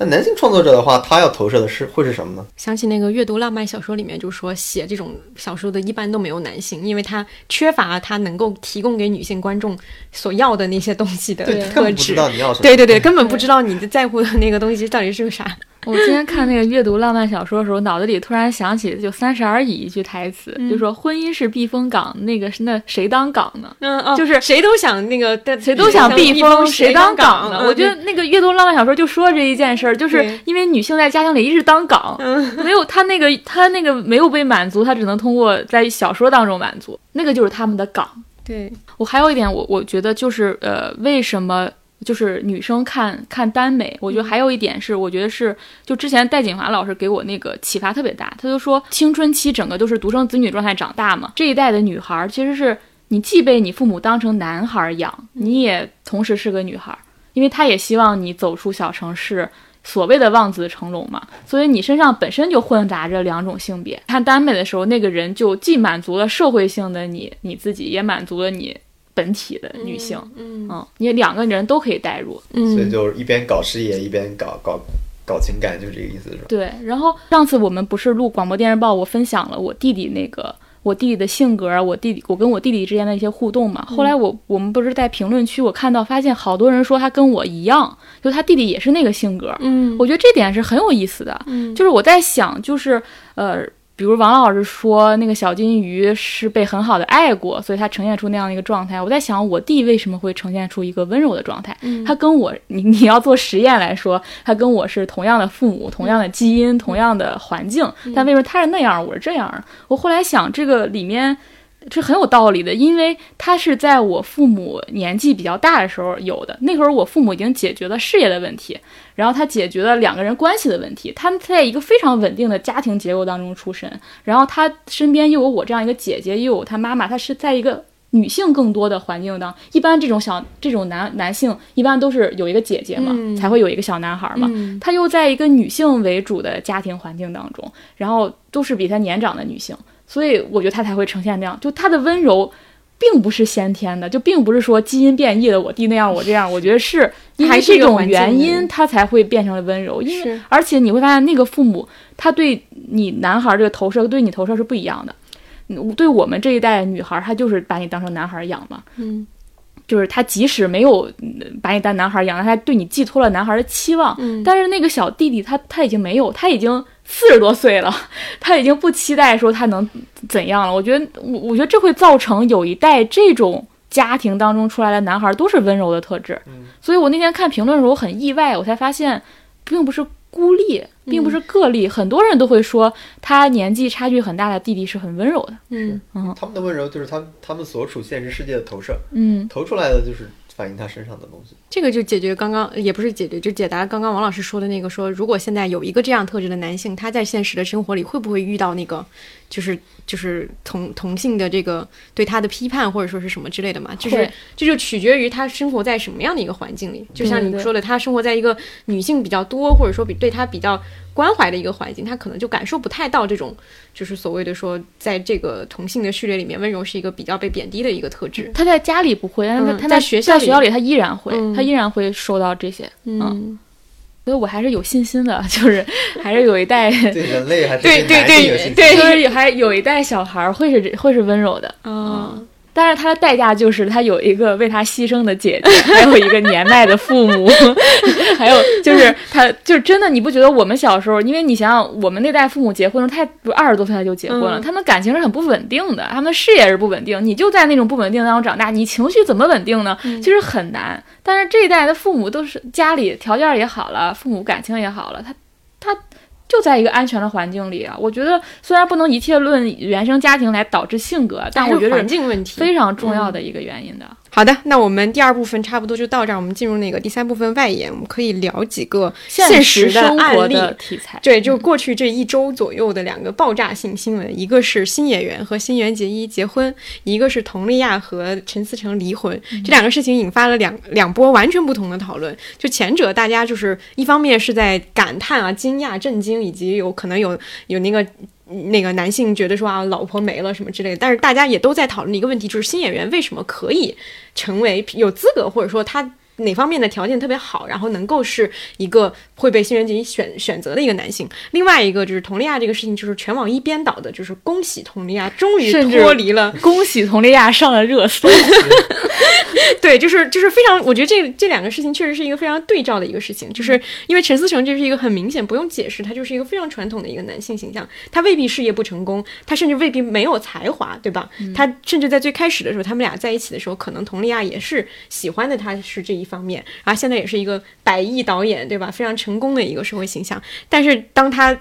那男性创作者的话，他要投射的是会是什么呢？想起那个阅读浪漫小说里面，就说写这种小说的一般都没有男性，因为他缺乏他能够提供给女性观众所要的那些东西的特质。对对对，根本不知道你在乎的那个东西到底是个啥。我今天看那个阅读浪漫小说的时候，脑子里突然想起就《三十而已》一句台词，就说“婚姻是避风港，那个是那谁当港呢？”嗯，就是谁都想那个，谁都想避风，谁当港呢？我觉得那个阅读浪漫小说就说这一件事儿，就是因为女性在家庭里一直当港，没有她那个她那个没有被满足，她只能通过在小说当中满足，那个就是他们的港。对我还有一点，我我觉得就是呃，为什么？就是女生看看耽美，我觉得还有一点是，我觉得是就之前戴锦华老师给我那个启发特别大，他就说青春期整个都是独生子女状态长大嘛，这一代的女孩其实是你既被你父母当成男孩养，你也同时是个女孩，因为他也希望你走出小城市，所谓的望子成龙嘛，所以你身上本身就混杂着两种性别。看耽美的时候，那个人就既满足了社会性的你你自己，也满足了你。本体的女性，嗯嗯，你两个人都可以代入，嗯，所以就是一边搞事业一边搞搞搞情感，就是这个意思，是吧？对。然后上次我们不是录广播电视报，我分享了我弟弟那个我弟弟的性格，我弟弟我跟我弟弟之间的一些互动嘛。后来我我们不是在评论区，我看到发现好多人说他跟我一样，就他弟弟也是那个性格，嗯，我觉得这点是很有意思的，嗯，就是我在想，就是呃。比如王老师说那个小金鱼是被很好的爱过，所以他呈现出那样的一个状态。我在想，我弟为什么会呈现出一个温柔的状态？他跟我，你你要做实验来说，他跟我是同样的父母、同样的基因、同样的环境，但为什么他是那样，我是这样？我后来想，这个里面。这很有道理的，因为他是在我父母年纪比较大的时候有的。那会儿我父母已经解决了事业的问题，然后他解决了两个人关系的问题。他们在一个非常稳定的家庭结构当中出身，然后他身边又有我这样一个姐姐，又有他妈妈，他是在一个女性更多的环境当，一般这种小这种男男性一般都是有一个姐姐嘛，嗯才会有一个小男孩嘛。嗯他又在一个女性为主的家庭环境当中，然后都是比他年长的女性，所以我觉得他才会呈现那样。就他的温柔，并不是先天的，就并不是说基因变异了，我弟那样，我这样。我觉得是因还为这种原因，他才会变成了温柔。因为而且你会发现，那个父母他对你男孩这个投射，对你投射是不一样的。嗯对我们这一代女孩，她就是把你当成男孩养嘛。嗯就是他即使没有嗯把你当男孩养，他还对你寄托了男孩的期望。嗯但是那个小弟弟他他已经没有，他已经四十多岁了，他已经不期待说他能怎样了。我觉得我我觉得这会造成有一代这种家庭当中出来的男孩都是温柔的特质。嗯所以我那天看评论的时候我很意外，我才发现并不是孤立，并不是个例，很多人都会说他年纪差距很大的弟弟是很温柔的。嗯他们的温柔就是他们他们所处现实世界的投射，嗯投出来的就是反映他身上的东西。这个就解决刚刚也不是解决，就解答刚刚王老师说的那个说，如果现在有一个这样特质的男性，他在现实的生活里会不会遇到那个就是就是同同性的这个对他的批判或者说是什么之类的嘛？就是这就取决于他生活在什么样的一个环境里。就像你说的，他生活在一个女性比较多或者说比对他比较关怀的一个环境，他可能就感受不太到这种就是所谓的说，在这个同性的序列里面，温柔是一个比较被贬低的一个特质。他在家里不会，但是他在学校学校里他依然会，嗯他依然会受到这些。嗯，所以我还是有信心的，就是还是有一代，对人类还是对对男性有信心对 就是还有一代小孩会是会是温柔的。啊，但是他的代价就是他有一个为他牺牲的姐姐，还有一个年迈的父母，还有就是他就是真的，你不觉得我们小时候，因为你想想，我们那代父母结婚，他不二十多岁他就结婚了，嗯他们感情是很不稳定的，他们事业是不稳定，你就在那种不稳定当中长大，你情绪怎么稳定呢？其实很难。但是这一代的父母都是家里条件也好了，父母感情也好了，他他。就在一个安全的环境里啊，我觉得虽然不能一切论原生家庭来导致性格，但我觉得环境问题。非常重要的一个原因的。好的，那我们第二部分差不多就到这儿，我们进入那个第三部分外延，我们可以聊几个现实的生活案例。的题材，对，就过去这一周左右的两个爆炸性新闻，一个是新演员和新垣结衣结婚，一个是佟丽娅和陈思诚离婚。这两个事情引发了两两波完全不同的讨论。就前者，大家就是一方面是在感叹啊、惊讶、震惊，以及有可能有有那个。那个男性觉得说啊，老婆没了什么之类的，但是大家也都在讨论一个问题，就是新演员为什么可以成为有资格，或者说他哪方面的条件特别好，然后能够是一个会被新垣结衣选选择的一个男性。另外一个就是佟丽娅这个事情，就是全网一边倒的，就是恭喜佟丽娅终于脱离了恭喜佟丽娅上了热搜。对，就是就是非常，我觉得这这两个事情确实是一个非常对照的一个事情，就是因为陈思诚这是一个很明显不用解释，他就是一个非常传统的一个男性形象，他未必事业不成功，他甚至未必没有才华，对吧？他甚至在最开始的时候，他们俩在一起的时候，可能佟丽娅也是喜欢的他是这一方面，然后现在也是一个百亿导演，对吧？非常成功的一个社会形象，但是当他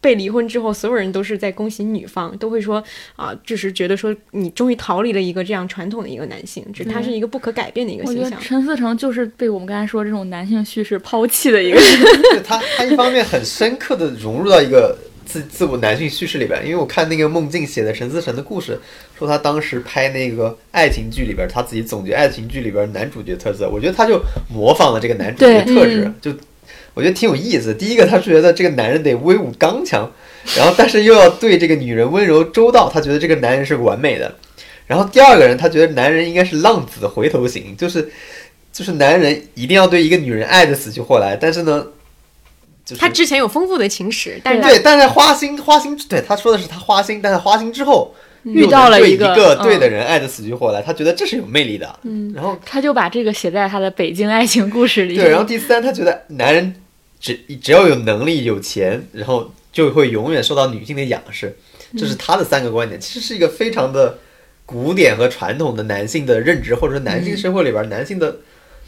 被离婚之后，所有人都是在恭喜女方，都会说啊，就是觉得说你终于逃离了一个这样传统的一个男性，就是他是一个不可改变的一个形象。陈思诚就是被我们刚才说这种男性叙事抛弃的一个人。对 他，他一方面很深刻的融入到一个自自我男性叙事里边，因为我看那个梦境写的陈思诚的故事，说他当时拍那个爱情剧里边，他自己总结爱情剧里边男主角特色，我觉得他就模仿了这个男主角特质，嗯就我觉得挺有意思。第一个，他是觉得这个男人得威武刚强，然后但是又要对这个女人温柔周到，他觉得这个男人是完美的。然后第二个人，他觉得男人应该是浪子回头型，就是就是男人一定要对一个女人爱的死去活来，但是呢，就是他之前有丰富的情史，但是对，但是花心花心，对他说的是他花心，但是花心之后遇到了一一个嗯对的人爱的死去活来，他觉得这是有魅力的。嗯，然后他就把这个写在他的北京爱情故事里。对，然后第三，他觉得男人只只要有能力有钱，然后就会永远受到女性的仰视，这是他的三个观点。其实是一个非常的古典和传统的男性的认知，或者说男性社会里边男性的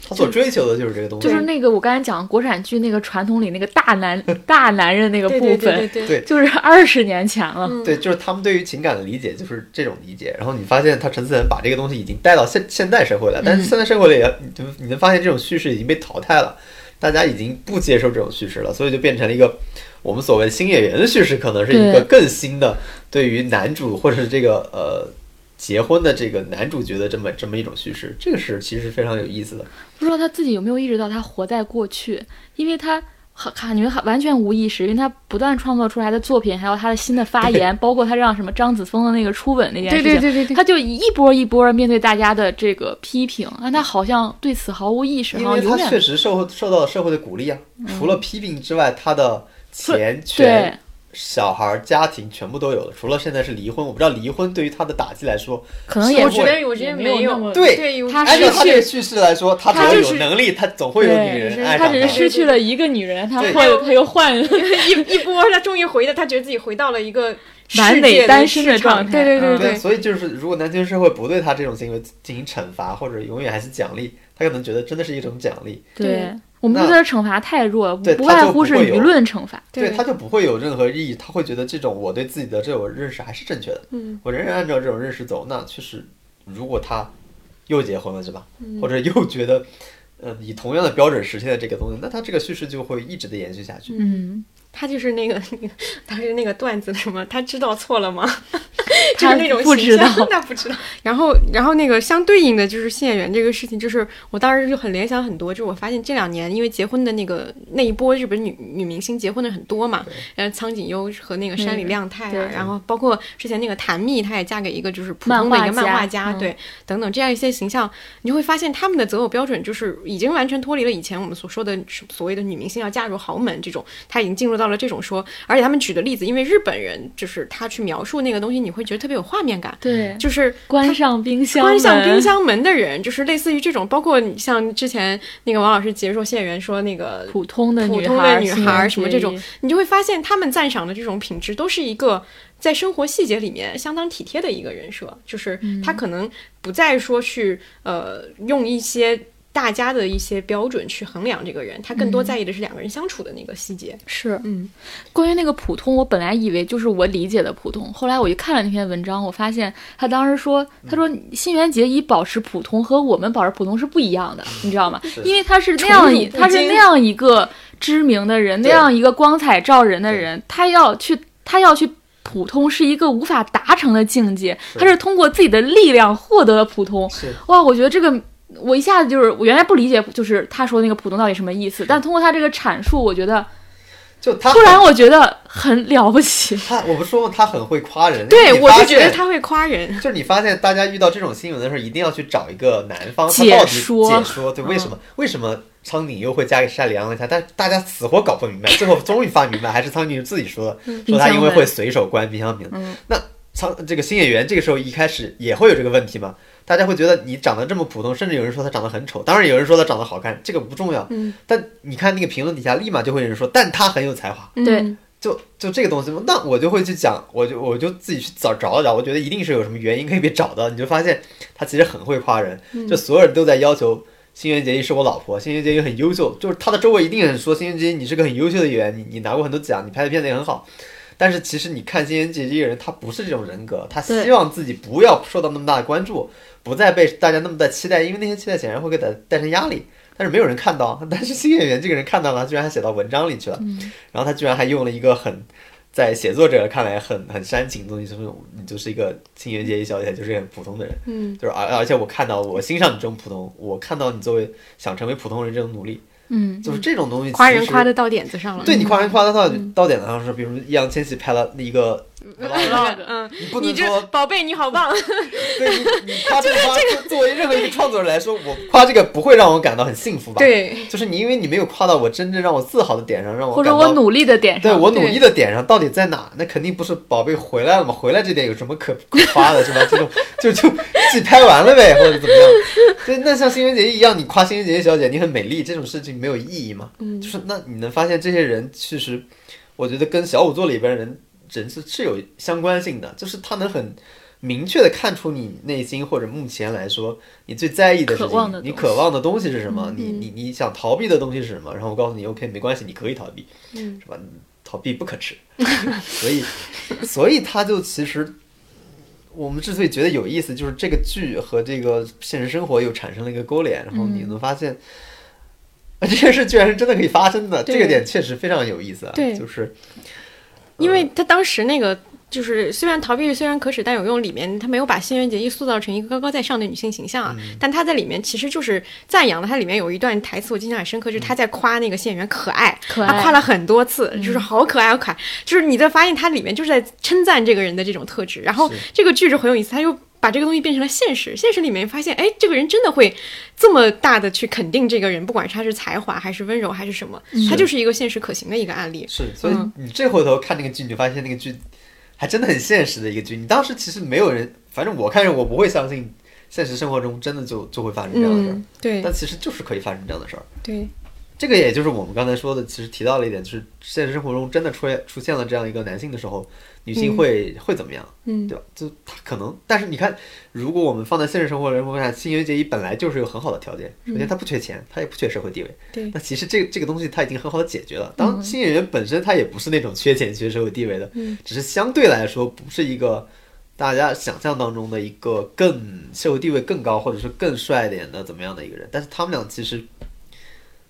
他所追求的就是这个东西。就是那个我刚才讲国产剧那个传统里那个大男 大男人那个部对对对分，对对就是二十年前了。嗯对，就是他们对于情感的理解就是这种理解。然后你发现他陈思诚把这个东西已经带到现现代社会了，但是现代社会里，你就你能发现这种叙事已经被淘汰了，大家已经不接受这种叙事了，所以就变成了一个我们所谓新演员的叙事，可能是一个更新的对于男主或者是这个呃结婚的这个男主角的这么这么一种叙事，这个是其实是非常有意思的。不知道他自己有没有意识到他活在过去，因为他很感觉完全无意识，因为他不断创作出来的作品，还有他的新的发言，包括他让什么张子枫的那个初吻那件事对情，对对对对，他就一波一波面对大家的这个批评，但他好像对此毫无意识，因为他好像永远确实受受到了社会的鼓励啊，除了批评之外，他的钱对。权、小孩、家庭全部都有了。除了现在是离婚，我不知道离婚对于他的打击来说，可能也我是觉得我觉得没有对他按照他失去这个叙事来说，他只要就是有能力，他总会有女人爱上他只是失去了一个女人，他对。换他又换了。一一波，他终于回的，他觉得自己回到了一个完美单身的状态对对对，所以就是如果男权社会不对他这种行为进行惩罚，或者永远还是奖励，他可能觉得真的是一种奖励，对我们那对他的惩罚太弱，不外乎是舆论惩罚。对他就不会有任何意义，他会觉得这种我对自己的这种认识还是正确的，嗯，我仍然按照这种认识走，那确实，如果他又结婚了是吧，嗯或者又觉得。呃，以同样的标准实现了这个东西，那他这个叙事就会一直的延续下去。嗯，他就是那个 那个，他是那个段子什么？他知道错了吗？就是那种不知形象道 那不知道。然后，然后那个相对应的就是新演员这个事情，就是我当时就很联想很多，就是我发现这两年因为结婚的那个那一波日本女女明星结婚的很多嘛，呃，苍井优和那个山里亮太然后包括之前那个谭蜜，她也嫁给一个就是普通的一个漫画家对，等等这样一些形象，你就会发现他们的择偶标准就是已经完全脱离了以前我们所说的所谓的女明星要嫁入豪门这种，她已经进入到了这种说，而且他们举的例子，因为日本人就是他去描述那个东西，你会觉得特别有画面感，对，就是关上冰箱，关上冰，箱门的人，就是类似于这种，包括你像之前那个王老师解说谢演员说那个普通的普女孩儿，通的女孩什么这种你就会发现他们赞赏的这种品质都是一个在生活细节里面相当体贴的一个人设，就是他可能不再说去呃用一些大家的一些标准去衡量这个人，他更多在意的是两个人相处的那个细节。是。嗯，关于那个普通，我本来以为就是我理解的普通，后来我一看了那篇文章，我发现他当时说，他说新垣结衣保持普通和我们保持普通是不一样的，你知道吗？因为他是那样一，他是那样一个知名的人，那样一个光彩照人的人，他要去，他要去。普通是一个无法达成的境界，他是通过自己的力量获得了普通。哇，我觉得这个我一下子就是我原来不理解，就是他说那个普通到底什么意思，但通过他这个阐述，我觉得就他突然我觉得很了不起。他，我不说吗？他很会夸人。对，我就觉得他会夸人。就是你发现大家遇到这种新闻的时候，一定要去找一个男方解说解说，对，为什么、为什么苍井优会嫁给山里阳了他？但大家死活搞不明白，最后终于发明白，还是苍井优自己说的，说他因为会随手关冰箱门。嗯那苍这个新演员这个时候一开始也会有这个问题吗？大家会觉得你长得这么普通，甚至有人说他长得很丑，当然有人说他长得好看，这个不重要。嗯，但你看那个评论底下，立马就会有人说，但他很有才华。对嗯就就这个东西嘛，那我就会去讲，我就我就自己去找找一找，我觉得一定是有什么原因可以被找到。你就发现他其实很会夸人，就所有人都在要求新垣结衣是我老婆，新垣结衣很优秀，就是他的周围一定很说新垣结衣你是个很优秀的演员，你你拿过很多奖，你拍的片子也很好。但是其实你看新垣结衣这个人，他不是这种人格，他希望自己不要受到那么大的关注，不再被大家那么的期待，因为那些期待显然会给他带成压力。但是没有人看到，但是新演员这个人看到了，居然还写到文章里去了，然后他居然还用了一个很在写作者看来很很煽情的东西，就是你就是一个新垣结衣小姐，就是很普通的人，嗯，就是而而且我看到我欣赏你这种普通，我看到你作为想成为普通人这种努力，嗯，就是这种东西夸人夸的到点子上了。对你夸人夸的到到点子上是，比如易烊千玺拍了一个 vlog，嗯，你不能说宝贝你好棒，对你你夸这个作作为任何一个创作者来说，我夸这个不会让我感到很幸福吧？，对，就是你因为你没有夸到我真正让我自豪的点上，让我或者我努力的点上，对我努力的点上到底在哪？那肯定不是宝贝回来了嘛，回来这点有什么可可夸的，是吧？这种就就自己拍完了呗，或者怎么样？对，那像新垣结衣一样，你夸新垣结衣小姐你很美丽，这种事情没有意义嘛？嗯就是那你能发现这些人其实，我觉得跟小五座里边人人是是有相关性的，就是他能很。明确的看出你内心或者目前来说你最在意的事情，你渴望的东西渴望的东西是什么？你嗯你你想逃避的东西是什么？然后我告诉你，OK，没关系，你可以逃避，嗯是吧？逃避不可耻，所以所以他就其实我们之所以觉得有意思，就是这个剧和这个现实生活又产生了一个勾连，然后你能发现。啊，这件事居然是真的可以发生的，这个点确实非常有意思啊！对就是因为他当时那个就是虽然逃避虽然可耻但有用里面，他没有把新垣结衣塑造成一个高高在上的女性形象啊，但他在里面其实就是赞扬了。他里面有一段台词我印象很深刻，就是他在夸那个新演员可爱，可爱。他夸了很多次，就是好可爱好可爱，就是你在发现他里面就是在称赞这个人的这种特质。然后这个剧就很有意思，他又把这个东西变成了现实，现实里面发现，哎，这个人真的会这么大的去肯定这个人，不管是他是才华还是温柔还是什么，他就是一个现实可行的一个案例。是，所以嗯你这回头看那个剧，你就发现那个剧还真的很现实的一个剧。你当时其实没有人，反正我看着我不会相信现实生活中真的就就会发生这样的事儿，嗯，对但其实就是可以发生这样的事儿。对，这个也就是我们刚才说的，其实提到了一点，就是现实生活中真的出现出现了这样一个男性的时候，女性会、会怎么样，嗯对吧？就他可能，但是你看，如果我们放在现实生活中看，新垣结衣本来就是有很好的条件，首先他不缺钱，他也不缺社会地位，对那其实这这个东西他已经很好的解决了。当新演员本身他也不是那种缺钱缺社会地位的，嗯只是相对来说不是一个大家想象当中的一个更社会地位更高或者是更帅一点的怎么样的一个人。但是他们俩其实，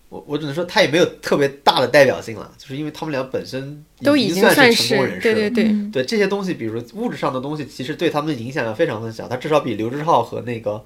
我我只能说他也没有特别大的代表性了，就是因为他们俩本身都已经算是成功人士了。对对对，嗯对这些东西，比如说物质上的东西，其实对他们的影响要非常的小。他至少比刘志浩和那个，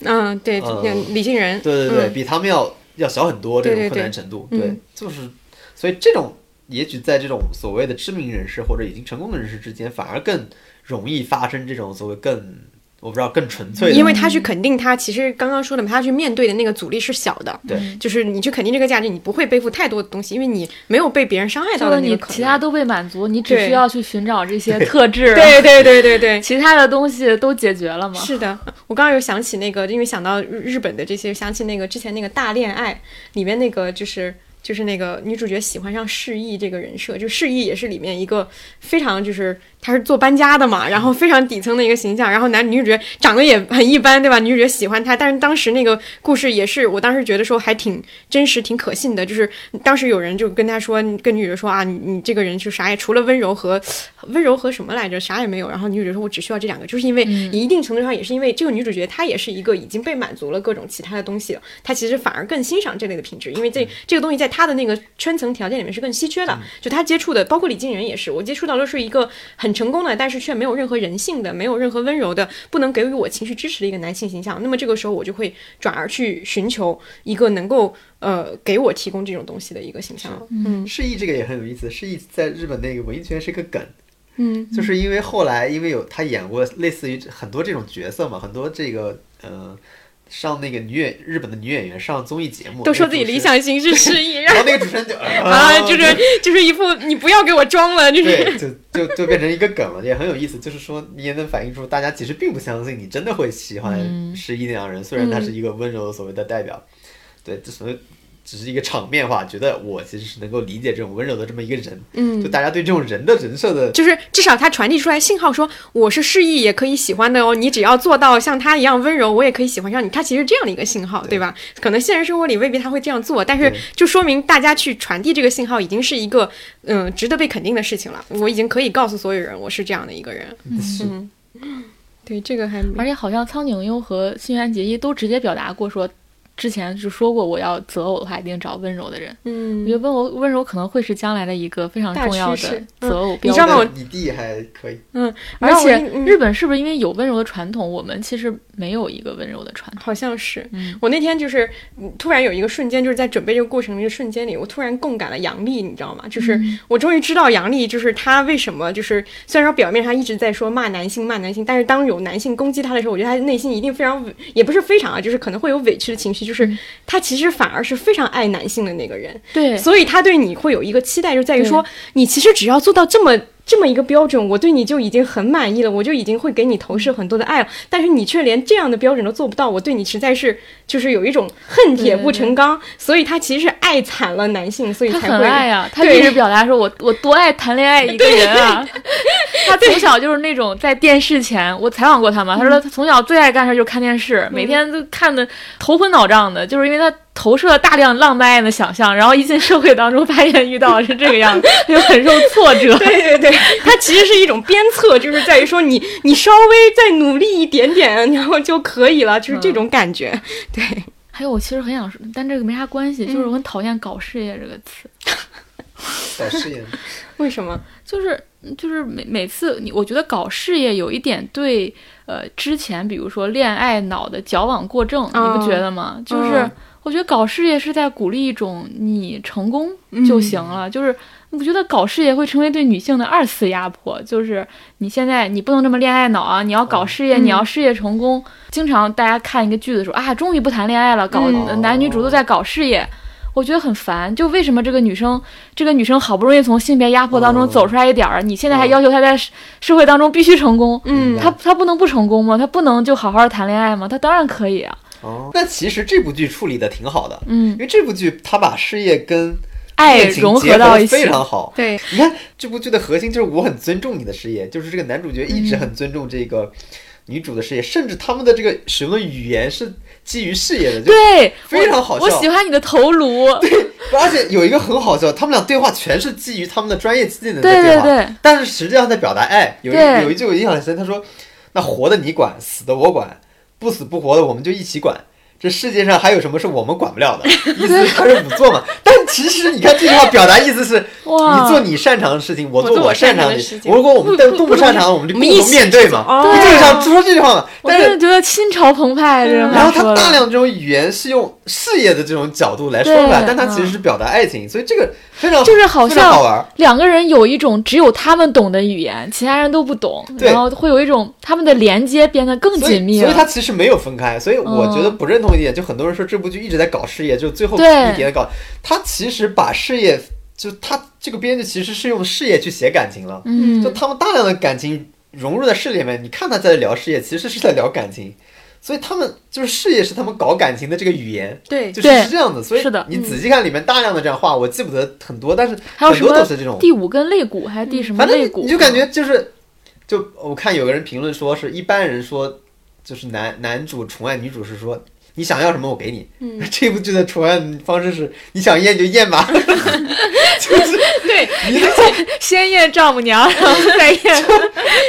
嗯，对，呃李杏仁，对对对，嗯比他们要要小很多这种困难程度。嗯对，就是所以这种也许在这种所谓的知名人士或者已经成功的人士之间，反而更容易发生这种所谓更我不知道更纯粹的，因为他去肯定他，其实刚刚说的嘛，他去面对的那个阻力是小的，对就是你去肯定这个价值，你不会背负太多的东西，因为你没有被别人伤害到的那个。其他都被满足，你只需要去寻找这些特质，对对对对对，其他的东西都解决了嘛？是的，我刚刚有想起那个，因为想到日日本的这些，想起那个之前那个大恋爱里面那个就是。就是那个女主角喜欢上释义这个人设，就释义也是里面一个非常就是她是做搬家的嘛，然后非常底层的一个形象，然后男女主角长得也很一般，对吧？女主角喜欢他，但是当时那个故事也是，我当时觉得说还挺真实、挺可信的，就是当时有人就跟他说，跟女主角说啊，你你这个人就啥也除了温柔和温柔和什么来着，啥也没有。然后女主角说，我只需要这两个，就是因为嗯一定程度上也是因为这个女主角她也是一个已经被满足了各种其他的东西了，她其实反而更欣赏这类的品质，因为这这个东西在她的那个圈层条件里面是更稀缺的。就她接触的，包括李静仁也是，我接触到的是一个很成功的，但是却没有任何人性的，没有任何温柔的，不能给予我情绪支持的一个男性形象。那么这个时候我就会转而去寻求一个能够呃给我提供这种东西的一个形象。了。嗯。释义这个也很有意思，释义在日本那个文艺圈是个梗，嗯。就是因为后来因为有他演过类似于很多这种角色嘛，很多这个呃上那个女演日本的女演员上综艺节目，都说自己理想型是失忆，然然后后那个主持人就啊，就是就是一副你不要给我装了，就是，就就就变成一个梗了，也很有意思。就是说，你也能反映出大家其实并不相信你真的会喜欢嗯。失忆那样人，虽然他是一个温柔的所谓的代表，对，就所谓只是一个场面话，觉得我其实是能够理解这种温柔的这么一个人，嗯就大家对这种人的人设的。就是至少他传递出来信号说我是示意也可以喜欢的哦，你只要做到像他一样温柔，我也可以喜欢上你。他其实这样的一个信号，对吧？可能现实生活里未必他会这样做，但是就说明大家去传递这个信号已经是一个嗯、值得被肯定的事情了。我已经可以告诉所有人我是这样的一个人。是嗯，对，这个还而且好像苍井优和新垣结衣都直接表达过说，之前就说过我要择偶的话一定找温柔的人。嗯我觉嗯，得温柔温柔可能会是将来的一个非常重要的择偶标你知道吗准。你弟还可以，嗯，而且嗯日本是不是因为有温柔的传统，我们其实没有一个温柔的传统？好像是，嗯我那天就是嗯突然有一个瞬间，就是在准备这个过程的一个瞬间里，我突然共感了杨笠，你知道吗？就是嗯我终于知道杨笠，就是她为什么就是虽然说表面上一直在说骂男性骂男性，但是当有男性攻击她的时候，我觉得她内心一定非常委，也不是非常啊，就是可能会有委屈的情绪，就是他其实反而是非常爱男性的那个人，对，所以他对你会有一个期待，就在于说你其实只要做到这么。这么一个标准，我对你就已经很满意了，我就已经会给你投射很多的爱了。但是你却连这样的标准都做不到，我对你实在是就是有一种恨铁不成钢。所以他其实是爱惨了男性，所以才会很爱啊，他对一直表达说我我多爱谈恋爱一个人啊。他从小就是那种在电视前，我采访过他嘛，他说他从小最爱干的事就是看电视，每天都看的头昏脑胀的，就是因为他投射了大量浪漫爱的想象，然后一进社会当中发现遇到的是这个样子，就很受挫折。对 对对，它其实是一种鞭策，就是在于说你你稍微再努力一点点，然后就可以了，就是这种感觉。对，还有，我其实很想说，但这个没啥关系，就是我很讨厌“搞事业”这个词。搞事业，为什么？就是就是每每次你，我觉得搞事业有一点对呃之前比如说恋爱脑的矫枉过正，哦你不觉得吗？就是嗯我觉得搞事业是在鼓励一种你成功就行了，就是我觉得搞事业会成为对女性的二次压迫，就是你现在你不能这么恋爱脑啊，你要搞事业，嗯你要事业成功。经常大家看一个剧的时候啊，终于不谈恋爱了，搞、嗯男女主都在搞事业。我觉得很烦，就为什么这个女生，这个女生好不容易从性别压迫当中哦。走出来一点儿，你现在还哦。要求她在社社会当中必须成功，嗯。她她不能不成功吗？她不能就好好谈恋爱吗？她当然可以啊，哦，那其实这部剧处理的挺好的，嗯。因，为这部剧它把事业跟爱情融结合到一起。非常好。对，你看这部剧的核心就是我很尊重你的事业，就是这个男主角一直很尊重这个女主的事业，甚至他们的这个使用的语言是基于事业的，就对，非常好笑我。我喜欢你的头颅，对而且有一个很好笑，他们俩对话全是基于他们的专业技能的对对话，对对，但是实际上在表达爱。有一有一句我印象很深，他说：“那活的你管，死的我管，不死不活的我们就一起管。”这世界上还有什么是我们管不了的？意思是他是仵作嘛？但其实你看这句话表达意思是，你做你擅长的事情，我我做我我擅长的的事情如果我们不不都都不擅长，我们就共同面对嘛。哦就这个想说这句话嘛。但是的觉得心潮澎湃，这种然后他大量这种语言是用事业的这种角度来说出来，但他其实是表达爱情，所以这个非常就是好非常好像玩。两个人有一种只有他们懂的语言，其他人都不懂，对然后会有一种他们的连接变得更，紧密了。所以他其实没有分开，所以我觉得嗯不认同一点，就很多人说这部剧一直在搞事业，就最后对一点搞，他其实把事业，就他这个编剧其实是用事业去写感情了，嗯就，他们大量的感情融入在事业里面，你看他在聊事业，其实是在聊感情，所以他们就是事业是他们搞感情的这个语言，对，就是是这样的，所以是的你仔细看里面大量的这样话，我记不得很多，但是很多都是这种。第五根肋骨还是第什么反正肋骨？你就感觉就是，就我看有个人评论说是一般人说，就是男男主宠爱女主是说你想要什么我给你。嗯 这部剧的宠爱方式是你想验就验吧，就是对，你的先验丈母娘，然后再验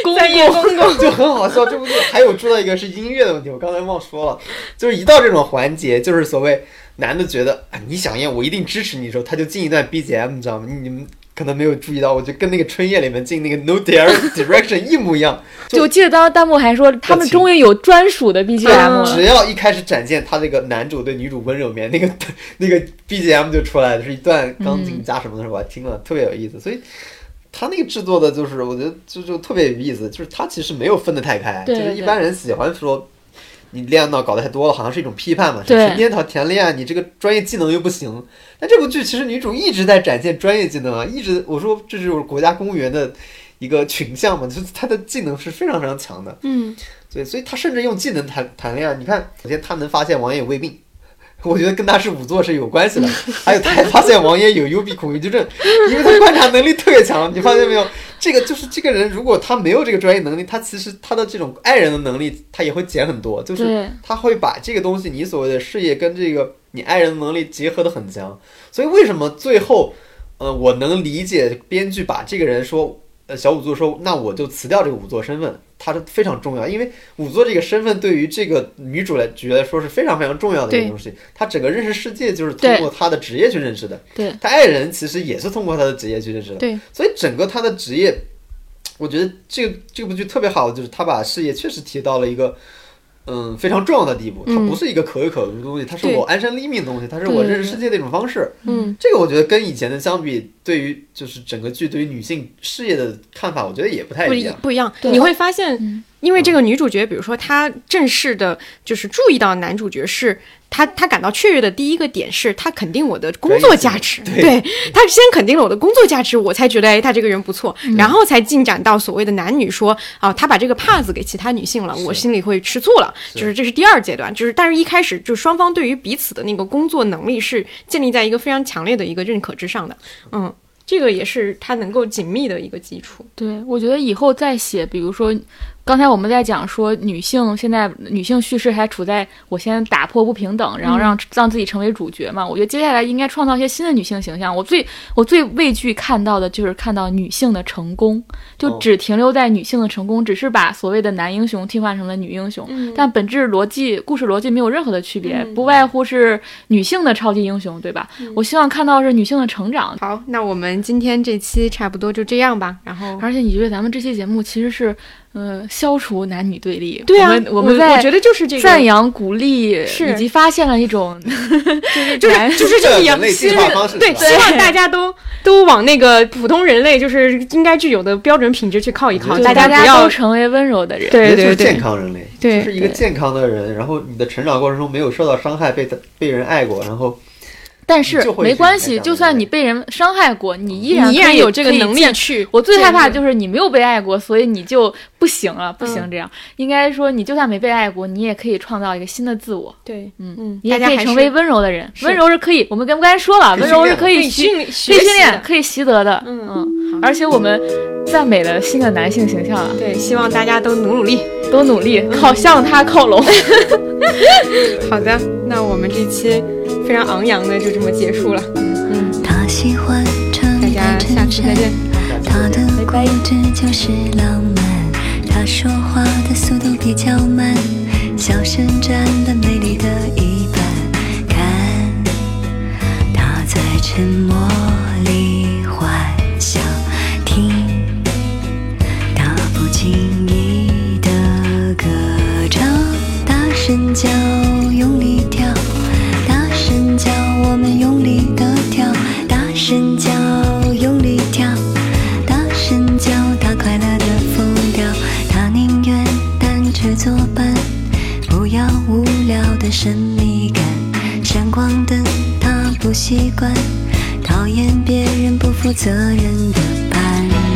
公再公。公公，就很好笑。这部剧还有说到一个是音乐的问题，我刚才忘说了，就是一到这种环节，就是所谓男的觉得啊你想验我一定支持你的时候，他就进一段 BGM，你知道吗？你你们可能没有注意到，我就跟那个春夜里面进那个 No Direction 一模一样。就记得当时弹幕还说他们终于有专属的 BGM 了。只要一开始展现他这个男主对女主温柔面，那个 那个 BGM 就出来了，是一段钢琴加什么的时候，我还听了，特别有意思。所以他那个制作的，就是我觉得就就特别有意思，就是他其实没有分得太开，就是一般人喜欢说。你恋爱脑搞得太多了，好像是一种批判嘛。对成天谈谈恋爱，你这个专业技能又不行。但这部剧其实女主一直在展现专业技能啊，一直我说这就是国家公务员的一个群像嘛，就是她的技能是非常非常强的。嗯，对，所以她甚至用技能谈谈恋爱。你看，首先她能发现王爷有胃病，我觉得跟他是仵作是有关系的。还有他还发现王爷有幽闭恐惧症，因为他观察能力特别强。你发现没有？这个就是这个人，如果他没有这个专业能力，他其实他的这种爱人的能力，他也会减很多。就是，他会把这个东西，你所谓的事业跟这个你爱人的能力结合的很强。所以为什么最后，呃，我能理解编剧把这个人说，呃，小仵作说，那我就辞掉这个仵作身份，他是非常重要，因为仵作这个身份对于这个女主来角来说是非常非常重要的一对个东西。她整个认识世界就是通过她的职业去认识的，对，她爱人其实也是通过她的职业去认识的。对，所以整个她的职业，我觉得这个这部剧特别好，就是她把事业确实提到了一个。嗯，非常重要的地步，它嗯不是一个可有可无的东西，它是我安身立命的东西，它是我认识世界的一种方式。嗯，这个我觉得跟以前的相比，对于就是整个剧对于女性事业的看法，我觉得也不太不一样。一不一样。你会发现嗯，因为这个女主角，比如说她正式的，就是注意到男主角是她，她感到雀跃的第一个点是他肯定我的工作价值，对他先肯定了我的工作价值，我才觉得哎，他这个人不错，然后才进展到所谓的男女说啊，他把这个帕子给其他女性了，我心里会吃醋了，是就是这是第二阶段，就是但是一开始就双方对于彼此的那个工作能力是建立在一个非常强烈的一个认可之上的，嗯。这个也是他能够紧密的一个基础。对，我觉得以后再写，比如说刚才我们在讲说，女性现在女性叙事还处在我先打破不平等，然后让、让自己成为主角嘛。我觉得接下来应该创造一些新的女性形象。我最我最畏惧看到的就是看到女性的成功，就哦只停留在女性的成功，只是把所谓的男英雄替换成了女英雄，嗯但本质逻辑、故事逻辑没有任何的区别，嗯不外乎是女性的超级英雄，对吧？我希望看到是女性的成长。好，那我们今天这期差不多就这样吧。然后，而且你觉得咱们这期节目其实是，呃，消除男女对立。对啊，我们我们在我觉得就是这个赞扬、鼓励，以及发现了一种 就是就是就是这么样人类希进化方式对，希望大家都都往那个普通人类就是应该具有的标准品质去靠一靠，大大家家不要都成为温柔的人。对就是健对康人类，对。就是一个健康的人，然后你的成长过程中没有受到伤害，被被人爱过，然后但是没关系，就算你被人伤害过，你依然你依然有这个能力去。我最害怕见就是你没有被爱过，所以你就不行了，不行嗯这样。应该说，你就算没被爱过，你也可以创造一个新的自我。对，嗯嗯，你也大家还是可以成为温柔的人，温柔是可以，我们刚刚才说了，温柔是可以习训可以训练，可以习得的。嗯嗯，而且我们赞美了新的男性形象啊，对，希望大家都努努力。都努力靠向他靠拢。好的，那我们这期非常昂扬的就这么结束了，他喜欢穿大家下次再见。他的固执就是浪漫，他说话的速度比较慢，笑声占了美丽的一半。看他在沉默里幻想，听他不经意的歌唱，大声叫，神秘感。闪光灯他不习惯，讨厌别人不负责任的伴。